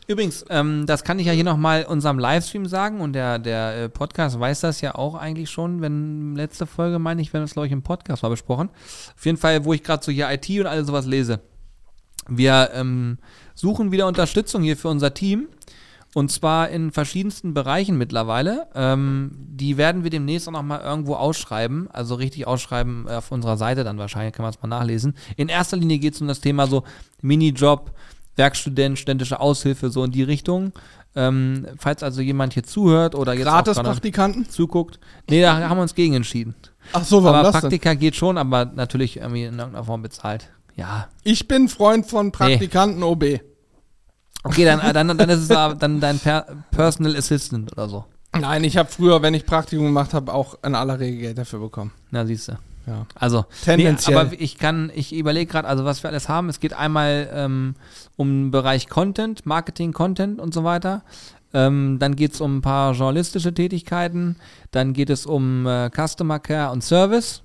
übrigens, ähm, das kann ich ja hier nochmal unserem Livestream sagen und der, der äh, Podcast weiß das ja auch eigentlich schon, wenn letzte Folge, meine ich, wenn das glaube ich im Podcast mal besprochen. Auf jeden Fall, wo ich gerade so hier IT und alles sowas lese. Wir ähm, suchen wieder Unterstützung hier für unser Team. Und zwar in verschiedensten Bereichen mittlerweile. Ähm, die werden wir demnächst auch nochmal irgendwo ausschreiben. Also richtig ausschreiben äh, auf unserer Seite dann wahrscheinlich, kann man es mal nachlesen. In erster Linie geht es um das Thema so Minijob, Werkstudent, studentische Aushilfe, so in die Richtung. Ähm, falls also jemand hier zuhört oder jetzt auch gerade Gratis-Praktikanten? zuguckt. Nee, da haben wir uns gegen entschieden. Ach so, warum aber das denn? Praktika geht schon, aber natürlich irgendwie in irgendeiner Form bezahlt. Ja, Ich bin Freund von Praktikanten OB. Okay, dann, äh, dann, dann ist es dann dein per Personal Assistant oder so. Nein, ich habe früher, wenn ich Praktikum gemacht habe, auch in aller Regel Geld dafür bekommen. Na, siehst du. Ja. Also, Tendenziell. Nee, aber ich kann, ich überlege gerade, also was wir alles haben. Es geht einmal ähm, um den Bereich Content, Marketing, Content und so weiter. Ähm, dann geht es um ein paar journalistische Tätigkeiten. Dann geht es um äh, Customer Care und Service.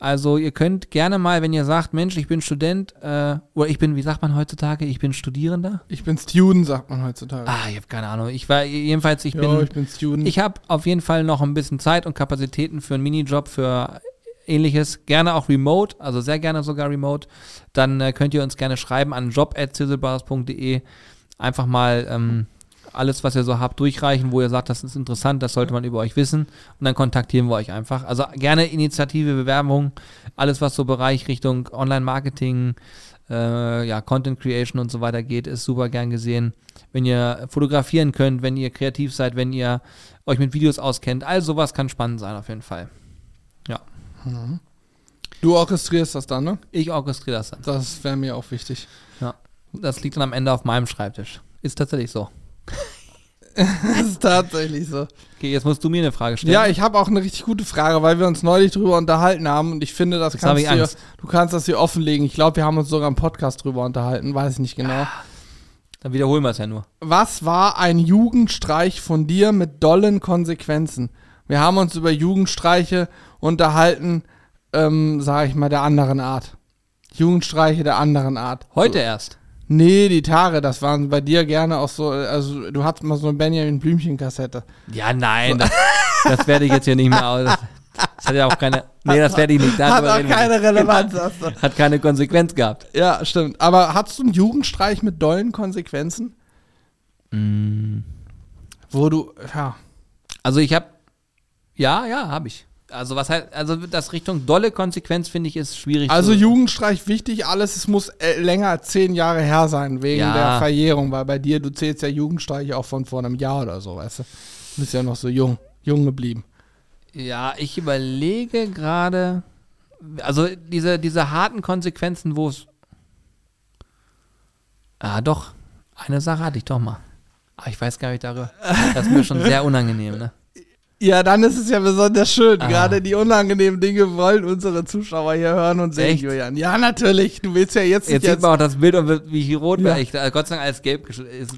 Also ihr könnt gerne mal, wenn ihr sagt, Mensch, ich bin Student, äh, oder ich bin, wie sagt man heutzutage, ich bin Studierender. Ich bin Student, sagt man heutzutage. Ah, ich habe keine Ahnung. Ich war jedenfalls, ich ja, bin, ich bin Student. ich habe auf jeden Fall noch ein bisschen Zeit und Kapazitäten für einen Minijob, für ähnliches. Gerne auch remote, also sehr gerne sogar remote. Dann äh, könnt ihr uns gerne schreiben an job.zizzlebars.de. Einfach mal ähm, alles, was ihr so habt, durchreichen, wo ihr sagt, das ist interessant, das sollte man über euch wissen. Und dann kontaktieren wir euch einfach. Also gerne Initiative, Bewerbung, alles, was so Bereich Richtung Online-Marketing, äh, ja, Content Creation und so weiter geht, ist super gern gesehen. Wenn ihr fotografieren könnt, wenn ihr kreativ seid, wenn ihr euch mit Videos auskennt, all sowas kann spannend sein auf jeden Fall. Ja. du orchestrierst das dann, ne? Ich orchestriere das dann. Das wäre mir auch wichtig. Ja. Das liegt dann am Ende auf meinem Schreibtisch. Ist tatsächlich so. Das [LAUGHS] ist tatsächlich so. Okay, jetzt musst du mir eine Frage stellen. Ja, ich habe auch eine richtig gute Frage, weil wir uns neulich drüber unterhalten haben und ich finde, das Jetzt kannst du, Angst. du kannst das hier offenlegen. Ich glaube, wir haben uns sogar im Podcast drüber unterhalten, weiß ich nicht genau. Dann wiederholen wir es ja nur. Was war ein Jugendstreich von dir mit dollen Konsequenzen? Wir haben uns über Jugendstreiche unterhalten, ähm, sage ich mal, der anderen Art. Jugendstreiche der anderen Art. Heute erst. Nee, die Tage, das waren bei dir gerne auch so, also du hattest mal so eine Benjamin Blümchen-Kassette. Ja, nein, das, das werde ich jetzt hier nicht mehr aus. Das, das hat ja auch keine. Nee, das werde ich nicht. Hat Darüber auch keine. Relevanz. hast du. Hat keine Konsequenz gehabt. Ja, stimmt. Aber hattest du einen Jugendstreich mit dollen Konsequenzen? Mm. Wo du, ja. Also ich habe. Ja, ja, habe ich. Also was heißt, also das Richtung dolle Konsequenz finde ich ist schwierig. Also Jugendstreich wichtig, alles, es muss äh, länger als zehn Jahre her sein, wegen Ja. der Verjährung, weil bei dir, du zählst ja Jugendstreich auch von vor einem Jahr oder so, weißt du. Du bist ja noch so jung, jung geblieben. Ja, ich überlege gerade. Also diese, diese harten Konsequenzen, wo es. Ah, doch. Eine Sache hatte ich doch mal. Aber ich weiß gar nicht darüber. Das ist mir schon sehr unangenehm, ne? Ja, dann ist es ja besonders schön. Ah. Gerade die unangenehmen Dinge wollen unsere Zuschauer hier hören und sehen, Echt? Julian. Ja, natürlich. Du willst ja jetzt, Jetzt sieht man auch das Bild und wie ich rot Ja. war. Ich, äh, Gott sei Dank alles gelb.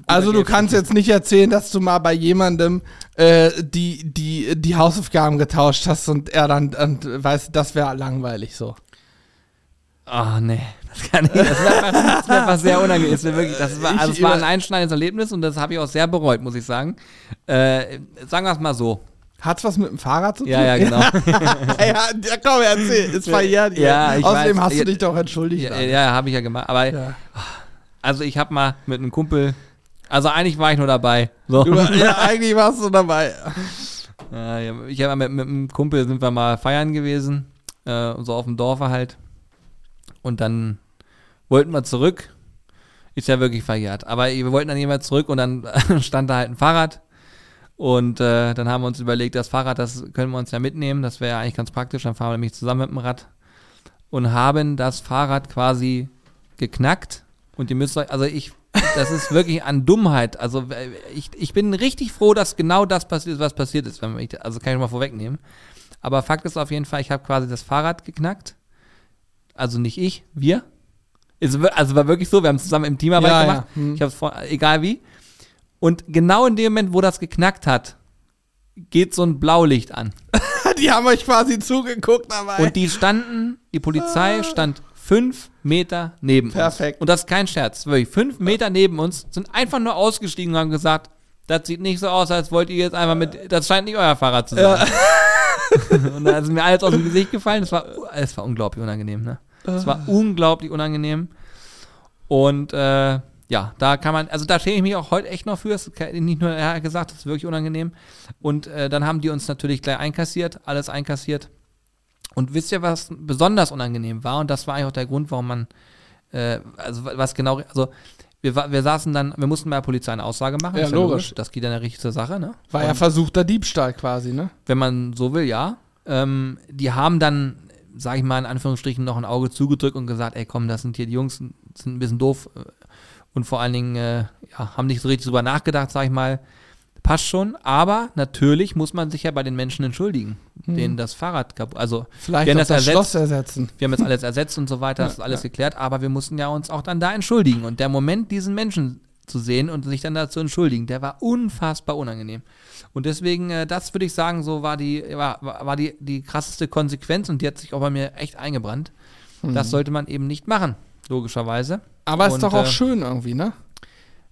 Also du kannst jetzt nicht erzählen, dass du mal bei jemandem äh, die, die, die Hausaufgaben getauscht hast und er dann, und, weißt das wäre langweilig so. Ah, nee. Das kann ich. Das einfach, das wär einfach sehr unangenehm. Das, wirklich, das, war, also es war ein einschneidendes Erlebnis und das habe ich auch sehr bereut, muss ich sagen. Äh, sagen wir es mal so. Hat's was mit dem Fahrrad zu tun? Ja, [LAUGHS] ja, genau. ja, komm, erzähl. Ist verjährt. Ja, ich Außerdem weiß. hast du Ja, dich doch entschuldigt. ja, ja habe ich ja gemacht. Aber Ja. Also ich habe mal mit einem Kumpel, also eigentlich war ich nur dabei. So. Du, ja, eigentlich warst du dabei. [LAUGHS] Ja, ich habe mit, mit einem Kumpel sind wir mal feiern gewesen, äh, so auf dem Dorfe halt. Und dann wollten wir zurück. Ist ja wirklich verjährt. Aber wir wollten dann jemand zurück und dann [LAUGHS] stand da halt ein Fahrrad. Und äh, dann haben wir uns überlegt, das Fahrrad, das können wir uns ja mitnehmen. Das wäre ja eigentlich ganz praktisch. Dann fahren wir nämlich zusammen mit dem Rad. Und haben das Fahrrad quasi geknackt. Und ihr müsst euch, also ich, das ist wirklich an Dummheit. Also äh, ich, ich bin richtig froh, dass genau das passiert ist, was passiert ist. Wenn ich, also kann ich mal vorwegnehmen. Aber Fakt ist auf jeden Fall, ich habe quasi das Fahrrad geknackt. Also nicht ich, wir. Also war wirklich so, wir haben zusammen im Teamarbeit Ja, ja. gemacht. Hm. Ich habe es egal wie. Und genau in dem Moment, wo das geknackt hat, geht so ein Blaulicht an. [LAUGHS] Die haben euch quasi zugeguckt dabei. Und die standen, die Polizei stand fünf Meter neben uns. Perfekt. Und das ist kein Scherz. Wirklich, fünf Meter neben uns sind einfach nur ausgestiegen und haben gesagt, das sieht nicht so aus, als wollt ihr jetzt einfach mit, das scheint nicht euer Fahrrad zu sein. [LAUGHS] und da ist mir alles aus dem Gesicht gefallen. Es war, es war unglaublich unangenehm, ne? Es war unglaublich unangenehm. Und äh, ja, da kann man, also da schäme ich mich auch heute echt noch für. Es ist nicht nur er hat gesagt, das ist wirklich unangenehm. Und äh, dann haben die uns natürlich gleich einkassiert, alles einkassiert. Und wisst ihr, was besonders unangenehm war? Und das war eigentlich auch der Grund, warum man, äh, also was genau, also wir, wir saßen dann, wir mussten bei der Polizei eine Aussage machen. Ja, ist logisch. Das geht dann ja richtig zur Sache, ne? War ja versuchter Diebstahl quasi, ne? wenn man so will, ja. Ähm, die haben dann, sage ich mal in Anführungsstrichen, noch ein Auge zugedrückt und gesagt, ey komm, das sind hier die Jungs, sind ein bisschen doof äh, und vor allen Dingen, äh, ja, haben nicht so richtig drüber nachgedacht, sag ich mal. passt schon, aber natürlich muss man sich ja bei den Menschen entschuldigen, denen das Fahrrad kaputt, also Vielleicht wir haben das das ersetzt, Schloss ersetzen. wir haben jetzt alles ersetzt und so weiter, das ist alles geklärt, aber wir mussten ja uns auch dann da entschuldigen. Und der Moment, diesen Menschen zu sehen und sich dann da zu entschuldigen, der war unfassbar unangenehm. Und deswegen, äh, das würde ich sagen, so war die, war, war war die, die krasseste Konsequenz und die hat sich auch bei mir echt eingebrannt. Das sollte man eben nicht machen, logischerweise. Aber ist Und, doch auch äh, schön irgendwie, ne?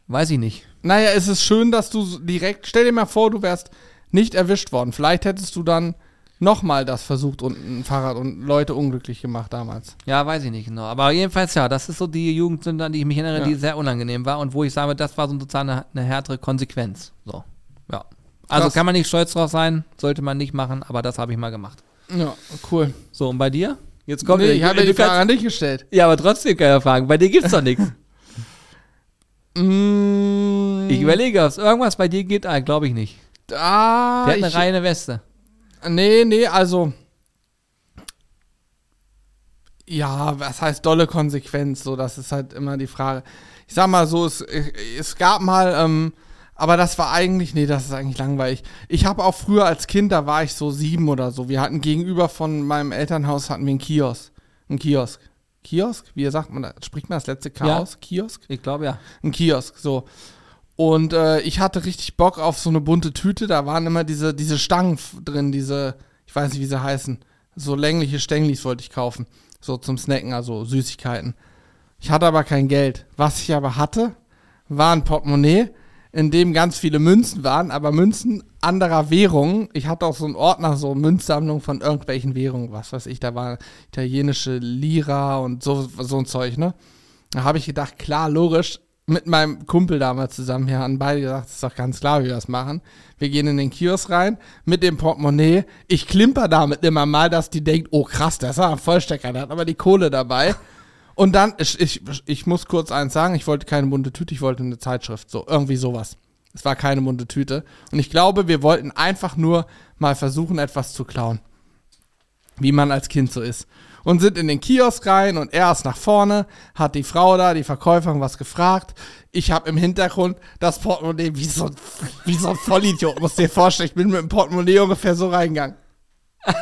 Weiß ich nicht. Naja, es ist schön, dass du direkt, stell dir mal vor, du wärst nicht erwischt worden. Vielleicht hättest du dann nochmal das versucht und ein Fahrrad und Leute unglücklich gemacht damals. Ja, weiß ich nicht genau. Aber jedenfalls, ja, das ist so die Jugendsünde, an die ich mich erinnere, Ja. die sehr unangenehm war und wo ich sage, das war so sozusagen eine, eine härtere Konsequenz. So, ja. Also Krass. kann man nicht stolz drauf sein, sollte man nicht machen, aber das habe ich mal gemacht. Ja, cool. So, und bei dir? Jetzt kommt nee, ich habe ja die Frage an dich gestellt. Ja, aber trotzdem kann ich fragen. Bei dir gibt's doch nichts. [LAUGHS] Mm, Ich überlege, ob es irgendwas bei dir gibt. Ah, glaube ich nicht. ah, Der hat eine ich, reine Weste. Nee, nee, also. Ja, was heißt dolle Konsequenz? So, das ist halt immer die Frage. Ich sag mal so, es, es gab mal, ähm, aber das war eigentlich, nee, das ist eigentlich langweilig. Ich habe auch früher als Kind, da war ich so sieben oder so. Wir hatten gegenüber von meinem Elternhaus hatten wir einen Kiosk. Ein Kiosk. Kiosk? Wie sagt man da? Spricht man das letzte K Ja. Kiosk? Ich glaube ja. ein Kiosk, so. Und äh, ich hatte richtig Bock auf so eine bunte Tüte. Da waren immer diese, diese Stangen drin, diese, ich weiß nicht, wie sie heißen. So längliche Stänglis wollte ich kaufen. So zum Snacken, also Süßigkeiten. Ich hatte aber kein Geld. Was ich aber hatte, war ein Portemonnaie, in dem ganz viele Münzen waren, aber Münzen anderer Währungen. Ich hatte auch so einen Ordner, so Münzsammlung von irgendwelchen Währungen, was weiß ich. Da war italienische Lira und so, so ein Zeug, ne? Da habe ich gedacht, klar, logisch, mit meinem Kumpel damals zusammen hier haben beide gesagt, ist doch ganz klar, wie wir das machen. Wir gehen in den Kiosk rein mit dem Portemonnaie. Ich klimper damit immer mal, dass die denkt, oh krass, das war ein Vollstecker, der hat aber die Kohle dabei. Und dann, ich, ich, ich muss kurz eins sagen, ich wollte keine bunte Tüte, ich wollte eine Zeitschrift, so irgendwie sowas. Es war keine bunte Tüte. Und ich glaube, wir wollten einfach nur mal versuchen, etwas zu klauen wie man als Kind so ist. Und sind in den Kiosk rein und er ist nach vorne, hat die Frau da, die Verkäuferin, was gefragt. Ich habe im Hintergrund das Portemonnaie wie so, wie so ein Vollidiot, musst dir vorstellen. Ich bin mit dem Portemonnaie ungefähr so reingegangen.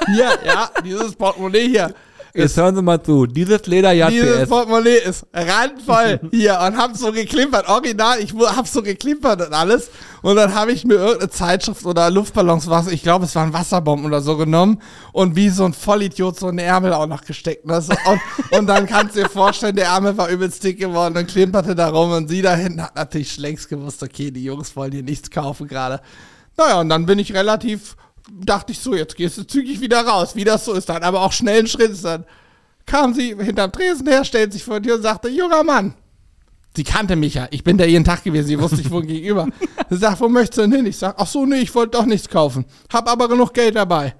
Hier, ja, dieses Portemonnaie hier. Jetzt hören Sie mal zu. Dieses Leder Dieses. Portemonnaie ist randvoll hier und hab so geklimpert, original, ich hab so geklimpert und alles. Und dann habe ich mir irgendeine Zeitschrift oder Luftballons, was, ich glaube, es waren Wasserbomben oder so genommen und wie so ein Vollidiot so einen Ärmel auch noch gesteckt. Ne? So, und, und dann kannst du dir vorstellen, der Ärmel war übelst dick geworden und klimperte da rum und sie da hinten hat natürlich längst gewusst, okay, die Jungs wollen hier nichts kaufen gerade. Naja, und dann bin ich relativ, dachte ich so, jetzt gehst du zügig wieder raus, wie das so ist. Dann aber auch schnellen Schritt. Dann kam sie hinterm Tresen her, stellt sich vor die Tür und sagte, junger Mann. Sie kannte mich ja. Ich bin da jeden Tag gewesen. Sie wusste ich wohl [LAUGHS] gegenüber. Sie sagt, wo möchtest du denn hin? Ich sag, ach so, nee, ich wollte doch nichts kaufen. Hab aber genug Geld dabei.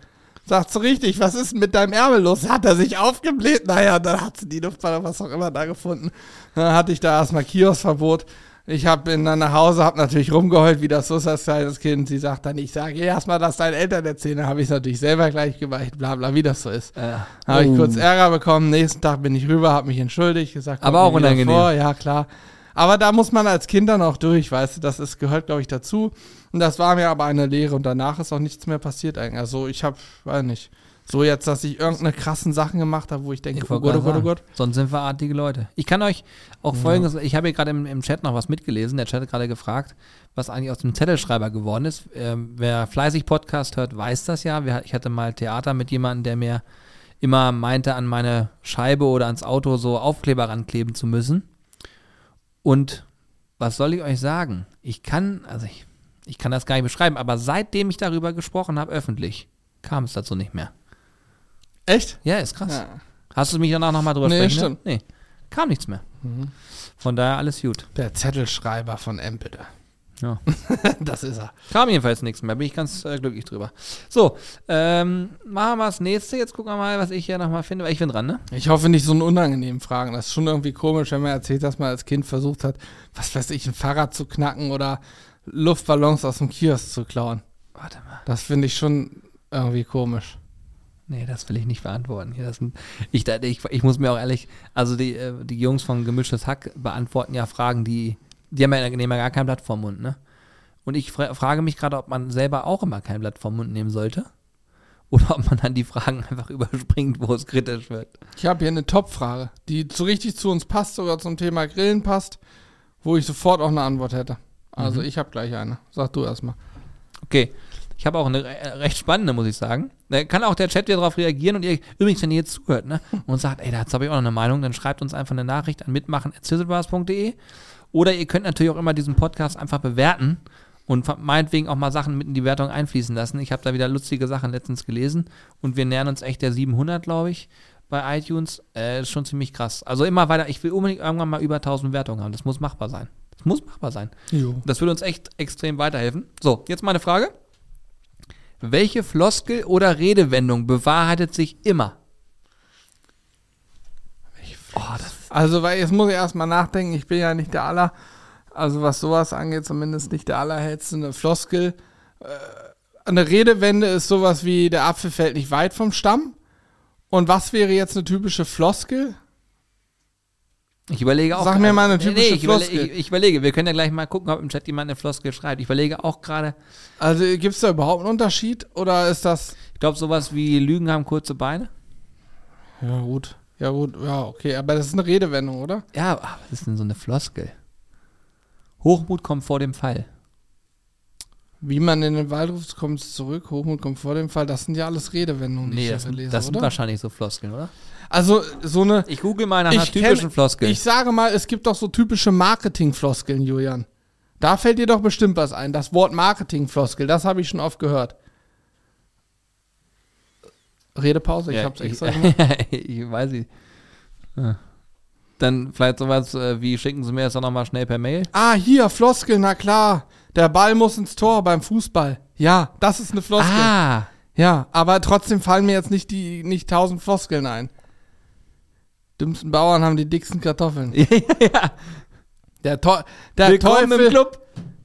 Sagt sie richtig, was ist denn mit deinem Ärmel los? Hat er sich aufgebläht? Naja, dann hat sie die Luftballon, was auch immer da gefunden. Dann hatte ich da erstmal Kioskverbot. Ich hab, bin dann nach Hause, hab natürlich rumgeheult, wie das so ist als kleines Kind. Sie sagt dann, ich sage erstmal, dass deine Eltern erzählen. Dann habe ich es natürlich selber gleich gemacht, bla bla, wie das so ist. Äh, Habe ich oh. kurz Ärger bekommen. Nächsten Tag bin ich rüber, habe mich entschuldigt, gesagt, Aber auch unangenehm. Vor. Ja, klar. Aber da muss man als Kind dann auch durch, weißt du, das ist, gehört, glaube ich, dazu. Und das war mir aber eine Lehre und danach ist auch nichts mehr passiert eigentlich. Also ich habe, weiß nicht, so jetzt, dass ich irgendeine krassen Sachen gemacht habe, wo ich denke, Ich oh Gott, oh Gott, oh Gott. Sonst sind wir artige Leute. Ich kann euch auch folgendes, ich habe hier gerade im, im Chat noch was mitgelesen. Der Chat hat gerade gefragt, was eigentlich aus dem Zettelschreiber geworden ist. Ähm, wer fleißig Podcast hört, weiß das ja. Ich hatte mal Theater mit jemandem, der mir immer meinte, an meine Scheibe oder ans Auto so Aufkleber rankleben zu müssen. Und was soll ich euch sagen? Ich kann, also ich, ich kann das gar nicht beschreiben, aber seitdem ich darüber gesprochen habe, öffentlich, kam es dazu nicht mehr. Echt? Ja, ist krass. Ja. Hast du mich danach nochmal drüber Nee, sprechen? stimmt. Ne? Nee, kam nichts mehr. Von daher alles gut. Der Zettelschreiber von Empede. Ja. [LAUGHS] das ist er. Kam jedenfalls nichts mehr, bin ich ganz äh, glücklich drüber. So, ähm, machen wir das nächste. Jetzt gucken wir mal, was ich hier nochmal finde. Weil Ich bin dran, ne? Ich hoffe nicht so einen unangenehmen Fragen. Das ist schon irgendwie komisch, wenn man erzählt, dass man als Kind versucht hat, was weiß ich, ein Fahrrad zu knacken oder Luftballons aus dem Kiosk zu klauen. Warte mal. Das finde ich schon irgendwie komisch. Nee, das will ich nicht beantworten. Sind, ich, ich, ich muss mir auch ehrlich, also die, äh, die Jungs von Gemischtes Hack beantworten ja Fragen, die, die haben ja, nehmen ja gar kein Blatt vorm Mund, ne? Und ich fra frage mich gerade, ob man selber auch immer kein Blatt vom Mund nehmen sollte. Oder ob man dann die Fragen einfach [LAUGHS] überspringt, wo es kritisch wird. Ich habe hier eine Top-Frage, die so richtig zu uns passt, sogar zum Thema Grillen passt, wo ich sofort auch eine Antwort hätte. Also ich habe gleich eine. Sag du erstmal. Okay. Ich habe auch eine re recht spannende, muss ich sagen. Da kann auch der Chat wieder darauf reagieren und ihr, übrigens, wenn ihr jetzt zuhört, ne, und sagt, ey, dazu habe ich auch noch eine Meinung, dann schreibt uns einfach eine Nachricht an mitmachen.zizzlebars.de oder ihr könnt natürlich auch immer diesen Podcast einfach bewerten und meinetwegen auch mal Sachen mit in die Wertung einfließen lassen. Ich habe da wieder lustige Sachen letztens gelesen und wir nähern uns echt der 700, glaube ich, bei iTunes. Äh, ist schon ziemlich krass. Also immer weiter, ich will unbedingt irgendwann mal über 1000 Wertungen haben. Das muss machbar sein. Das muss machbar sein. Jo. Das würde uns echt extrem weiterhelfen. So, jetzt meine Frage. Welche Floskel oder Redewendung bewahrheitet sich immer? Oh, also, weil jetzt muss ich erstmal nachdenken, ich bin ja nicht der aller, also was sowas angeht, zumindest nicht der allerhellste. Eine Floskel. Äh, eine Redewende ist sowas wie, der Apfel fällt nicht weit vom Stamm. Und was wäre jetzt eine typische Floskel? Ich überlege auch. Sag mir mal eine typische ich, überle Floskel. ich, ich überlege, wir können ja gleich mal gucken, ob im Chat jemand eine Floskel schreibt. Ich überlege auch gerade, Also gibt es da überhaupt einen Unterschied oder ist das. ich glaube, sowas wie Lügen haben kurze Beine. Ja, gut. Ja, gut. Ja, okay. Aber das ist eine Redewendung, oder? Ja, aber was ist denn so eine Floskel? Hochmut kommt vor dem Fall. Wie man in den Wald ruft, kommt es zurück. Hochmut kommt vor dem Fall. Das sind ja alles Redewendungen, die Nee, ich das, lese, das sind oder? wahrscheinlich so Floskeln, oder? Also so eine. Ich google mal nach einer typischen kenn- Floskel. Ich sage mal, es gibt doch so typische Marketing-Floskeln, Julian. Da fällt dir doch bestimmt was ein. Das Wort Marketing-Floskel, das habe ich schon oft gehört. Redepause, ich Ja, hab's extra ich, gemacht. [LAUGHS] ich weiß nicht. Ja. Dann vielleicht sowas äh, wie schicken Sie mir das doch nochmal schnell per Mail. Ah, hier, Floskel, na klar. Der Ball muss ins Tor beim Fußball. Ja, das ist eine Floskel. Ah, Ja, aber trotzdem fallen mir jetzt nicht die nicht tausend Floskeln ein. Dümmsten Bauern haben die dicksten Kartoffeln. [LAUGHS] ja, ja. Der, Teu der Willkommen Teufel, im Club.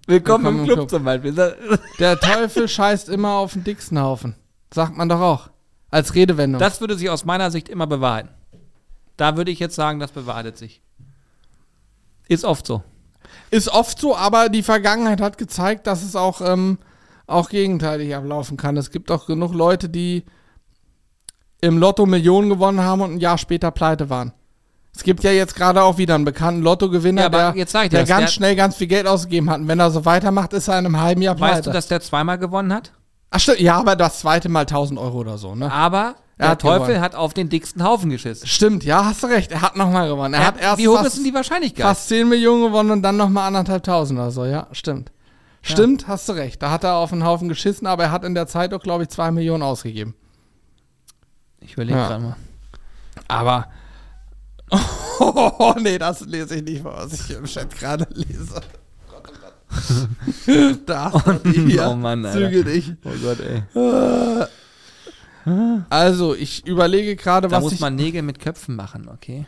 Willkommen, Willkommen im im Club, Club. zum Beispiel. [LAUGHS] Der Teufel scheißt immer auf den dicksten Haufen. Sagt man doch auch. Als Redewendung. Das würde sich aus meiner Sicht immer bewahrheiten. Da würde ich jetzt sagen, das bewahrheitet sich. Ist oft so. ist oft so, aber die Vergangenheit hat gezeigt, dass es auch, ähm, auch gegenteilig ablaufen kann. Es gibt auch genug Leute, die im Lotto Millionen gewonnen haben und ein Jahr später pleite waren. Es gibt ja jetzt gerade auch wieder einen bekannten Lottogewinner, Ja, der, der das, ganz der- schnell ganz viel Geld ausgegeben hat. Und wenn er so weitermacht, ist er in einem halben Jahr pleite. Weißt du, dass der zweimal gewonnen hat? Ach stimmt, ja, aber das zweite Mal 1000 Euro oder so, ne? Aber Er der hat Teufel gewonnen. hat auf den dicksten Haufen geschissen. Stimmt, ja, hast du recht. Er hat nochmal gewonnen. Er, hat erst wie hoch fast, ist denn die Wahrscheinlichkeit? fast 10 Millionen gewonnen und dann nochmal anderthalbtausend oder so, ja, stimmt. Stimmt, hast du recht. Da hat er auf einen Haufen geschissen, aber er hat in der Zeit auch, glaube ich, 2 Millionen ausgegeben. Ich überlege Ja. gerade mal. Aber. Oh, [LAUGHS] nee, das lese ich nicht was ich hier im Chat gerade lese. [LAUGHS] Oh da die hier. Oh Mann, Alter. Zügel dich. Oh Gott, ey. Also, ich überlege gerade, Da was muss ich. man Nägel mit Köpfen machen, okay?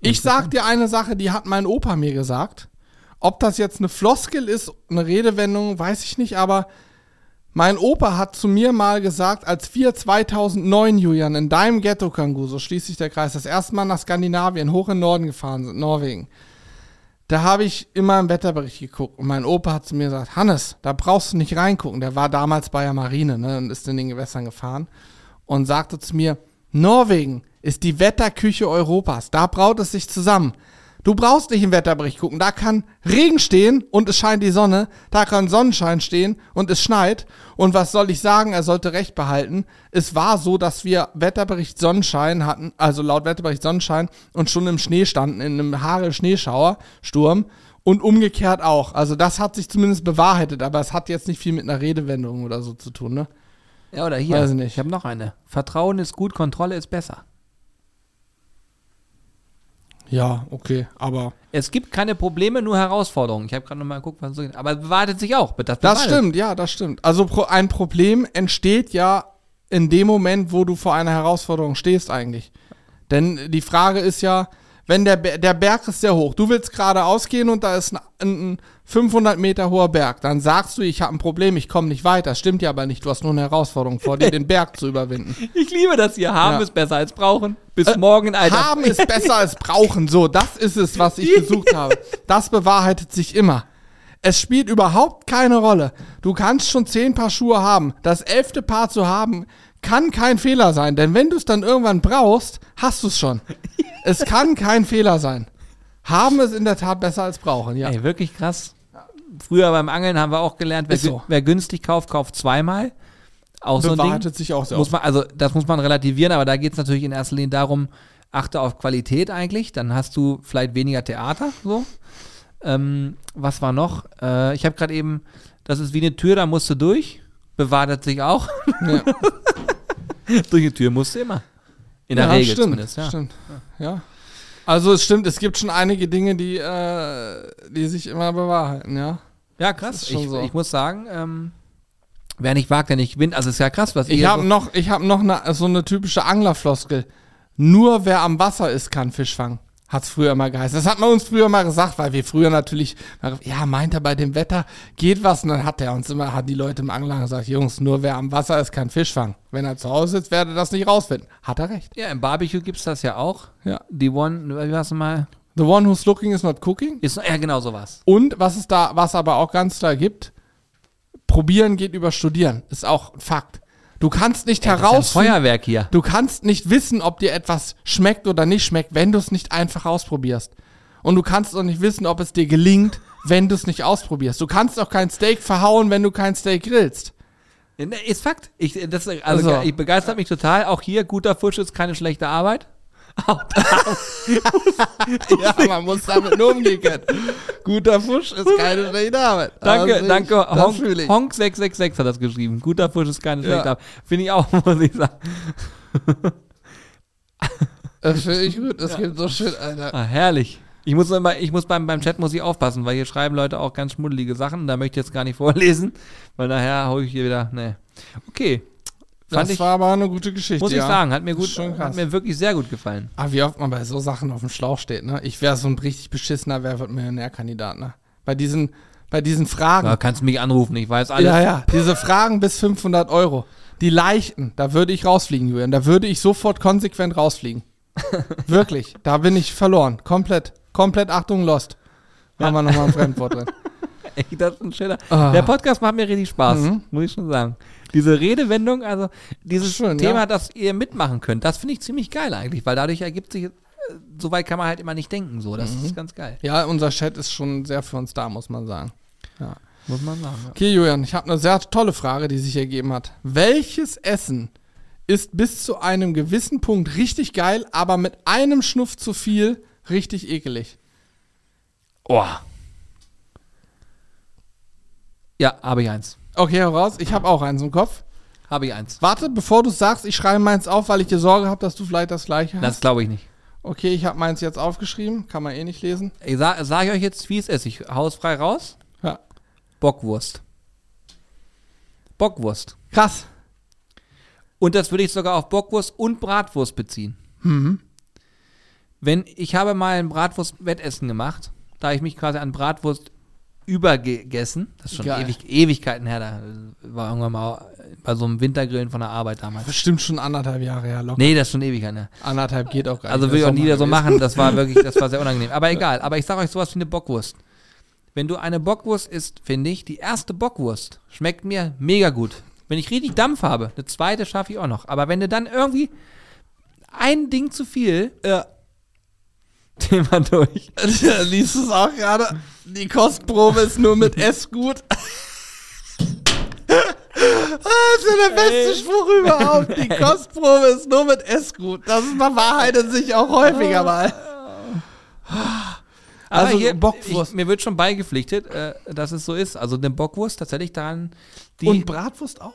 Ich sag dir eine Sache, die hat mein Opa mir gesagt. Ob das jetzt eine Floskel ist, eine Redewendung, weiß ich nicht, aber mein Opa hat zu mir mal gesagt, als wir 2009, Julian, in deinem Ghetto Kangu, so schließt sich der Kreis, das erste Mal nach Skandinavien, hoch in den Norden gefahren sind, Norwegen. Da habe ich immer im Wetterbericht geguckt und mein Opa hat zu mir gesagt, Hannes, da brauchst du nicht reingucken. Der war damals bei der Marine ne, und ist in den Gewässern gefahren und sagte zu mir, Norwegen ist die Wetterküche Europas. Da braut es sich zusammen. Du brauchst nicht im Wetterbericht gucken. Da kann Regen stehen und es scheint die Sonne. Da kann Sonnenschein stehen und es schneit. Und was soll ich sagen? Er sollte recht behalten. Es war so, dass wir Wetterbericht Sonnenschein hatten, also laut Wetterbericht Sonnenschein und schon im Schnee standen, in einem Hagel-Schneeschauer, Sturm. Und umgekehrt auch. Also das hat sich zumindest bewahrheitet, aber es hat jetzt nicht viel mit einer Redewendung oder so zu tun, ne? Ja, oder hier. Weiß ich nicht. Ich habe noch eine. Vertrauen ist gut, Kontrolle ist besser. Ja, okay, aber Es gibt keine Probleme, nur Herausforderungen. Ich habe gerade nochmal geguckt, was so geht. Aber bewahrheitet sich auch. Das, Das stimmt, ja, das stimmt. Also ein Problem entsteht ja in dem Moment, wo du vor einer Herausforderung stehst eigentlich. Denn die Frage ist ja, wenn der, der Berg ist sehr hoch, du willst geradeaus gehen und da ist ein, ein 500 Meter hoher Berg, dann sagst du, ich habe ein Problem, ich komme nicht weiter. Stimmt ja aber nicht, du hast nur eine Herausforderung vor dir, [LAUGHS] den Berg zu überwinden. Ich liebe das hier. Haben Ja. ist besser als brauchen. Bis morgen, Alter. Haben ist besser als brauchen. So, das ist es, was ich [LAUGHS] gesucht habe. Das bewahrheitet sich immer. Es spielt überhaupt keine Rolle. Du kannst schon zehn Paar Schuhe haben. Das elfte Paar zu haben, kann kein Fehler sein. Denn wenn du es dann irgendwann brauchst, hast du es schon. [LAUGHS] es kann kein Fehler sein. Haben ist in der Tat besser als brauchen, ja. Ey, wirklich krass. Früher beim Angeln haben wir auch gelernt, wer, so. wer günstig kauft, kauft zweimal. Auch so ein Ding. Sich auch sehr Muss man, also das muss man relativieren, aber da geht es natürlich in erster Linie darum, achte auf Qualität eigentlich, dann hast du vielleicht weniger Theater, so. Ähm, was war noch? Äh, ich habe gerade eben, das ist wie eine Tür, da musst du durch, bewahrtet sich auch. Ja. [LAUGHS] durch eine Tür musst du immer. In der ja, Regel stimmt, zumindest, ja. Stimmt. Ja. Also es stimmt, es gibt schon einige Dinge, die, äh, die sich immer bewahrheiten, ja. Ja, krass. Ich, so. ich muss sagen, ähm, wer nicht wagt, der nicht gewinnt. Also ist ja krass, was Ich ihr habe so, noch, ich hab noch ne, so eine typische Anglerfloskel. Nur wer am Wasser ist, kann Fisch fangen. Hat's früher immer geheißen. Das hat man uns früher mal gesagt, weil wir früher natürlich, ja, meint er bei dem Wetter geht was und dann hat er uns immer, hat die Leute im Angler gesagt, Jungs, nur wer am Wasser ist, kann Fisch fangen. Wenn er zu Hause sitzt, werde das nicht rausfinden. Hat er recht. Ja, im Barbecue gibt es das ja auch. Ja. Die One, wie war's mal? The one who's looking is not cooking. Ist, ja, genau sowas. Und was es da, was aber auch ganz klar gibt, probieren geht über studieren. Ist auch ein Fakt. Du kannst nicht Das ist ja Feuerwerk hier. Du kannst nicht wissen, ob dir etwas schmeckt oder nicht schmeckt, wenn du es nicht einfach ausprobierst. Und du kannst auch nicht wissen, ob es dir gelingt, wenn du es nicht ausprobierst. Du kannst auch kein Steak verhauen, wenn du kein Steak grillst. Ne, Ist Fakt. Ich, das, also, Also. ich begeistert mich total. Auch hier, guter Fisch ist keine schlechte Arbeit. Ja, man muss damit nur umgehen können. Guter Fusch ist keine schlechte Arbeit. Danke, sehe danke. Honk. Honk 666 hat das geschrieben. Guter Fisch ist keine schlechte Ja. Arbeit. Finde ich auch, [LAUGHS] muss ich sagen. Das finde ich gut. Das gibt so schön, Alter. Ah, herrlich. Ich muss immer, ich muss beim, beim Chat muss ich aufpassen, weil hier schreiben Leute auch ganz schmuddelige Sachen. Da möchte ich jetzt gar nicht [LAUGHS] vorlesen, weil nachher hau ich hier wieder. Nee. Okay. Fand Das ich, war aber eine gute Geschichte. muss ich ja. sagen, hat mir gut, hat mir wirklich sehr gut gefallen. Aber wie oft man bei so Sachen auf dem Schlauch steht, ne? Ich wäre so ein richtig beschissener Wer wird Millionärkandidat, ne? Bei diesen, bei diesen Fragen. Da kannst du mich anrufen, ich weiß alles. Ja, ja. Diese Fragen bis 500 Euro. Die leichten, da würde ich rausfliegen, Julian. Da würde ich sofort konsequent rausfliegen. [LAUGHS] Wirklich. Da bin ich verloren. Komplett. Komplett Achtung, Lost. Haben wir nochmal ein Fremdwort drin. [LAUGHS] Ey, das ist ein schöner. Ah. Der Podcast macht mir richtig Spaß, Mhm. muss ich schon sagen. Diese Redewendung, also dieses Schön, Thema, ja. das ihr mitmachen könnt, das finde ich ziemlich geil eigentlich, weil dadurch ergibt sich, äh, so weit kann man halt immer nicht denken, so. Das Mhm. ist ganz geil. Ja, unser Chat ist schon sehr für uns da, muss man sagen. Ja. Muss man sagen. Ja. Okay, Julian, ich habe eine sehr tolle Frage, die sich ergeben hat. Welches Essen ist bis zu einem gewissen Punkt richtig geil, aber mit einem Schnuff zu viel richtig ekelig? Oh. Ja, habe ich eins. Okay, hau raus. Ich habe auch eins im Kopf. Habe ich eins. Warte, bevor du sagst, ich schreibe meins auf, weil ich dir Sorge habe, dass du vielleicht das gleiche Das hast. glaube ich nicht. Okay, ich habe meins jetzt aufgeschrieben. Kann man eh nicht lesen. Ich sage sag ich euch jetzt, wie es ist. Ich haus frei raus. Ja. Bockwurst. Bockwurst. Krass. Und das würde ich sogar auf Bockwurst und Bratwurst beziehen. Mhm. Wenn ich habe mal ein Bratwurst-Wettessen gemacht, da ich mich quasi an Bratwurst übergegessen. Das ist schon ewig, Ewigkeiten her. Da war irgendwann mal bei so einem Wintergrillen von der Arbeit damals. Bestimmt schon anderthalb Jahre her. Locker. Nee, das ist schon Ewigkeiten her. Anderthalb geht auch gar Also will ich auch nie wieder so machen. Das war [LAUGHS] wirklich, das war sehr unangenehm. Aber egal. Aber ich sage euch sowas wie eine Bockwurst. Wenn du eine Bockwurst isst, finde ich, die erste Bockwurst schmeckt mir mega gut. Wenn ich richtig Dampf habe, eine zweite schaffe ich auch noch. Aber wenn du dann irgendwie ein Ding zu viel, ja, Thema durch. [LAUGHS] Liest es auch gerade? Die Kostprobe ist nur mit S gut. [LAUGHS] Das ist ja der beste Ey. Spruch überhaupt. Die [LAUGHS] Kostprobe ist nur mit S gut. Das bewahrheitet sich auch häufiger mal. Aber Also hier, Bockwurst. Ich, mir wird schon beigepflichtet, äh, dass es so ist. Also eine Bockwurst tatsächlich daran, die. Und Bratwurst auch?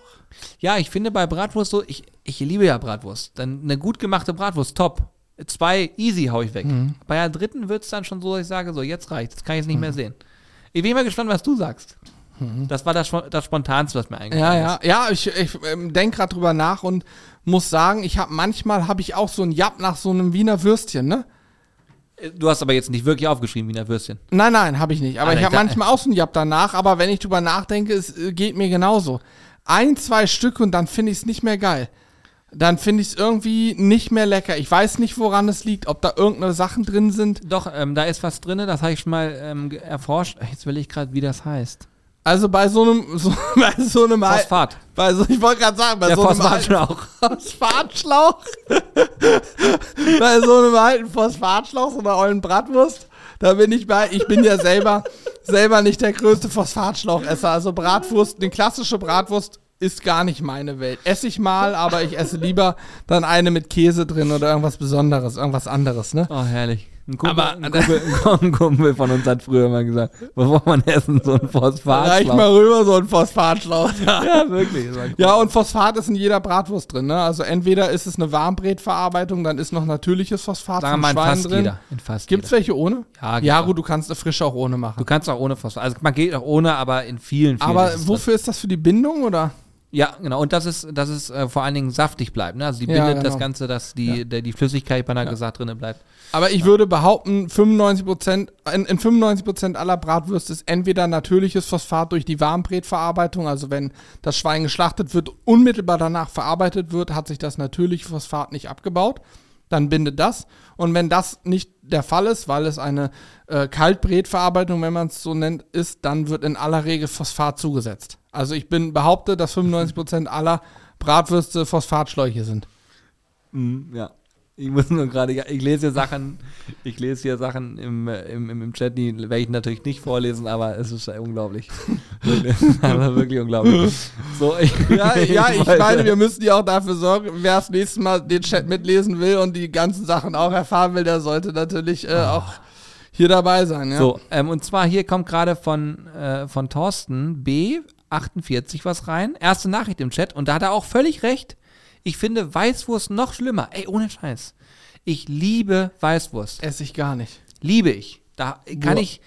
ja, ich finde bei Bratwurst so, ich, ich liebe ja Bratwurst. Dann eine gut gemachte Bratwurst, top. Zwei easy hau ich weg. Mhm. Bei der dritten wird es dann schon so, dass ich sage, so, jetzt reicht, jetzt kann ich es nicht mehr sehen. Ich bin mal gespannt, was du sagst. Das war das, das Spontanste, was mir Ja, eingefallen ja. Ja, ich, ich ähm, denke gerade drüber nach und muss sagen, ich habe manchmal habe ich auch so ein Japp nach so einem Wiener Würstchen, ne? ist. Du hast aber jetzt nicht wirklich aufgeschrieben, Wiener Würstchen. Nein, nein, habe ich nicht. Aber Alter, ich habe manchmal auch so ein Japp danach. Aber wenn ich drüber nachdenke, es äh, geht mir genauso. Ein, zwei Stück und dann finde ich es nicht mehr geil. Dann finde ich es irgendwie nicht mehr lecker. Ich weiß nicht, woran es liegt, ob da irgendeine Sachen drin sind. Doch, ähm, da ist was drin, das habe ich schon mal ähm, erforscht. Jetzt will ich gerade, wie das heißt. Also bei so einem, [LAUGHS] so, bei so einem Phosphat. Bei so, ich wollte gerade sagen, bei Der so einem alten Phosphatschlauch. [LAUGHS] Phosphatschlauch. [LAUGHS] bei so einem alten Phosphatschlauch, einer ollen Bratwurst. Da bin ich bei, ich bin ja selber, selber nicht der größte Phosphatschlauchesser. Also Bratwurst, eine klassische Bratwurst ist gar nicht meine Welt. Esse ich mal, aber ich esse lieber dann eine mit Käse drin oder irgendwas Besonderes, irgendwas anderes, ne? Oh, herrlich. Ein Kumpel, Aber- ein, Kumpel, [LAUGHS] ein Kumpel von uns hat früher mal gesagt, bevor man essen, so ein Reich Phosphatschlauch. mal rüber so ein Phosphatschlauch. [LAUGHS] Ja, wirklich. cool. Ja, und Phosphat ist in jeder Bratwurst drin, ne? Also entweder ist es eine Warmbretverarbeitung, dann ist noch natürliches Phosphat Sagen vom mal in Schwein fast drin. jeder. In fast Gibt's jeder. welche ohne? Ja, ja gut, du kannst eine frische auch ohne machen. Du kannst auch ohne Phosphat. Also man geht auch ohne, aber in vielen, vielen Aber ist wofür ist das für die Bindung oder? Ja, genau. Und dass es, dass es äh, vor allen Dingen saftig bleibt. Ne? Also die Ja, bindet das genau. Ganze, dass die, der, die Flüssigkeit bei einer gesagt drin bleibt. Aber ich würde behaupten, 95 in, in 95% aller Bratwürste ist entweder natürliches Phosphat durch die Warmbretverarbeitung, also wenn das Schwein geschlachtet wird, unmittelbar danach verarbeitet wird, hat sich das natürliche Phosphat nicht abgebaut. Dann bindet das. Und wenn das nicht der Fall ist, weil es eine äh, Kaltbretverarbeitung, wenn man es so nennt, ist, dann wird in aller Regel Phosphat zugesetzt. Also ich bin behaupte, dass 95% aller Bratwürste Phosphatschläuche sind. Ja. Ich muss nur gerade, ich lese hier Sachen, ich lese hier Sachen im, im, im, Chat, die werde ich natürlich nicht vorlesen, aber es ist unglaublich. [LAUGHS] Wirklich, [LAUGHS] aber wirklich unglaublich. So, ich, [LAUGHS] Ja, ja, ich meine, wir müssen ja auch dafür sorgen, wer das nächste Mal den Chat mitlesen will und die ganzen Sachen auch erfahren will, der sollte natürlich äh, auch hier dabei sein. Ja? So, ähm, und zwar hier kommt gerade von, äh, von Thorsten B48 was rein. Erste Nachricht im Chat und da hat er auch völlig recht. Ich finde Weißwurst noch schlimmer. Ey, ohne Scheiß. Ich liebe Weißwurst. Esse ich gar nicht. Liebe ich. Da kann Boah. ich,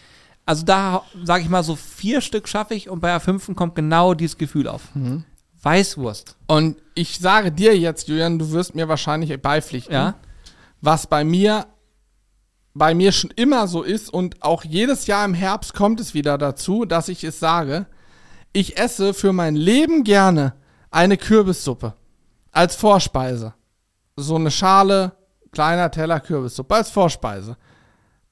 also da sage ich mal so vier Stück schaffe ich und bei der fünften kommt genau dieses Gefühl auf. Mhm. Weißwurst. Und ich sage dir jetzt, Julian, du wirst mir wahrscheinlich beipflichten, Ja. was bei mir bei mir schon immer so ist und auch jedes Jahr im Herbst kommt es wieder dazu, dass ich es sage, ich esse für mein Leben gerne eine Kürbissuppe als Vorspeise. So eine Schale, kleiner Teller Kürbissuppe als Vorspeise.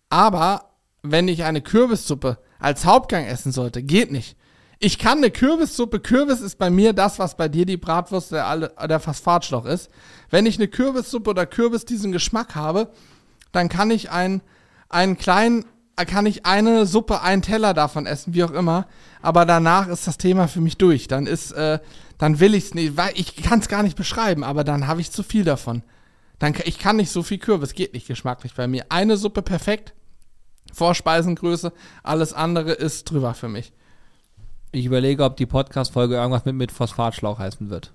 Aber wenn ich eine Kürbissuppe als Hauptgang essen sollte, geht nicht. Ich kann eine Kürbissuppe, Kürbis ist bei mir das, was bei dir die Bratwurst der, alle- der Phosphatschloch ist. Wenn ich eine Kürbissuppe oder Kürbis diesen Geschmack habe, dann kann ich einen, einen kleinen, kann ich eine Suppe, einen Teller davon essen, wie auch immer. Aber danach ist das Thema für mich durch. Dann ist, äh, dann will ich es nicht, weil ich kann es gar nicht beschreiben, aber dann habe ich zu viel davon. Dann, ich kann nicht so viel Kürbis, geht nicht geschmacklich bei mir. Eine Suppe perfekt, Vorspeisengröße, alles andere ist drüber für mich. Ich überlege, ob die Podcast-Folge irgendwas mit, mit Phosphatschlauch heißen wird.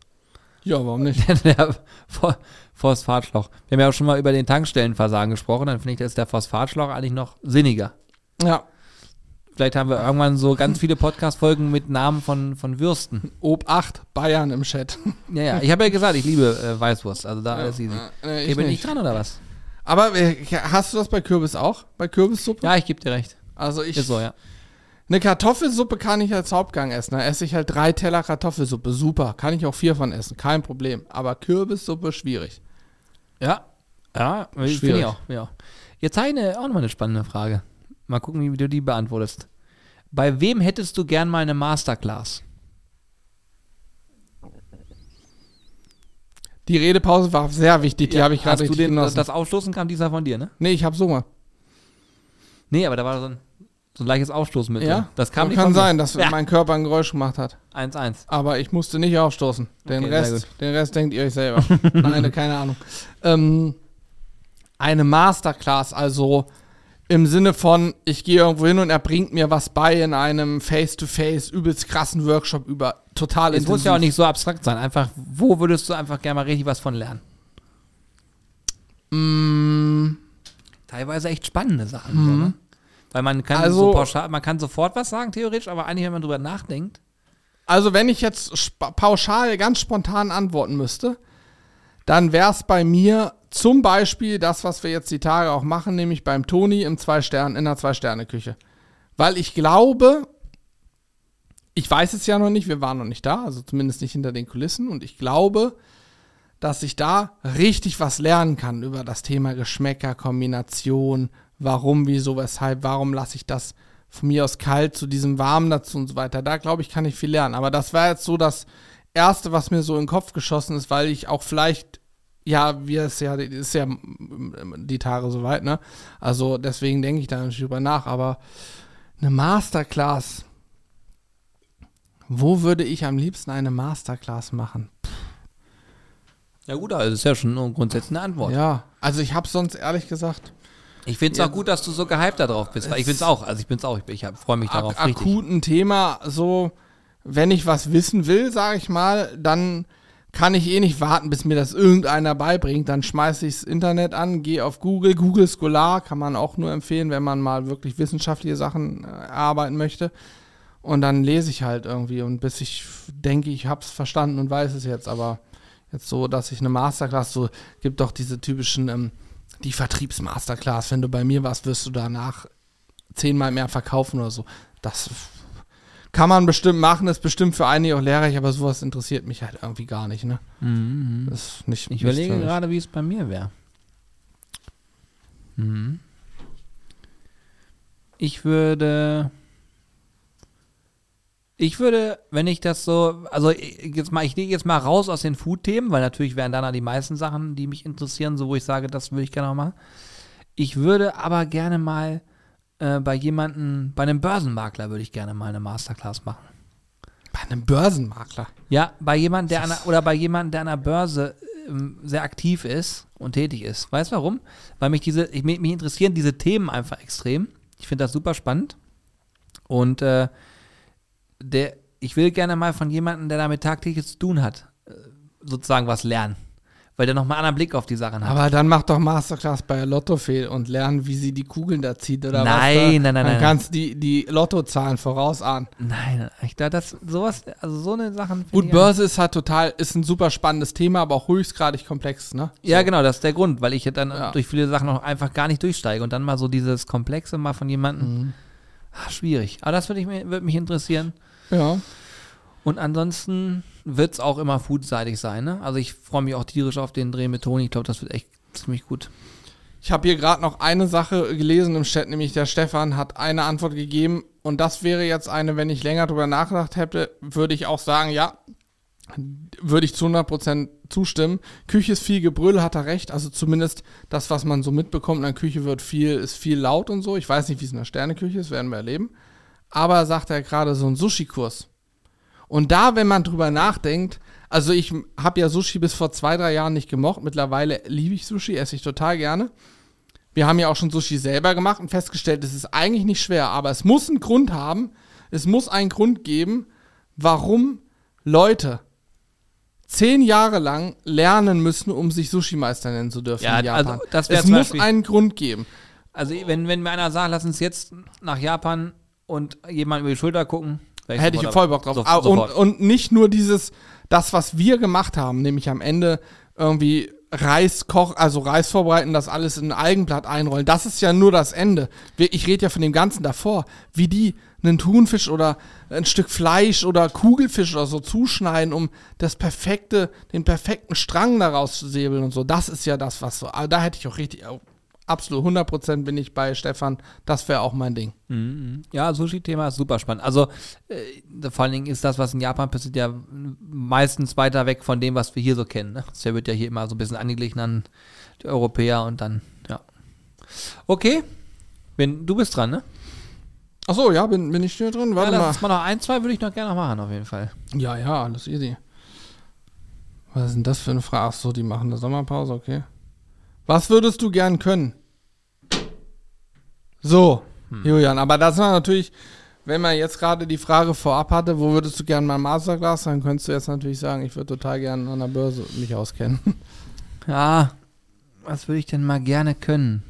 Ja, warum nicht? [LAUGHS] der Pho- Phosphatschlauch. Wir haben ja auch schon mal über den Tankstellenversagen gesprochen, dann finde ich, da ist der Phosphatschlauch eigentlich noch sinniger. Ja, Vielleicht haben wir irgendwann so ganz viele Podcast-Folgen mit Namen von, von Würsten. Ob 8, Bayern im Chat. Ja, ja. Ich habe ja gesagt, ich liebe äh, Weißwurst. Also da alles easy. Äh, Hier bin ich dran oder was? Aber äh, hast du das bei Kürbis auch? Bei Kürbissuppe? Ja, ich gebe dir recht. Also ich. Ist so, ja. Eine Kartoffelsuppe kann ich als Hauptgang essen. Da esse ich halt drei Teller Kartoffelsuppe. Super. Kann ich auch vier von essen. Kein Problem. Aber Kürbissuppe schwierig. Ja. Ja, finde ich Schwierig. auch. Ja. Jetzt habe ich eine, auch nochmal eine spannende Frage. Mal gucken, wie du die beantwortest. Bei wem hättest du gern mal eine Masterclass? Die Redepause war sehr wichtig. Die habe ich gerade richtig den, genossen. das Aufstoßen kam dieser von dir, ne? nee, ich habe Hunger. Nee, aber da war so ein, so ein leichtes Aufstoßen mit. Ja? Das kam nicht Kann mir. sein, dass Ja. mein Körper ein Geräusch gemacht hat. 1-1. Aber ich musste nicht aufstoßen. Den, Okay, Rest, den Rest denkt ihr euch selber. [LAUGHS] Nein, keine Ahnung. Ähm, eine Masterclass, also im Sinne von, ich gehe irgendwo hin und er bringt mir was bei in einem Face-to-Face, übelst krassen Workshop über total Es muss ja auch nicht so abstrakt sein. Einfach, wo würdest du einfach gerne mal richtig was von lernen? Mm, Teilweise echt spannende Sachen. So, ne? Weil man kann Mhm. Also- so pauschal, man kann sofort was sagen, theoretisch, aber eigentlich, wenn man drüber nachdenkt. Also wenn ich jetzt pauschal ganz spontan antworten müsste, dann wäre es bei mir zum Beispiel das, was wir jetzt die Tage auch machen, nämlich beim Toni im zwei Stern in der Zwei-Sterne-Küche. Weil ich glaube, ich weiß es ja noch nicht, wir waren noch nicht da, also zumindest nicht hinter den Kulissen, und ich glaube, dass ich da richtig was lernen kann über das Thema Geschmäcker, Kombination, warum, wieso, weshalb, warum lasse ich das von mir aus kalt zu diesem warmen dazu und so weiter. Da glaube ich, kann ich viel lernen. Aber das war jetzt so das Erste, was mir so in den Kopf geschossen ist, weil ich auch vielleicht, ja, wir es ja, ist ja die Tage soweit, ne? Also deswegen denke ich da natürlich drüber nach. Aber eine Masterclass, wo würde ich am liebsten eine Masterclass machen? Ja gut, also das ist ja schon grundsätzlich eine Antwort. Ja, also ich habe sonst ehrlich gesagt Ich finde es auch gut, dass du so gehypt da drauf bist. Weil ich finde es auch. Also ich bin es auch. Ich, ich freue mich darauf ak richtig. akuten Thema, so, wenn ich was wissen will, sage ich mal, dann kann ich eh nicht warten, bis mir das irgendeiner beibringt. Dann schmeiße ich das Internet an, gehe auf Google, Google Scholar, kann man auch nur empfehlen, wenn man mal wirklich wissenschaftliche Sachen äh, erarbeiten möchte. Und dann lese ich halt irgendwie und bis ich denke, ich habe es verstanden und weiß es jetzt, aber jetzt so, dass ich eine Masterclass, so gibt doch diese typischen, ähm, die Vertriebsmasterclass, wenn du bei mir warst, wirst du danach zehnmal mehr verkaufen oder so. Das kann man bestimmt machen, ist bestimmt für einige auch lehrreich, aber sowas interessiert mich halt irgendwie gar nicht, ne? Das ist nicht, Ich überlege gerade, wie es bei mir wäre. Mhm. Ich würde. Ich würde, wenn ich das so, also ich- jetzt mal, ich lege jetzt mal raus aus den Food-Themen, weil natürlich wären dann die meisten Sachen, die mich interessieren, so wo ich sage, das würde ich gerne mal. Ich würde aber gerne mal äh, bei jemandem, bei einem Börsenmakler würde ich gerne mal eine Masterclass machen. Bei einem Börsenmakler. Ja, bei jemandem, der an der, oder bei jemandem, der an der Börse ähm, sehr aktiv ist und tätig ist. Weißt du warum? Weil mich diese, ich, mich interessieren diese Themen einfach extrem. Ich finde das super spannend. Und äh, der, ich will gerne mal von jemandem, der damit tagtäglich zu tun hat, äh, sozusagen was lernen. Weil der nochmal einen anderen Blick auf die Sachen hat. Aber dann mach doch Masterclass bei Lottofee und lern, wie sie die Kugeln da zieht oder was. Nein, da. nein, nein, Dann nein. kannst du die, die Lottozahlen vorausahnen. Nein, ich da das sowas, also so eine Sachen. Gut, Börse ist halt total, ist ein super spannendes Thema, aber auch höchstgradig komplex, ne? Ja, genau, das ist der Grund, weil ich ja dann Ja. durch viele Sachen auch einfach gar nicht durchsteige und dann mal so dieses Komplexe mal von jemandem. Ah, schwierig. Aber das würde ich mir, würde mich interessieren. Ja. Und ansonsten wird es auch immer foodseitig sein, ne? Also ich freue mich auch tierisch auf den Dreh mit Toni. Ich glaube, das wird echt ziemlich gut. Ich habe hier gerade noch eine Sache gelesen im Chat, nämlich der Stefan hat eine Antwort gegeben und das wäre jetzt eine, wenn ich länger drüber nachgedacht hätte, würde ich auch sagen, ja, würde ich zu 100% zustimmen. Küche ist viel Gebrüll, hat er recht. Also zumindest das, was man so mitbekommt in der Küche, wird viel, ist viel laut und so. Ich weiß nicht, wie es in der Sterneküche ist, werden wir erleben. Aber sagt er gerade so ein Sushi-Kurs. Und da, wenn man drüber nachdenkt, also ich habe ja Sushi bis vor zwei, drei Jahren nicht gemocht. Mittlerweile liebe ich Sushi, esse ich total gerne. Wir haben ja auch schon Sushi selber gemacht und festgestellt, es ist eigentlich nicht schwer, aber es muss einen Grund haben. Es muss einen Grund geben, warum Leute zehn Jahre lang lernen müssen, um sich Sushi-Meister nennen zu dürfen Ja, in Japan. also das es muss Beispiel- einen Grund geben. Also wenn, wenn mir einer sagt, lass uns jetzt nach Japan und jemand über die Schulter gucken, Hätte ich voll Bock drauf. So, Ah, und, und nicht nur dieses, das, was wir gemacht haben, nämlich am Ende irgendwie Reis koch, also Reis vorbereiten, das alles in ein Algenblatt einrollen. Das ist ja nur das Ende. Ich rede ja von dem Ganzen davor, wie die einen Thunfisch oder ein Stück Fleisch oder Kugelfisch oder so zuschneiden, um das perfekte, den perfekten Strang daraus zu säbeln und so. Das ist ja das, was so. Aber da hätte ich auch richtig, oh, absolut 100% bin ich bei Stefan. Das wäre auch mein Ding. Ja, Sushi-Thema ist super spannend. Also äh, vor allen Dingen ist das, was in Japan passiert, ja meistens weiter weg von dem, was wir hier so kennen. Ne? Das wird ja hier immer so ein bisschen angeglichen an die Europäer und dann, ja. Okay, wenn, du bist dran, ne? Achso, ja, bin, bin ich hier drin? Ja, Warte lass mal. mal noch ein, zwei würde ich noch gerne machen, auf jeden Fall. Ja, ja, alles easy. Was ist denn das für eine Frage? Ach so, die machen eine Sommerpause, okay. Was würdest du gern können? So, Julian, aber das war natürlich, wenn man jetzt gerade die Frage vorab hatte, wo würdest du gern mal Masterclass, dann könntest du jetzt natürlich sagen, ich würde total gern an der Börse mich auskennen. [LAUGHS] Ja, was würde ich denn mal gerne können?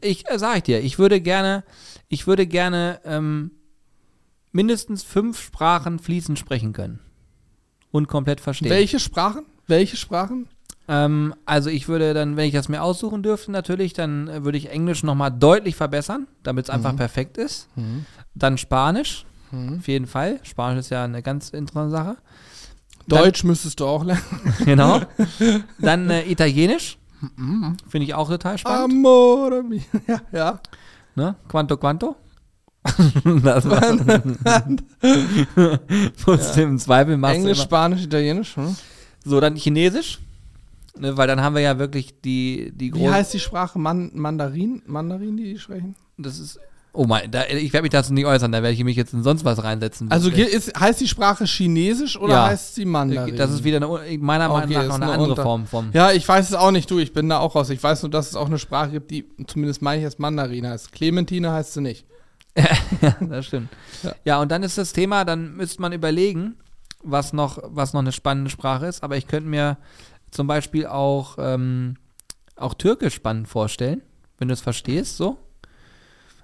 Ich äh, sag ich dir, ich würde gerne, ich würde gerne ähm, mindestens fünf Sprachen fließend sprechen können. Und komplett verstehen. Welche Sprachen? Welche Sprachen? Ähm, also ich würde dann, wenn ich das mir aussuchen dürfte, natürlich, dann äh, würde ich Englisch nochmal deutlich verbessern, damit es einfach perfekt ist. Dann Spanisch, auf jeden Fall. Spanisch ist ja eine ganz interessante Sache. Deutsch müsstest du auch lernen. [LAUGHS] Genau. [LAUGHS] Dann äh, Italienisch. Finde ich auch total spannend. Amore mio. [LAUGHS] Ja, ja. Ne? Quanto quanto? das war. Du im Zweifel machst Englisch. Spanisch, Italienisch. Hm? So, dann Chinesisch. Ne, weil dann haben wir ja wirklich die, die Wie heißt die Sprache? Man Mandarin? Mandarin, die die sprechen? Das ist. Oh mein, da, ich werde mich dazu nicht äußern, da werde ich mich jetzt in sonst was reinsetzen. Also ist, heißt die Sprache Chinesisch oder Ja. heißt sie Mandarin? das ist wieder eine, meiner Meinung Okay, nach noch eine eine andere Unter- Form vom. Ja, ich weiß es auch nicht, du. Ich bin da auch raus. Ich weiß nur, dass es auch eine Sprache gibt, die zumindest meine ich als Mandarin heißt. Clementine heißt sie nicht. [LAUGHS] Ja, das stimmt. Ja. Ja. und dann ist das Thema, dann müsste man überlegen, was noch, was noch eine spannende Sprache ist. Aber ich könnte mir zum Beispiel auch, ähm, auch Türkisch spannend vorstellen, wenn du es verstehst, so.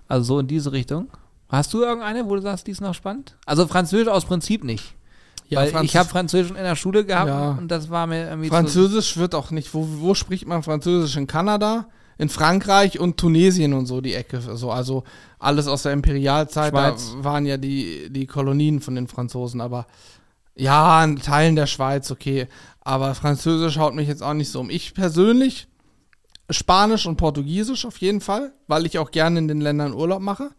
Also so in diese Richtung. Hast du irgendeine, wo du sagst, die ist noch spannend? Also Französisch aus Prinzip nicht. weil Franz- ich habe Französisch in der Schule gehabt Ja. und das war mir irgendwie Französisch wird auch nicht. Wo, wo spricht man Französisch? In Kanada, in Frankreich und Tunesien und so die Ecke. So, also alles aus der Imperialzeit. Schweiz. Da waren ja die, die Kolonien von den Franzosen. Aber ja, in Teilen der Schweiz, okay. Aber Französisch haut mich jetzt auch nicht so um. Ich persönlich Spanisch und Portugiesisch auf jeden Fall, weil ich auch gerne in den Ländern Urlaub mache.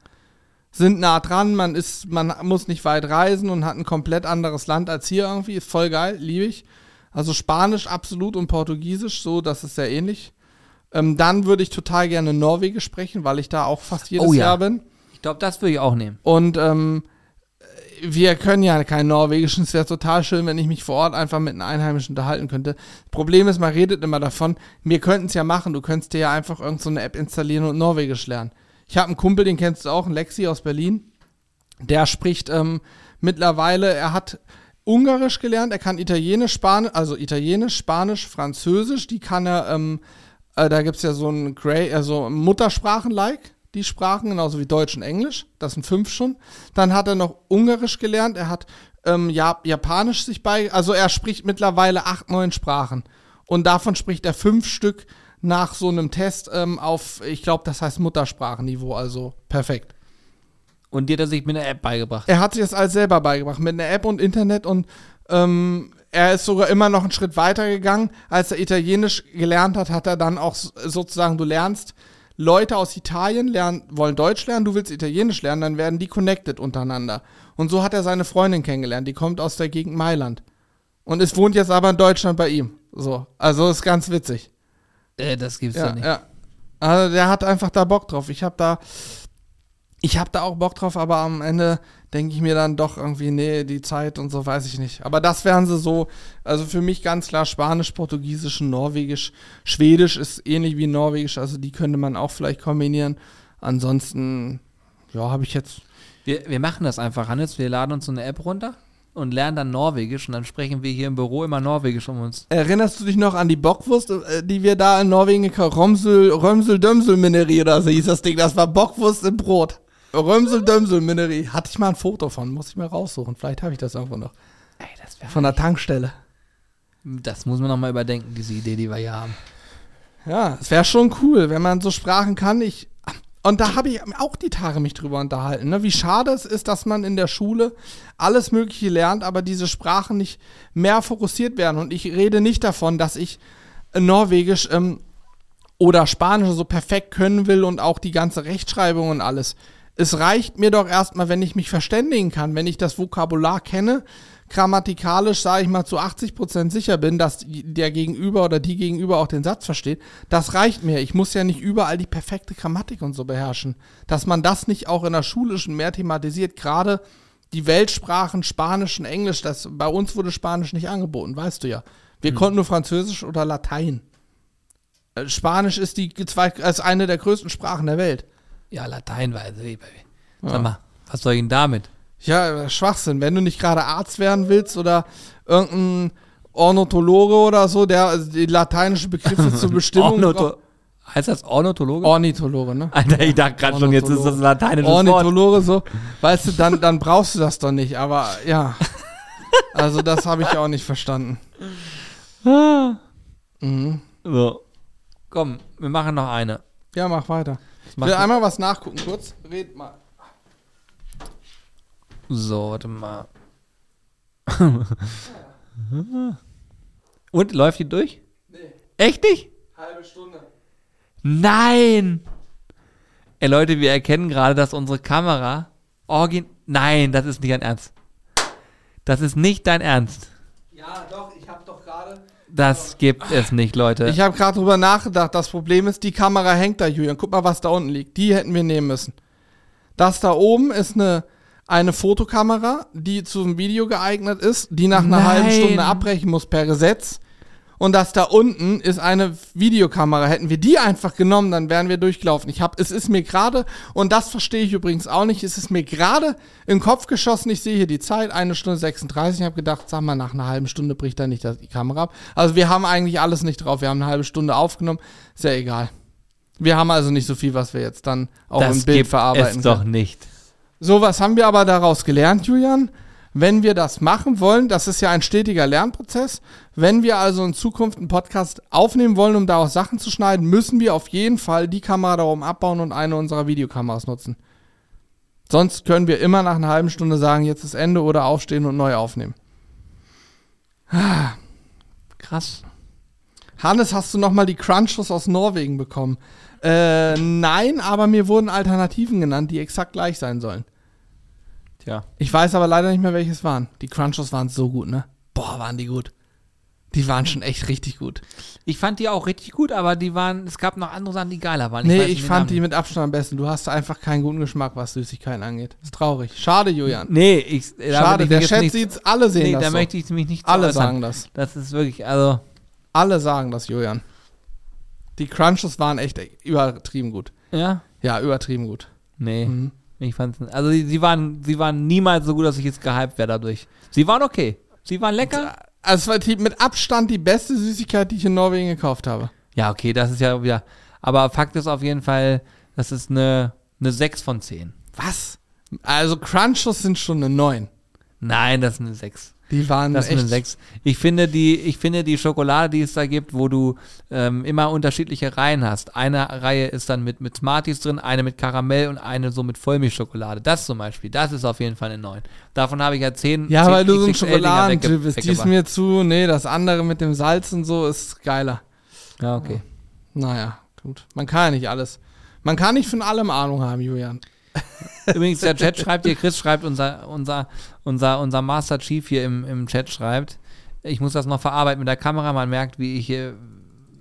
Sind nah dran, man ist, man muss nicht weit reisen und hat ein komplett anderes Land als hier irgendwie. Ist voll geil, liebe ich. Also Spanisch absolut und Portugiesisch, so, das ist sehr ähnlich. Ähm, dann würde ich total gerne Norwegisch sprechen, weil ich da auch fast jedes Oh ja. Jahr bin. Ich glaube, das würde ich auch nehmen. Und ähm, wir können ja kein Norwegischen. Es wäre total schön, wenn ich mich vor Ort einfach mit einem Einheimischen unterhalten könnte. Problem ist, man redet immer davon, wir könnten es ja machen. Du könntest dir ja einfach irgendeine so App installieren und Norwegisch lernen. Ich habe einen Kumpel, den kennst du auch, einen Lexi aus Berlin. Der spricht ähm, mittlerweile, er hat Ungarisch gelernt, er kann Italienisch, Spanisch, also Italienisch, Spanisch, Französisch, die kann er, ähm, äh, da gibt es ja so ein Grey, also Muttersprachen-like, die Sprachen, genauso wie Deutsch und Englisch, das sind fünf schon. Dann hat er noch Ungarisch gelernt, er hat ähm, Jap Japanisch sich bei, also er spricht mittlerweile acht, neun Sprachen. Und davon spricht er fünf Stück nach so einem Test ähm, auf, ich glaube, das heißt Muttersprachenniveau, also perfekt. Und dir hat er sich mit einer App beigebracht. Er hat sich das alles selber beigebracht, mit einer App und Internet und ähm, er ist sogar immer noch einen Schritt weiter gegangen. Als er Italienisch gelernt hat, hat er dann auch sozusagen, du lernst, Leute aus Italien lernen, wollen Deutsch lernen, du willst Italienisch lernen, dann werden die connected untereinander. Und so hat er seine Freundin kennengelernt, die kommt aus der Gegend Mailand. Und es wohnt jetzt aber in Deutschland bei ihm. So, also ist ganz witzig. Äh, das gibt's Ja, doch nicht. ja. Also der hat einfach da Bock drauf. Ich habe da, ich habe da auch Bock drauf, aber am Ende denke ich mir dann doch irgendwie, nee, die Zeit und so weiß ich nicht. Aber das wären sie so, also für mich ganz klar Spanisch, Portugiesisch, und Norwegisch, Schwedisch ist ähnlich wie Norwegisch, also die könnte man auch vielleicht kombinieren. Ansonsten, ja, habe ich jetzt. Wir, wir machen das einfach, Hannes. Wir laden uns so eine App runter und lernen dann Norwegisch und dann sprechen wir hier im Büro immer Norwegisch um uns. Erinnerst du dich noch an die Bockwurst, äh, die wir da in Norwegen gekauft Romsel, Römsel, Dömsel Minerie oder so hieß das Ding? Das war Bockwurst im Brot. Römsel, Dömsel Minerie. Hatte ich mal ein Foto von, muss ich mal raussuchen. Vielleicht habe ich das irgendwo noch. Ey, das wäre. Von der Tankstelle. Das muss man nochmal überdenken, diese Idee, die wir hier haben. Ja, es wäre schon cool, wenn man so Sprachen kann. Ich, und da habe ich auch die Tage mich drüber unterhalten, ne? wie schade es ist, dass man in der Schule alles Mögliche lernt, aber diese Sprachen nicht mehr fokussiert werden. Und ich rede nicht davon, dass ich Norwegisch ähm, oder Spanisch so perfekt können will und auch die ganze Rechtschreibung und alles. Es reicht mir doch erstmal, wenn ich mich verständigen kann, wenn ich das Vokabular kenne, grammatikalisch, sage ich mal, zu 80% sicher bin, dass der Gegenüber oder die Gegenüber auch den Satz versteht. Das reicht mir. Ich muss ja nicht überall die perfekte Grammatik und so beherrschen. Dass man das nicht auch in der Schulischen mehr thematisiert, gerade die Weltsprachen Spanisch und Englisch, das, bei uns wurde Spanisch nicht angeboten, weißt du ja. Wir konnten nur Französisch oder Latein. Äh, Spanisch ist die ist eine der größten Sprachen der Welt. Ja, Latein war also eh bei mir. Ja. Sag mal, was soll ich denn damit? Ja, Schwachsinn. Wenn du nicht gerade Arzt werden willst oder irgendein Ornithologe oder so, der also die lateinischen Begriffe zur [LAUGHS] Bestimmung. Ornitho heißt das Ornithologe? Ornithologe, ne? Alter, ich dachte gerade schon, jetzt ist das ein lateinisches Wort. Ornithologe, so. Weißt du, dann, dann brauchst du das doch nicht, aber ja. [LAUGHS] Also, das habe ich auch nicht verstanden. Mhm. So. Komm, wir machen noch eine. Ja, mach weiter. Ich will einmal was nachgucken, kurz. Red mal. So, warte mal. [LAUGHS] Und läuft die durch? Nee, Echt nicht? halbe Stunde. Nein! Ey Leute, wir erkennen gerade, dass unsere Kamera origin. Nein, das ist nicht dein Ernst. Das ist nicht dein Ernst. Ja, doch. Das gibt es nicht, Leute. Ich habe gerade drüber nachgedacht. Das Problem ist, die Kamera hängt da, Julian. Guck mal, was da unten liegt. Die hätten wir nehmen müssen. Das da oben ist eine, eine Fotokamera, die zum Video geeignet ist, die nach einer Nein. halben Stunde abbrechen muss per Gesetz. Und das da unten ist eine Videokamera. Hätten wir die einfach genommen, dann wären wir durchgelaufen. Ich habe, es ist mir gerade, und das verstehe ich übrigens auch nicht, es ist mir gerade in den Kopf geschossen. Ich sehe hier die Zeit, eine Stunde 36. Ich habe gedacht, sag mal, nach einer halben Stunde bricht da nicht das- die Kamera ab. Also wir haben eigentlich alles nicht drauf. Wir haben eine halbe Stunde aufgenommen. Ist ja egal. Wir haben also nicht so viel, was wir jetzt dann auch das im Bild gibt verarbeiten es doch nicht. So, was haben wir aber daraus gelernt, Julian? Wenn wir das machen wollen, das ist ja ein stetiger Lernprozess. Wenn wir also in Zukunft einen Podcast aufnehmen wollen, um daraus Sachen zu schneiden, müssen wir auf jeden Fall die Kamera da oben abbauen und eine unserer Videokameras nutzen. Sonst können wir immer nach einer halben Stunde sagen, jetzt ist Ende oder aufstehen und neu aufnehmen. [SIGHS] Krass. Hannes, hast du nochmal die Crunchos aus Norwegen bekommen? Äh, nein, aber mir wurden Alternativen genannt, die exakt gleich sein sollen. Tja. Ich weiß aber leider nicht mehr, welches waren. Die Crunchos waren so gut, ne? Boah, waren die gut. Die waren schon echt richtig gut. Ich fand die auch richtig gut, aber die waren, es gab noch andere Sachen, die geiler waren. nee, ich nicht den fand Namen. die mit Abstand am besten. Du hast einfach keinen guten Geschmack, was Süßigkeiten angeht. Ist traurig. Schade, Julian. Nee, ich. Schade, ich der Chat nicht- sieht's, alle sehen Nee, das da so. möchte ich mich nicht Alle äußern. sagen das. Das ist wirklich, also. Alle sagen das, Julian. Die Crunchos waren echt übertrieben gut. Ja? Ja, übertrieben gut. Nee. Mhm. Ich fand's. Also, sie, sie, waren, sie waren niemals so gut, dass ich jetzt gehypt wäre dadurch. Sie waren okay. Sie waren lecker. Also es war die, mit Abstand die beste Süßigkeit, die ich in Norwegen gekauft habe. Ja, okay, das ist ja wieder. Aber Fakt ist auf jeden Fall, das ist eine, eine 6 von 10. Was? Also Crunchos sind schon eine 9. Nein, das ist eine 6. Die waren Das echt eine 6. Ich finde, die, ich finde die Schokolade, die es da gibt, wo du ähm, immer unterschiedliche Reihen hast. Eine Reihe ist dann mit, mit Smarties drin, eine mit Karamell und eine so mit Vollmilchschokolade. Das zum Beispiel, das ist auf jeden Fall eine 9. Davon habe ich ja 10. Ja, 10 weil du so ein Schokoladentyp bist. Die ist mir zu, nee, das andere mit dem Salz und so ist geiler. Ja, okay. Naja, gut. Man kann ja nicht alles. Man kann nicht von allem Ahnung haben, Julian. Übrigens, der Chat [LAUGHS] schreibt hier, Chris schreibt, unser, unser, unser, unser Master Chief hier im, im Chat schreibt, ich muss das noch verarbeiten mit der Kamera, man merkt, wie ich hier,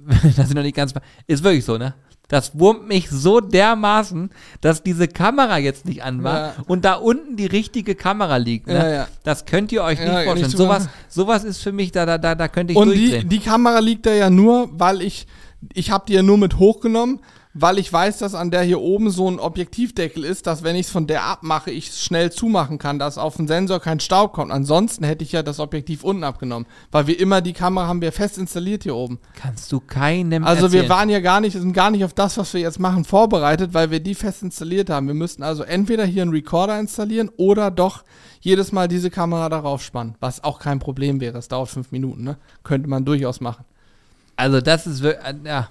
[LAUGHS] das ist noch nicht ganz, ist wirklich so, ne? Das wurmt mich so dermaßen, dass diese Kamera jetzt nicht an war Ja. und da unten die richtige Kamera liegt. Ne? Ja, ja. Das könnt ihr euch nicht vorstellen. nicht so- sowas, sowas ist für mich, da, da, da, da könnte ich Und die, durchdrehen. die Kamera liegt da ja nur, weil ich, ich habe die ja nur mit hochgenommen, weil ich weiß, dass an der hier oben so ein Objektivdeckel ist, dass wenn ich es von der abmache, ich es schnell zumachen kann, dass auf den Sensor kein Staub kommt. Ansonsten hätte ich ja das Objektiv unten abgenommen, weil wir immer die Kamera haben wir fest installiert hier oben. Kannst du keinem Also erzählen. wir waren ja gar nicht, sind gar nicht auf das, was wir jetzt machen, vorbereitet, weil wir die fest installiert haben. Wir müssten also entweder hier einen Recorder installieren oder doch jedes Mal diese Kamera darauf spannen, was auch kein Problem wäre. Es dauert fünf Minuten, ne? Könnte man durchaus machen. Also das ist wirklich, äh, ja.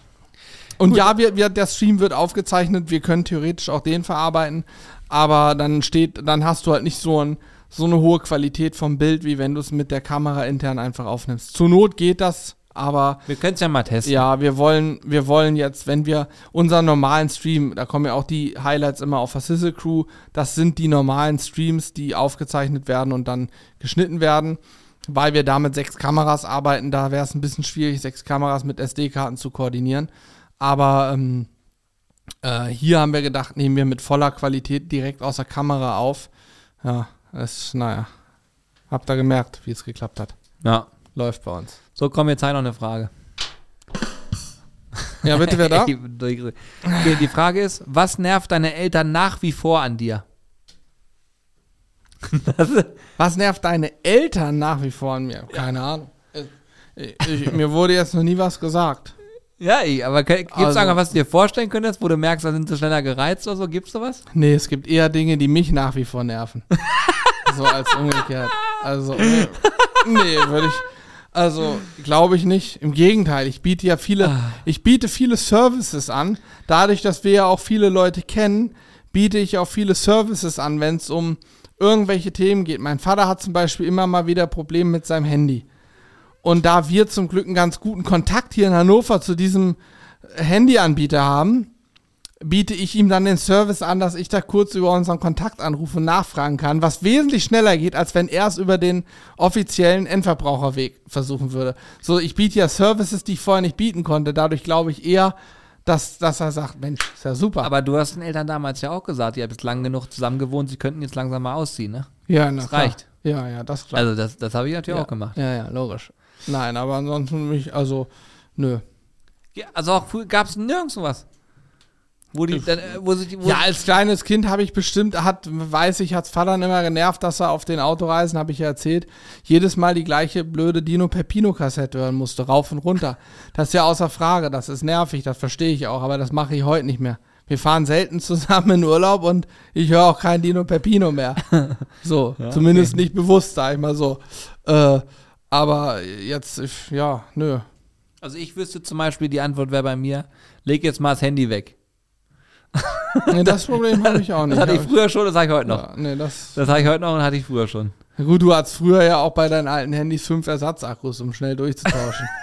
Und ja, wir, wir, der Stream wird aufgezeichnet, wir können theoretisch auch den verarbeiten, aber dann steht, dann hast du halt nicht so, ein, so eine hohe Qualität vom Bild, wie wenn du es mit der Kamera intern einfach aufnimmst. Zur Not geht das, aber Wir können es ja mal testen. ja, wir wollen, wir wollen jetzt, wenn wir unseren normalen Stream, da kommen ja auch die Highlights immer auf der Sizzle Crew, das sind die normalen Streams, die aufgezeichnet werden und dann geschnitten werden. Weil wir da mit sechs Kameras arbeiten, da wäre es ein bisschen schwierig, sechs Kameras mit SD-Karten zu koordinieren. Aber ähm, äh, hier haben wir gedacht, nehmen wir mit voller Qualität direkt aus der Kamera auf. Ja, es, naja. Habt ihr gemerkt, wie es geklappt hat. ja. Läuft bei uns. So, komm, jetzt halt noch eine Frage. [LAUGHS] Ja, bitte, wer da? [LAUGHS] Okay, die Frage ist, was nervt deine Eltern nach wie vor an dir? [LAUGHS] Was nervt deine Eltern nach wie vor an mir? Keine Ahnung. Ich, ich, mir wurde jetzt noch nie was gesagt. Ja, aber gibt es Also- irgendwas, was du dir vorstellen könntest, wo du merkst, da sind sie schneller gereizt oder so? Gibt's sowas? Nee, es gibt eher Dinge, die mich nach wie vor nerven. [LAUGHS] so als umgekehrt. Also, nee, nee würde ich. Also, glaube ich nicht. Im Gegenteil, ich biete ja viele, ich biete viele Services an. Dadurch, dass wir ja auch viele Leute kennen, biete ich auch viele Services an, wenn es um irgendwelche Themen geht. Mein Vater hat zum Beispiel immer mal wieder Probleme mit seinem Handy. Und da wir zum Glück einen ganz guten Kontakt hier in Hannover zu diesem Handyanbieter haben, biete ich ihm dann den Service an, dass ich da kurz über unseren Kontakt anrufe und nachfragen kann, was wesentlich schneller geht, als wenn er es über den offiziellen Endverbraucherweg versuchen würde. So, ich biete ja Services, die ich vorher nicht bieten konnte. Dadurch glaube ich eher, dass, dass er sagt, Mensch, ist ja super. Aber du hast den Eltern damals ja auch gesagt, ihr habt jetzt lang genug zusammen gewohnt, sie könnten jetzt langsam mal ausziehen, ne? ja, na, das klar. reicht. Ja, ja, das klar. Also das, das habe ich natürlich ja. auch gemacht. Ja, ja, logisch. Nein, aber ansonsten mich, also, nö. Ja, also auch gab es nirgends was. Wo die, dann, äh, wo sie, wo Ja, als kleines Kind habe ich bestimmt, hat, weiß ich, hat's Vater immer genervt, dass er auf den Autoreisen, habe ich ja erzählt, jedes Mal die gleiche blöde Dino Pepino Kassette hören musste, rauf und runter. Das ist ja außer Frage, das ist nervig, das verstehe ich auch, aber das mache ich heute nicht mehr. Wir fahren selten zusammen in Urlaub und ich höre auch kein Dino Pepino mehr. [LAUGHS] So, Ja, zumindest nicht bewusst, sag ich mal so. Äh, aber jetzt, ich- ja, nö. also ich wüsste zum Beispiel, die Antwort wäre bei mir, leg jetzt mal das Handy weg. Nee, das Problem habe ich auch nicht. Das hatte ich früher schon, das habe ich heute noch. Ja, nee, das, Das habe ich heute noch und hatte ich früher schon. Gut, du hattest früher ja auch bei deinen alten Handys fünf Ersatzakkus, um schnell durchzutauschen. [LAUGHS]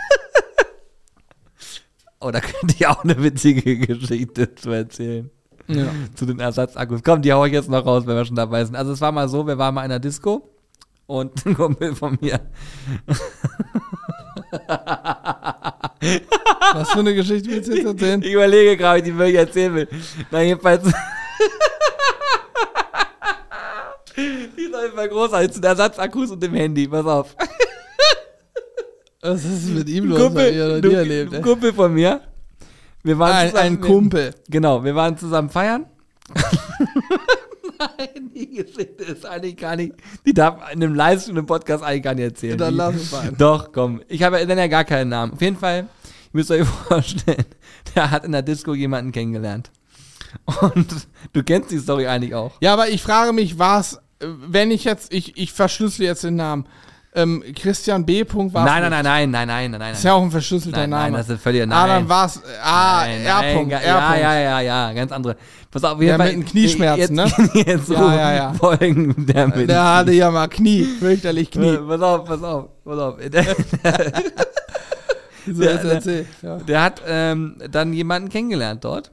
[LAUGHS] Oh, da könnte ich auch eine witzige Geschichte zu erzählen. ja. Zu den Ersatzakkus. Komm, die hau ich jetzt noch raus, wenn wir schon dabei sind. Also es war mal so, wir waren mal in einer Disco und ein Kumpel von mir. Was für eine Geschichte willst du jetzt erzählen? Ich überlege gerade, wie ich die wirklich erzählen will. Na, jedenfalls. die ist auf jeden Fall großartig zu Ersatzakkus und dem Handy. Pass auf. Was ist mit ihm los? Ich ja noch du- nie erlebt, ein. Kumpel von mir. Wir waren Ein, zusammen, ein Kumpel. Genau, wir waren zusammen feiern. [LAUGHS] Nein, die Geschichte ist eigentlich gar nicht. Die darf in einem Livestream, im Podcast eigentlich gar nicht erzählen. Dann lass es sein. Doch, komm. Ich habe ja dann ja gar keinen Namen. Auf jeden Fall, ihr müsst euch [LAUGHS] vorstellen, der hat in der Disco jemanden kennengelernt. Und [LAUGHS] du kennst die Story eigentlich auch. Ja, aber ich frage mich, was, wenn ich jetzt, ich, ich verschlüssel jetzt den Namen. Ähm, Christian B. Punkt war Nein, nein, nein, nein, nein, nein, nein, nein. Ist ja auch ein verschlüsselter Nein, Name. nein, das ist völlig Ah, nein. dann war es, ah, Nein, R. nein, Punkt, ja, R. ja, Punkt. ja, ja, ja, ganz andere. Pass auf, Fall. mit den Knieschmerzen, jetzt, ne? [LAUGHS] Jetzt Ja, so ja, ja. Folgen der mit. Der hatte ja mal Knie, fürchterlich Knie. Pass auf, pass auf, pass auf. [LAUGHS] Der, So, der- der-. Ja. der hat ähm, dann jemanden kennengelernt dort.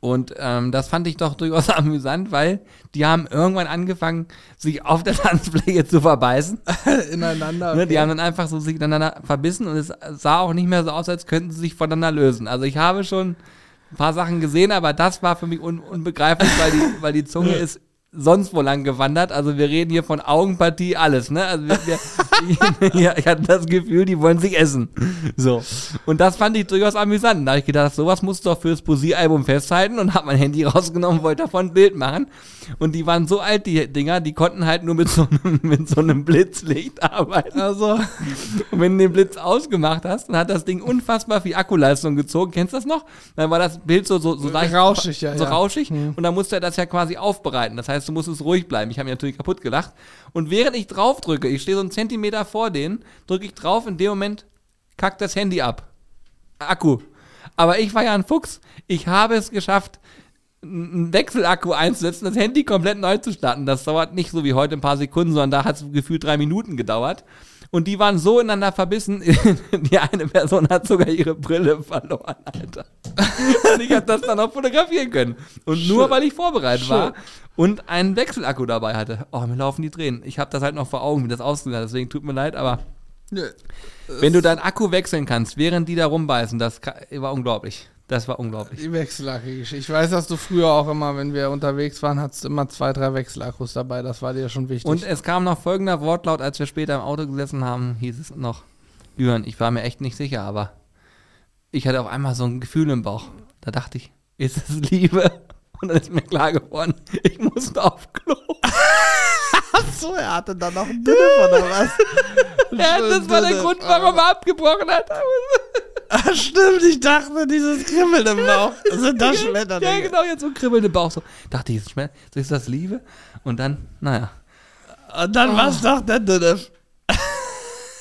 Und ähm, das fand ich doch durchaus [LAUGHS] amüsant, weil die haben irgendwann angefangen, sich auf der [LAUGHS] Tanzfläche zu verbeißen. [LAUGHS] Ineinander. Ne, die haben dann einfach so sich miteinander verbissen und es sah auch nicht mehr so aus, als könnten sie sich voneinander lösen. Also ich habe schon ein paar Sachen gesehen, aber das war für mich un unbegreiflich, weil die, weil die Zunge ist sonst wo lang gewandert. Also wir reden hier von Augenpartie, alles, ne? Also wir, wir, [LAUGHS] ja, ich hatte das Gefühl, die wollen sich essen. So. Und das fand ich durchaus amüsant. Da habe ich gedacht, sowas musst du doch fürs Poesiealbum festhalten und habe mein Handy [LAUGHS] rausgenommen, wollte davon ein Bild machen. Und die waren so alt, die Dinger, die konnten halt nur mit so einem, [LAUGHS] mit so einem Blitzlicht arbeiten. Also, Und wenn du den Blitz ausgemacht hast, dann hat das Ding unfassbar viel Akkuleistung gezogen. Kennst du das noch? Dann war das Bild so, so, so leicht Rauschig, ja, So ja. rauschig. Und dann musste er das ja quasi aufbereiten. Das heißt, du musstest ruhig bleiben. Ich habe mich natürlich kaputt gelacht. Und während ich drauf drücke, ich stehe so einen Zentimeter vor denen, drücke ich drauf, in dem Moment kackt das Handy ab. Akku. Aber ich war ja ein Fuchs. Ich habe es geschafft, einen Wechselakku einzusetzen, das Handy komplett neu zu starten. Das dauert nicht so wie heute ein paar Sekunden, sondern da hat es gefühlt drei Minuten gedauert. Und die waren so ineinander verbissen, [LAUGHS] die eine Person hat sogar ihre Brille verloren, Alter. Und ich habe das dann auch fotografieren können. Und nur weil ich vorbereitet Schön. war und einen Wechselakku dabei hatte. Oh, mir laufen die Tränen. Ich habe das halt noch vor Augen, wie das ausgesehen hat. Deswegen tut mir leid, aber wenn du deinen Akku wechseln kannst, während die da rumbeißen, das war unglaublich. Das war unglaublich. die Wechselakku-Geschichte. Ich weiß, dass du früher auch immer, wenn wir unterwegs waren, hattest immer zwei, drei Wechselakkus dabei. Das war dir schon wichtig. Und es kam noch folgender Wortlaut, als wir später im Auto gesessen haben, hieß es noch, Jürgen, ich war mir echt nicht sicher, aber ich hatte auf einmal so ein Gefühl im Bauch. Da dachte ich, ist es Liebe? Und dann ist mir klar geworden, ich muss auf Klo. [LAUGHS] so, er hatte dann noch einen Dünne oder was? Ja, das war der Grund, warum er abgebrochen hat. Ah, stimmt, ich dachte, dieses Kribbeln im Bauch. Sind [LAUGHS] das Schmetterlinge? Ja, genau, jetzt so Kribbeln im Bauch. So. Dachte ich, so ist das Liebe? Und dann, naja. Und dann war's doch der Dünne.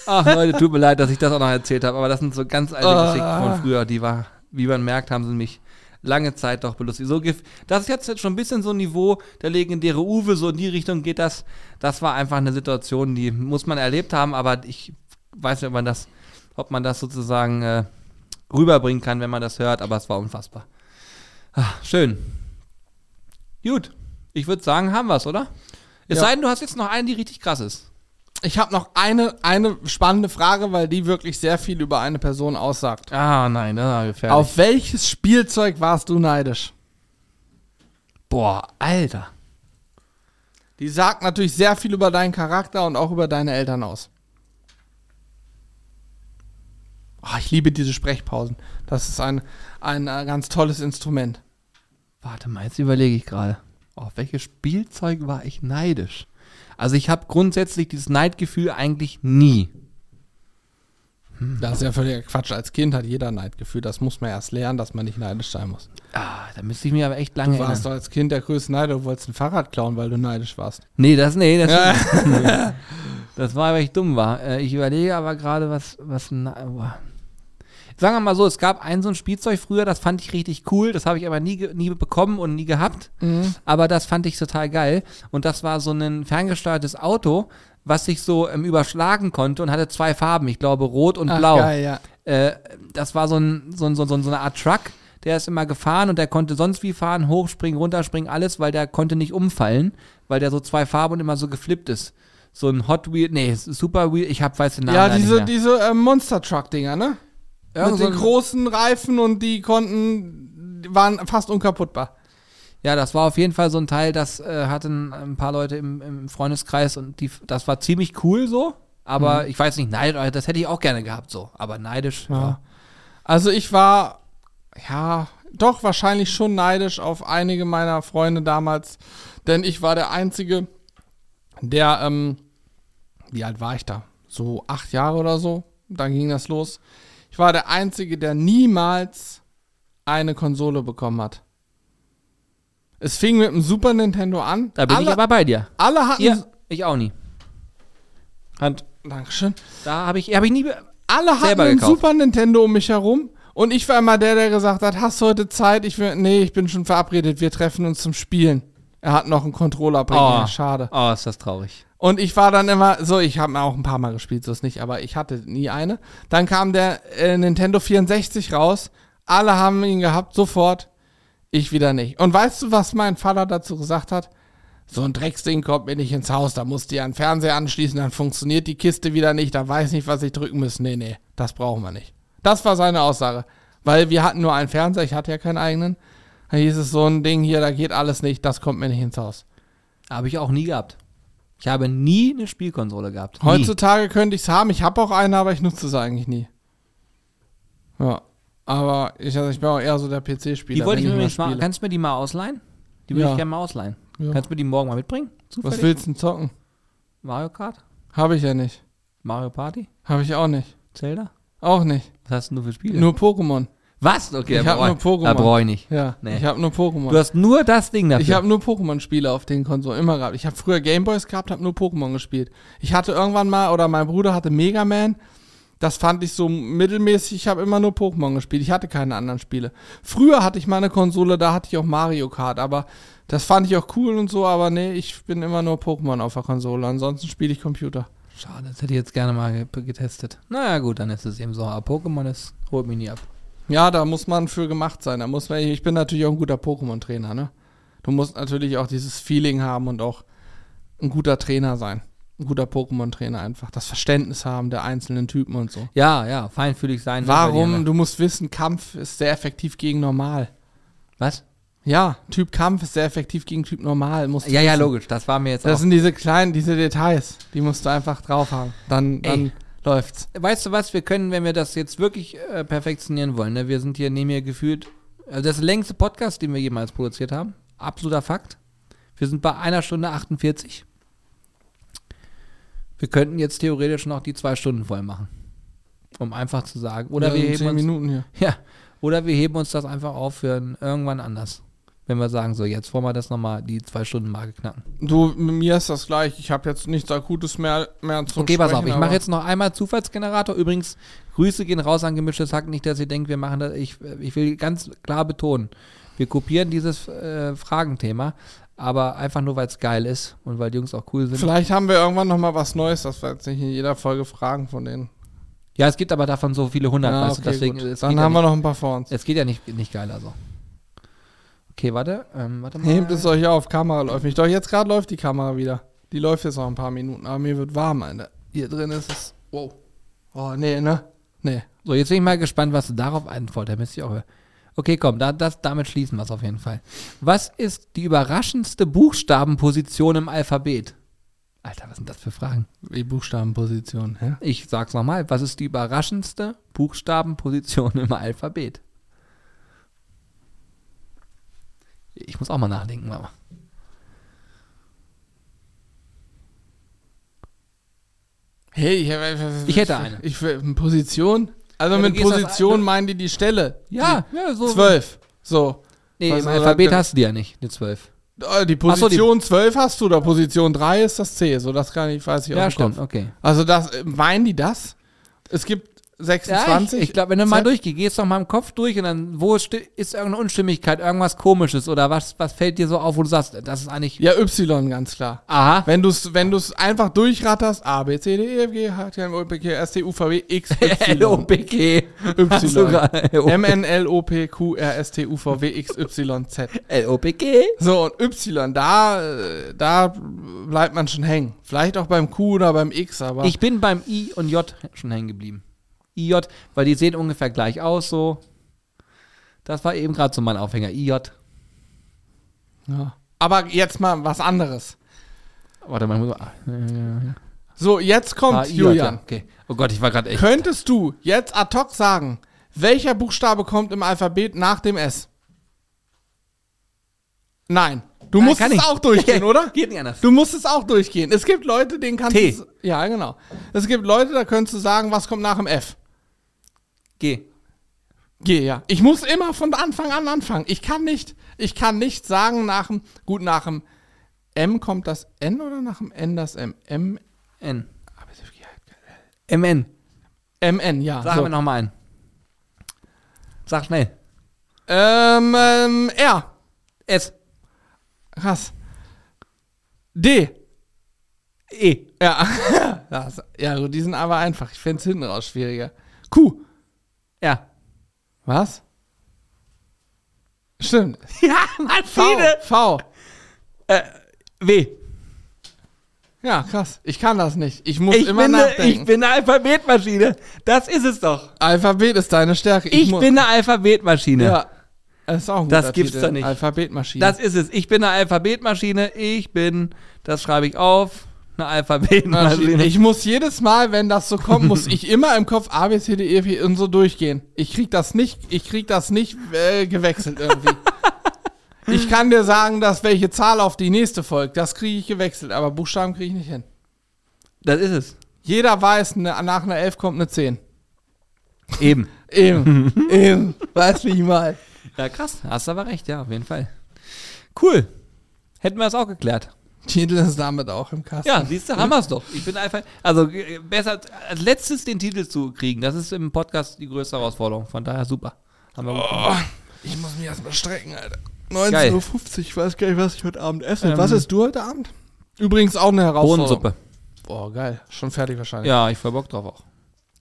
Ach Leute, tut mir leid, dass ich das auch noch erzählt habe, aber das sind so ganz alte Ah. Geschichten von früher, die war, wie man merkt, haben sie mich lange Zeit doch belustigt. So, das ist jetzt schon ein bisschen so ein Niveau, der legendäre Uwe, so in die Richtung geht das. Das war einfach eine Situation, die muss man erlebt haben, aber ich weiß nicht, ob man das, ob man das sozusagen äh, rüberbringen kann, wenn man das hört, aber es war unfassbar. Ah, schön. Gut. Ich würde sagen, haben wir es, oder? Es Ja. sei denn, du hast jetzt noch einen, die richtig krass ist. Ich habe noch eine, eine spannende Frage, weil die wirklich sehr viel über eine Person aussagt. Ah, nein, das war gefährlich. Auf welches Spielzeug warst du neidisch? Boah, Alter. Die sagt natürlich sehr viel über deinen Charakter und auch über deine Eltern aus. Oh, ich liebe diese Sprechpausen. Das ist ein, ein äh, ganz tolles Instrument. Warte mal, jetzt überlege ich gerade. Auf welches Spielzeug war ich neidisch? Also ich habe grundsätzlich dieses Neidgefühl eigentlich nie. Das ist ja völliger Quatsch. Als Kind hat jeder Neidgefühl. Das muss man erst lernen, dass man nicht neidisch sein muss. Ah, da müsste ich mir aber echt lange Du warst doch erinnern. als Kind der größte Neider. Du wolltest ein Fahrrad klauen, weil du neidisch warst. Nee, das, nee, das, [LAUGHS] das war, weil ich dumm war. Äh, ich überlege aber gerade, was, was, boah. Sagen wir mal so, es gab ein so ein Spielzeug früher, das fand ich richtig cool, das habe ich aber nie, nie bekommen und nie gehabt. Aber das fand ich total geil. Und das war so ein ferngesteuertes Auto, was sich so ähm, überschlagen konnte und hatte zwei Farben, ich glaube rot und Ach, blau. geil, ja. Äh, das war so, ein, so, ein, so, ein, so eine Art Truck, der ist immer gefahren und der konnte sonst wie fahren, hochspringen, runterspringen, alles, weil der konnte nicht umfallen, weil der so zwei Farben und immer so geflippt ist. So ein Hot Wheel, nee, Super Wheel, ich hab weiß den Namen Ja, diese, diese äh, Monster Truck-Dinger, ne? Irgend Mit so den großen Reifen und die konnten, waren fast unkaputtbar. Ja, das war auf jeden Fall so ein Teil, das äh, hatten ein paar Leute im, im Freundeskreis und die, das war ziemlich cool so. Aber ich weiß nicht, neidisch, das hätte ich auch gerne gehabt so. Aber neidisch, ja. Ja. Also ich war, ja, doch wahrscheinlich schon neidisch auf einige meiner Freunde damals, denn ich war der Einzige, der, ähm, wie alt war ich da? So acht Jahre oder so, dann ging das los. Ich war der Einzige, der niemals eine Konsole bekommen hat. Es fing mit dem Super Nintendo an. Da bin alle, ich aber bei dir. alle hatten. Ja, ich auch nie. Hand. Dankeschön. Da habe ich, hab ich nie. Alle hatten ein gekauft. Super Nintendo um mich herum. Und ich war immer der, der gesagt hat, hast du heute Zeit? Ich will, nee, ich bin schon verabredet, wir treffen uns zum Spielen. Er hat noch einen Controller bringen, Oh. schade. Oh, ist das traurig. Und ich war dann immer, so, ich habe mir auch ein paar Mal gespielt, so ist nicht, aber ich hatte nie eine. Dann kam der äh, Nintendo 64 raus, alle haben ihn gehabt, sofort, ich wieder nicht. Und weißt du, was mein Vater dazu gesagt hat? So ein Drecksding kommt mir nicht ins Haus, da musst du ja einen Fernseher anschließen, dann funktioniert die Kiste wieder nicht, da weiß nicht, was ich drücken muss. Nee, nee, das brauchen wir nicht. Das war seine Aussage. Weil wir hatten nur einen Fernseher, ich hatte ja keinen eigenen. Da hieß es so ein Ding hier, da geht alles nicht, das kommt mir nicht ins Haus. Habe ich auch nie gehabt. Ich habe nie eine Spielkonsole gehabt. Nie. Heutzutage könnte ich es haben. Ich habe auch eine, aber ich nutze es eigentlich nie. Ja. Aber ich, also ich bin auch eher so der PC-Spieler. Die wollte ich mir mal mal. Kannst du mir die mal ausleihen? Die würde Ja. ich gerne mal ausleihen. Ja. Kannst du mir die morgen mal mitbringen? Zufällig? Was willst du denn zocken? Mario Kart? Habe ich ja nicht. Mario Party? Habe ich auch nicht. Zelda? Auch nicht. Was hast denn du für Spiele? Nur Pokémon. Was? Okay, Ich da hab brauch nur Pokémon. Da brauche ich nicht. Ja. Nee. Ich habe nur Pokémon. Du hast nur das Ding dafür. Ich habe nur Pokémon-Spiele auf den Konsolen immer gehabt. Ich habe früher Gameboys gehabt, habe nur Pokémon gespielt. Ich hatte irgendwann mal, oder mein Bruder hatte Mega Man. Das fand ich so mittelmäßig. Ich habe immer nur Pokémon gespielt. Ich hatte keine anderen Spiele. Früher hatte ich mal eine Konsole, da hatte ich auch Mario Kart, aber das fand ich auch cool und so. Aber nee, ich bin immer nur Pokémon auf der Konsole. Ansonsten spiele ich Computer. Schade, das hätte ich jetzt gerne mal ge- getestet. Naja, gut, dann ist es eben so. Aber Pokémon ist, holt mich nie ab. Ja, da muss man für gemacht sein. Da muss man, ich bin natürlich auch ein guter Pokémon-Trainer, ne? Du musst natürlich auch dieses Feeling haben und auch ein guter Trainer sein. Ein guter Pokémon-Trainer einfach. Das Verständnis haben der einzelnen Typen und so. Ja, ja, feinfühlig sein. Warum? Du musst wissen, Kampf ist sehr effektiv gegen Normal. Was? Ja, Typ Kampf ist sehr effektiv gegen Typ Normal. Musst du Ja, ja, wissen. logisch. Das war mir jetzt Das auch. sind diese kleinen, diese Details. Die musst du einfach drauf haben. Dann, dann Ey. Läuft's. Weißt du was? Wir können, wenn wir das jetzt wirklich äh, perfektionieren wollen, ne? wir sind hier neben mir gefühlt, also das längste Podcast, den wir jemals produziert haben. Absoluter Fakt. Wir sind bei einer Stunde 48. Wir könnten jetzt theoretisch noch die zwei Stunden voll machen. Um einfach zu sagen. Oder Ja, wir heben uns, Minuten hier. [LAUGHS] Ja, oder wir heben uns das einfach auf für irgendwann anders. Wenn wir sagen, so, jetzt wollen wir das nochmal, die zwei Stunden Marke knacken. Du, mit mir ist das gleich. Ich habe jetzt nichts Akutes mehr, mehr zum Okay, pass auf, ich mache jetzt noch einmal Zufallsgenerator. Übrigens, Grüße gehen raus an gemischtes Hack. Nicht, dass ihr denkt, wir machen das. Ich, ich will ganz klar betonen, wir kopieren dieses äh, Fragenthema, aber einfach nur, weil es geil ist und weil die Jungs auch cool sind. Vielleicht haben wir irgendwann noch mal was Neues, dass wir jetzt nicht in jeder Folge Fragen von denen Ja, es gibt aber davon so viele hundert, Ja, weißt du, okay, deswegen gut. es Dann haben ja wir noch ein paar vor uns. nicht, es geht ja nicht, nicht geiler so. Okay, warte, ähm, warte mal. Hebt es euch auf, Kamera läuft nicht. Doch jetzt gerade läuft die Kamera wieder. Die läuft jetzt noch ein paar Minuten, aber mir wird warm, Alter. Hier drin ist es. Wow. Oh, nee, ne? Nee. So, jetzt bin ich mal gespannt, was du darauf antwortest, damit ich auch höre. Okay, komm, da, das, damit schließen wir es auf jeden Fall. Was ist die überraschendste Buchstabenposition im Alphabet? Alter, was sind das für Fragen? Wie Buchstabenposition, hä? Ich sag's nochmal. Was ist die überraschendste Buchstabenposition im Alphabet? Ich muss auch mal nachdenken, Mama. Hey, ich, Ich hätte eine. Ich, Position? Also Ja, mit Position eine- meinen die die Stelle. Ja, ja, so. Die zwölf. So. Nee, Was im Alphabet hast du die ja nicht, eine 12. Äh, Die Ach so, die- Position 12 hast du, oder Position 3 ist das C. So, das kann ich, weiß ich Ja, aus dem stimmt, okay. Also das, meinen die das? Es gibt Ja, 26. ich, ich glaube, wenn du mal durchgehst, gehst doch mal im Kopf durch und dann, wo sti- ist irgendeine Unstimmigkeit, irgendwas komisches oder was, was fällt dir so auf, wo du sagst, das ist eigentlich. Ja, Y, ganz klar. Aha. Wenn du es wenn du's einfach durchratterst, A, B, C, D, E, F, G, H, T, N, O, P, Q, S, T, U, V, W, X, Y. [LAUGHS] L-O-P-G. Hast du Y. gerade- M, N, L, O, P, Q, R, S, T, U, V, W, X, Y, Z. L-O-P-G. So, und Y, da, da bleibt man schon hängen. Vielleicht auch beim Q oder beim X, aber. Ich bin beim I und J schon hängen geblieben. IJ, weil die sehen ungefähr gleich aus, so. Das war eben gerade so mein Aufhänger. IJ. ja. Aber jetzt mal was anderes. Warte mal, ich muss mal. Ah, So, jetzt kommt ah, IJ, Julian. ja. Okay. Oh Gott, ich war gerade echt. Könntest du jetzt ad hoc sagen, welcher Buchstabe kommt im Alphabet nach dem S? Nein. Du musst es ich. auch durchgehen, [LAUGHS] oder? Geht nicht anders. Du musst es auch durchgehen. Es gibt Leute, denen kannst T. du. Ja, genau. Es gibt Leute, da könntest du sagen, was kommt nach dem F. G. G, ja. Ich muss immer von Anfang an anfangen. Ich kann nicht, ich kann nicht sagen nach dem, gut, nach dem M kommt das N oder nach dem N das M? M, N. MN. MN, ja. Sagen so. wir nochmal ein. Sag schnell. Ähm, ähm, R. S. Krass. D. E. Ja. [LAUGHS] Das, ja, die sind aber einfach. Ich fände es hinten raus schwieriger. Q. R. Was? Stimmt. [LAUGHS] Ja, Martine. V. V. W. Ja, krass. Ich kann das nicht. Ich muss Ich immer bin, ne, nachdenken. ich bin eine Alphabetmaschine. Das ist es doch. Alphabet ist deine Stärke. Ich, mu- bin eine Alphabetmaschine. Ja. Das ist auch ein Das gibt's Titel. doch nicht. Alphabetmaschine. Das ist es. Ich bin eine Alphabetmaschine. Ich bin, das schreibe ich auf, eine Alphabetmaschine. Ich muss jedes Mal, wenn das so kommt, muss ich immer im Kopf A, B, C, D, E, F, und so durchgehen. Ich krieg das nicht, ich krieg das nicht äh, gewechselt irgendwie. [LAUGHS] ich kann dir sagen, dass welche Zahl auf die nächste folgt. Das kriege ich gewechselt, aber Buchstaben kriege ich nicht hin. Das ist es. Jeder weiß, ne, nach einer 11 kommt eine 10. [LAUGHS] Eben. Eben, eben. Weißt wie ich mal. Ja, krass. Hast aber recht, ja, auf jeden Fall. Cool. Hätten wir das auch geklärt. Titel ist damit auch im Kasten. Ja, siehst du, haben wir es doch. Ich bin einfach, also äh, besser als- letztes den Titel zu kriegen, das ist im Podcast die größte Herausforderung. Von daher super. Oh, ich muss mich erstmal strecken, Alter. Geil. 19.50 Uhr, ich weiß gar nicht, was ich heute Abend esse. Ähm, was isst du heute Abend? Übrigens auch eine Herausforderung. Bohnensuppe. Boah, geil. Schon fertig wahrscheinlich. Ja, ich voll Bock drauf auch.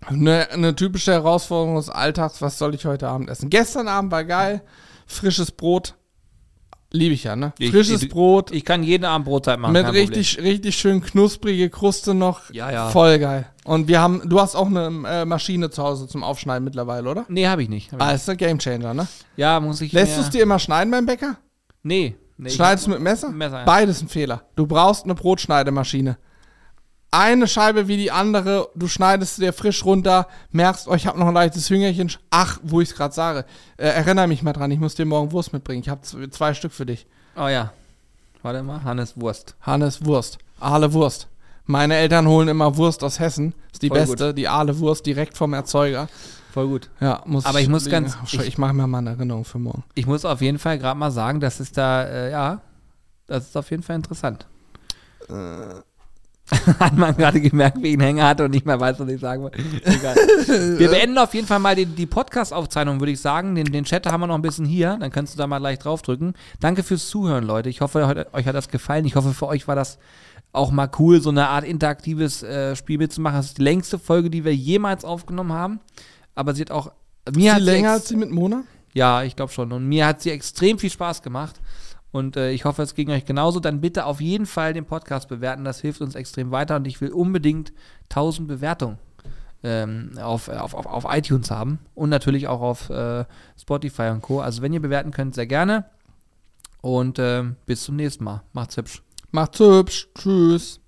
Eine, eine typische Herausforderung des Alltags, was soll ich heute Abend essen? Gestern Abend war geil. Frisches Brot. Liebe ich ja, ne? Frisches ich- Brot. Ich kann jeden Abend Brotzeit machen. mit richtig, richtig schön knusprige Kruste noch. Ja, ja. Voll geil. Und wir haben, du hast auch eine äh, Maschine zu Hause zum Aufschneiden mittlerweile, oder? Problem. Nee, habe ich nicht. Hab Ah, ist ein Gamechanger, ne? Ja, muss ich. Lässt du es dir immer schneiden beim Bäcker? Nee. nee Schneidest du mit Messer? Messer, ja. Beides ein Fehler. Du brauchst eine Brotschneidemaschine. Eine Scheibe wie die andere, du schneidest sie dir frisch runter, merkst, oh, ich habe noch ein leichtes Hüngerchen. Ach, wo ich es gerade sage. Äh, erinnere mich mal dran, ich muss dir morgen Wurst mitbringen. Ich habe zwei Stück für dich. Oh ja. Warte mal, Hannes Wurst. Hannes Wurst. Aale Wurst. Meine Eltern holen immer Wurst aus Hessen. Ist die Voll beste, die Aale Wurst direkt vom Erzeuger. Voll gut. Ja, muss Aber ich muss ganz- Ich, ich mache mir mal eine Erinnerung für morgen. Ich muss auf jeden Fall gerade mal sagen, das ist da, äh, ja, das ist auf jeden Fall interessant. Äh. [LAUGHS] Hat man gerade gemerkt, wie ich einen Hänger hatte und nicht mehr weiß, was ich sagen wollte. Egal. Wir beenden auf jeden Fall mal die, die Podcast-Aufzeichnung, würde ich sagen. Den, den Chat haben wir noch ein bisschen hier, dann kannst du da mal leicht draufdrücken. Danke fürs Zuhören, Leute. Ich hoffe, euch hat das gefallen. Ich hoffe, für euch war das auch mal cool, so eine Art interaktives äh, Spiel mitzumachen. Das ist die längste Folge, die wir jemals aufgenommen haben. Aber sie hat auch. Mir Ist hat sie länger ex- als die mit Mona? Ja, ich glaube schon. Und mir hat sie extrem viel Spaß gemacht. Und äh, ich hoffe, es ging euch genauso. Dann bitte auf jeden Fall den Podcast bewerten. Das hilft uns extrem weiter. Und ich will unbedingt 1000 Bewertungen ähm, auf, auf, auf, auf iTunes haben. Und natürlich auch auf äh, Spotify und Co. Also wenn ihr bewerten könnt, sehr gerne. Und ähm, bis zum nächsten Mal. Macht's hübsch. Macht's hübsch. Tschüss.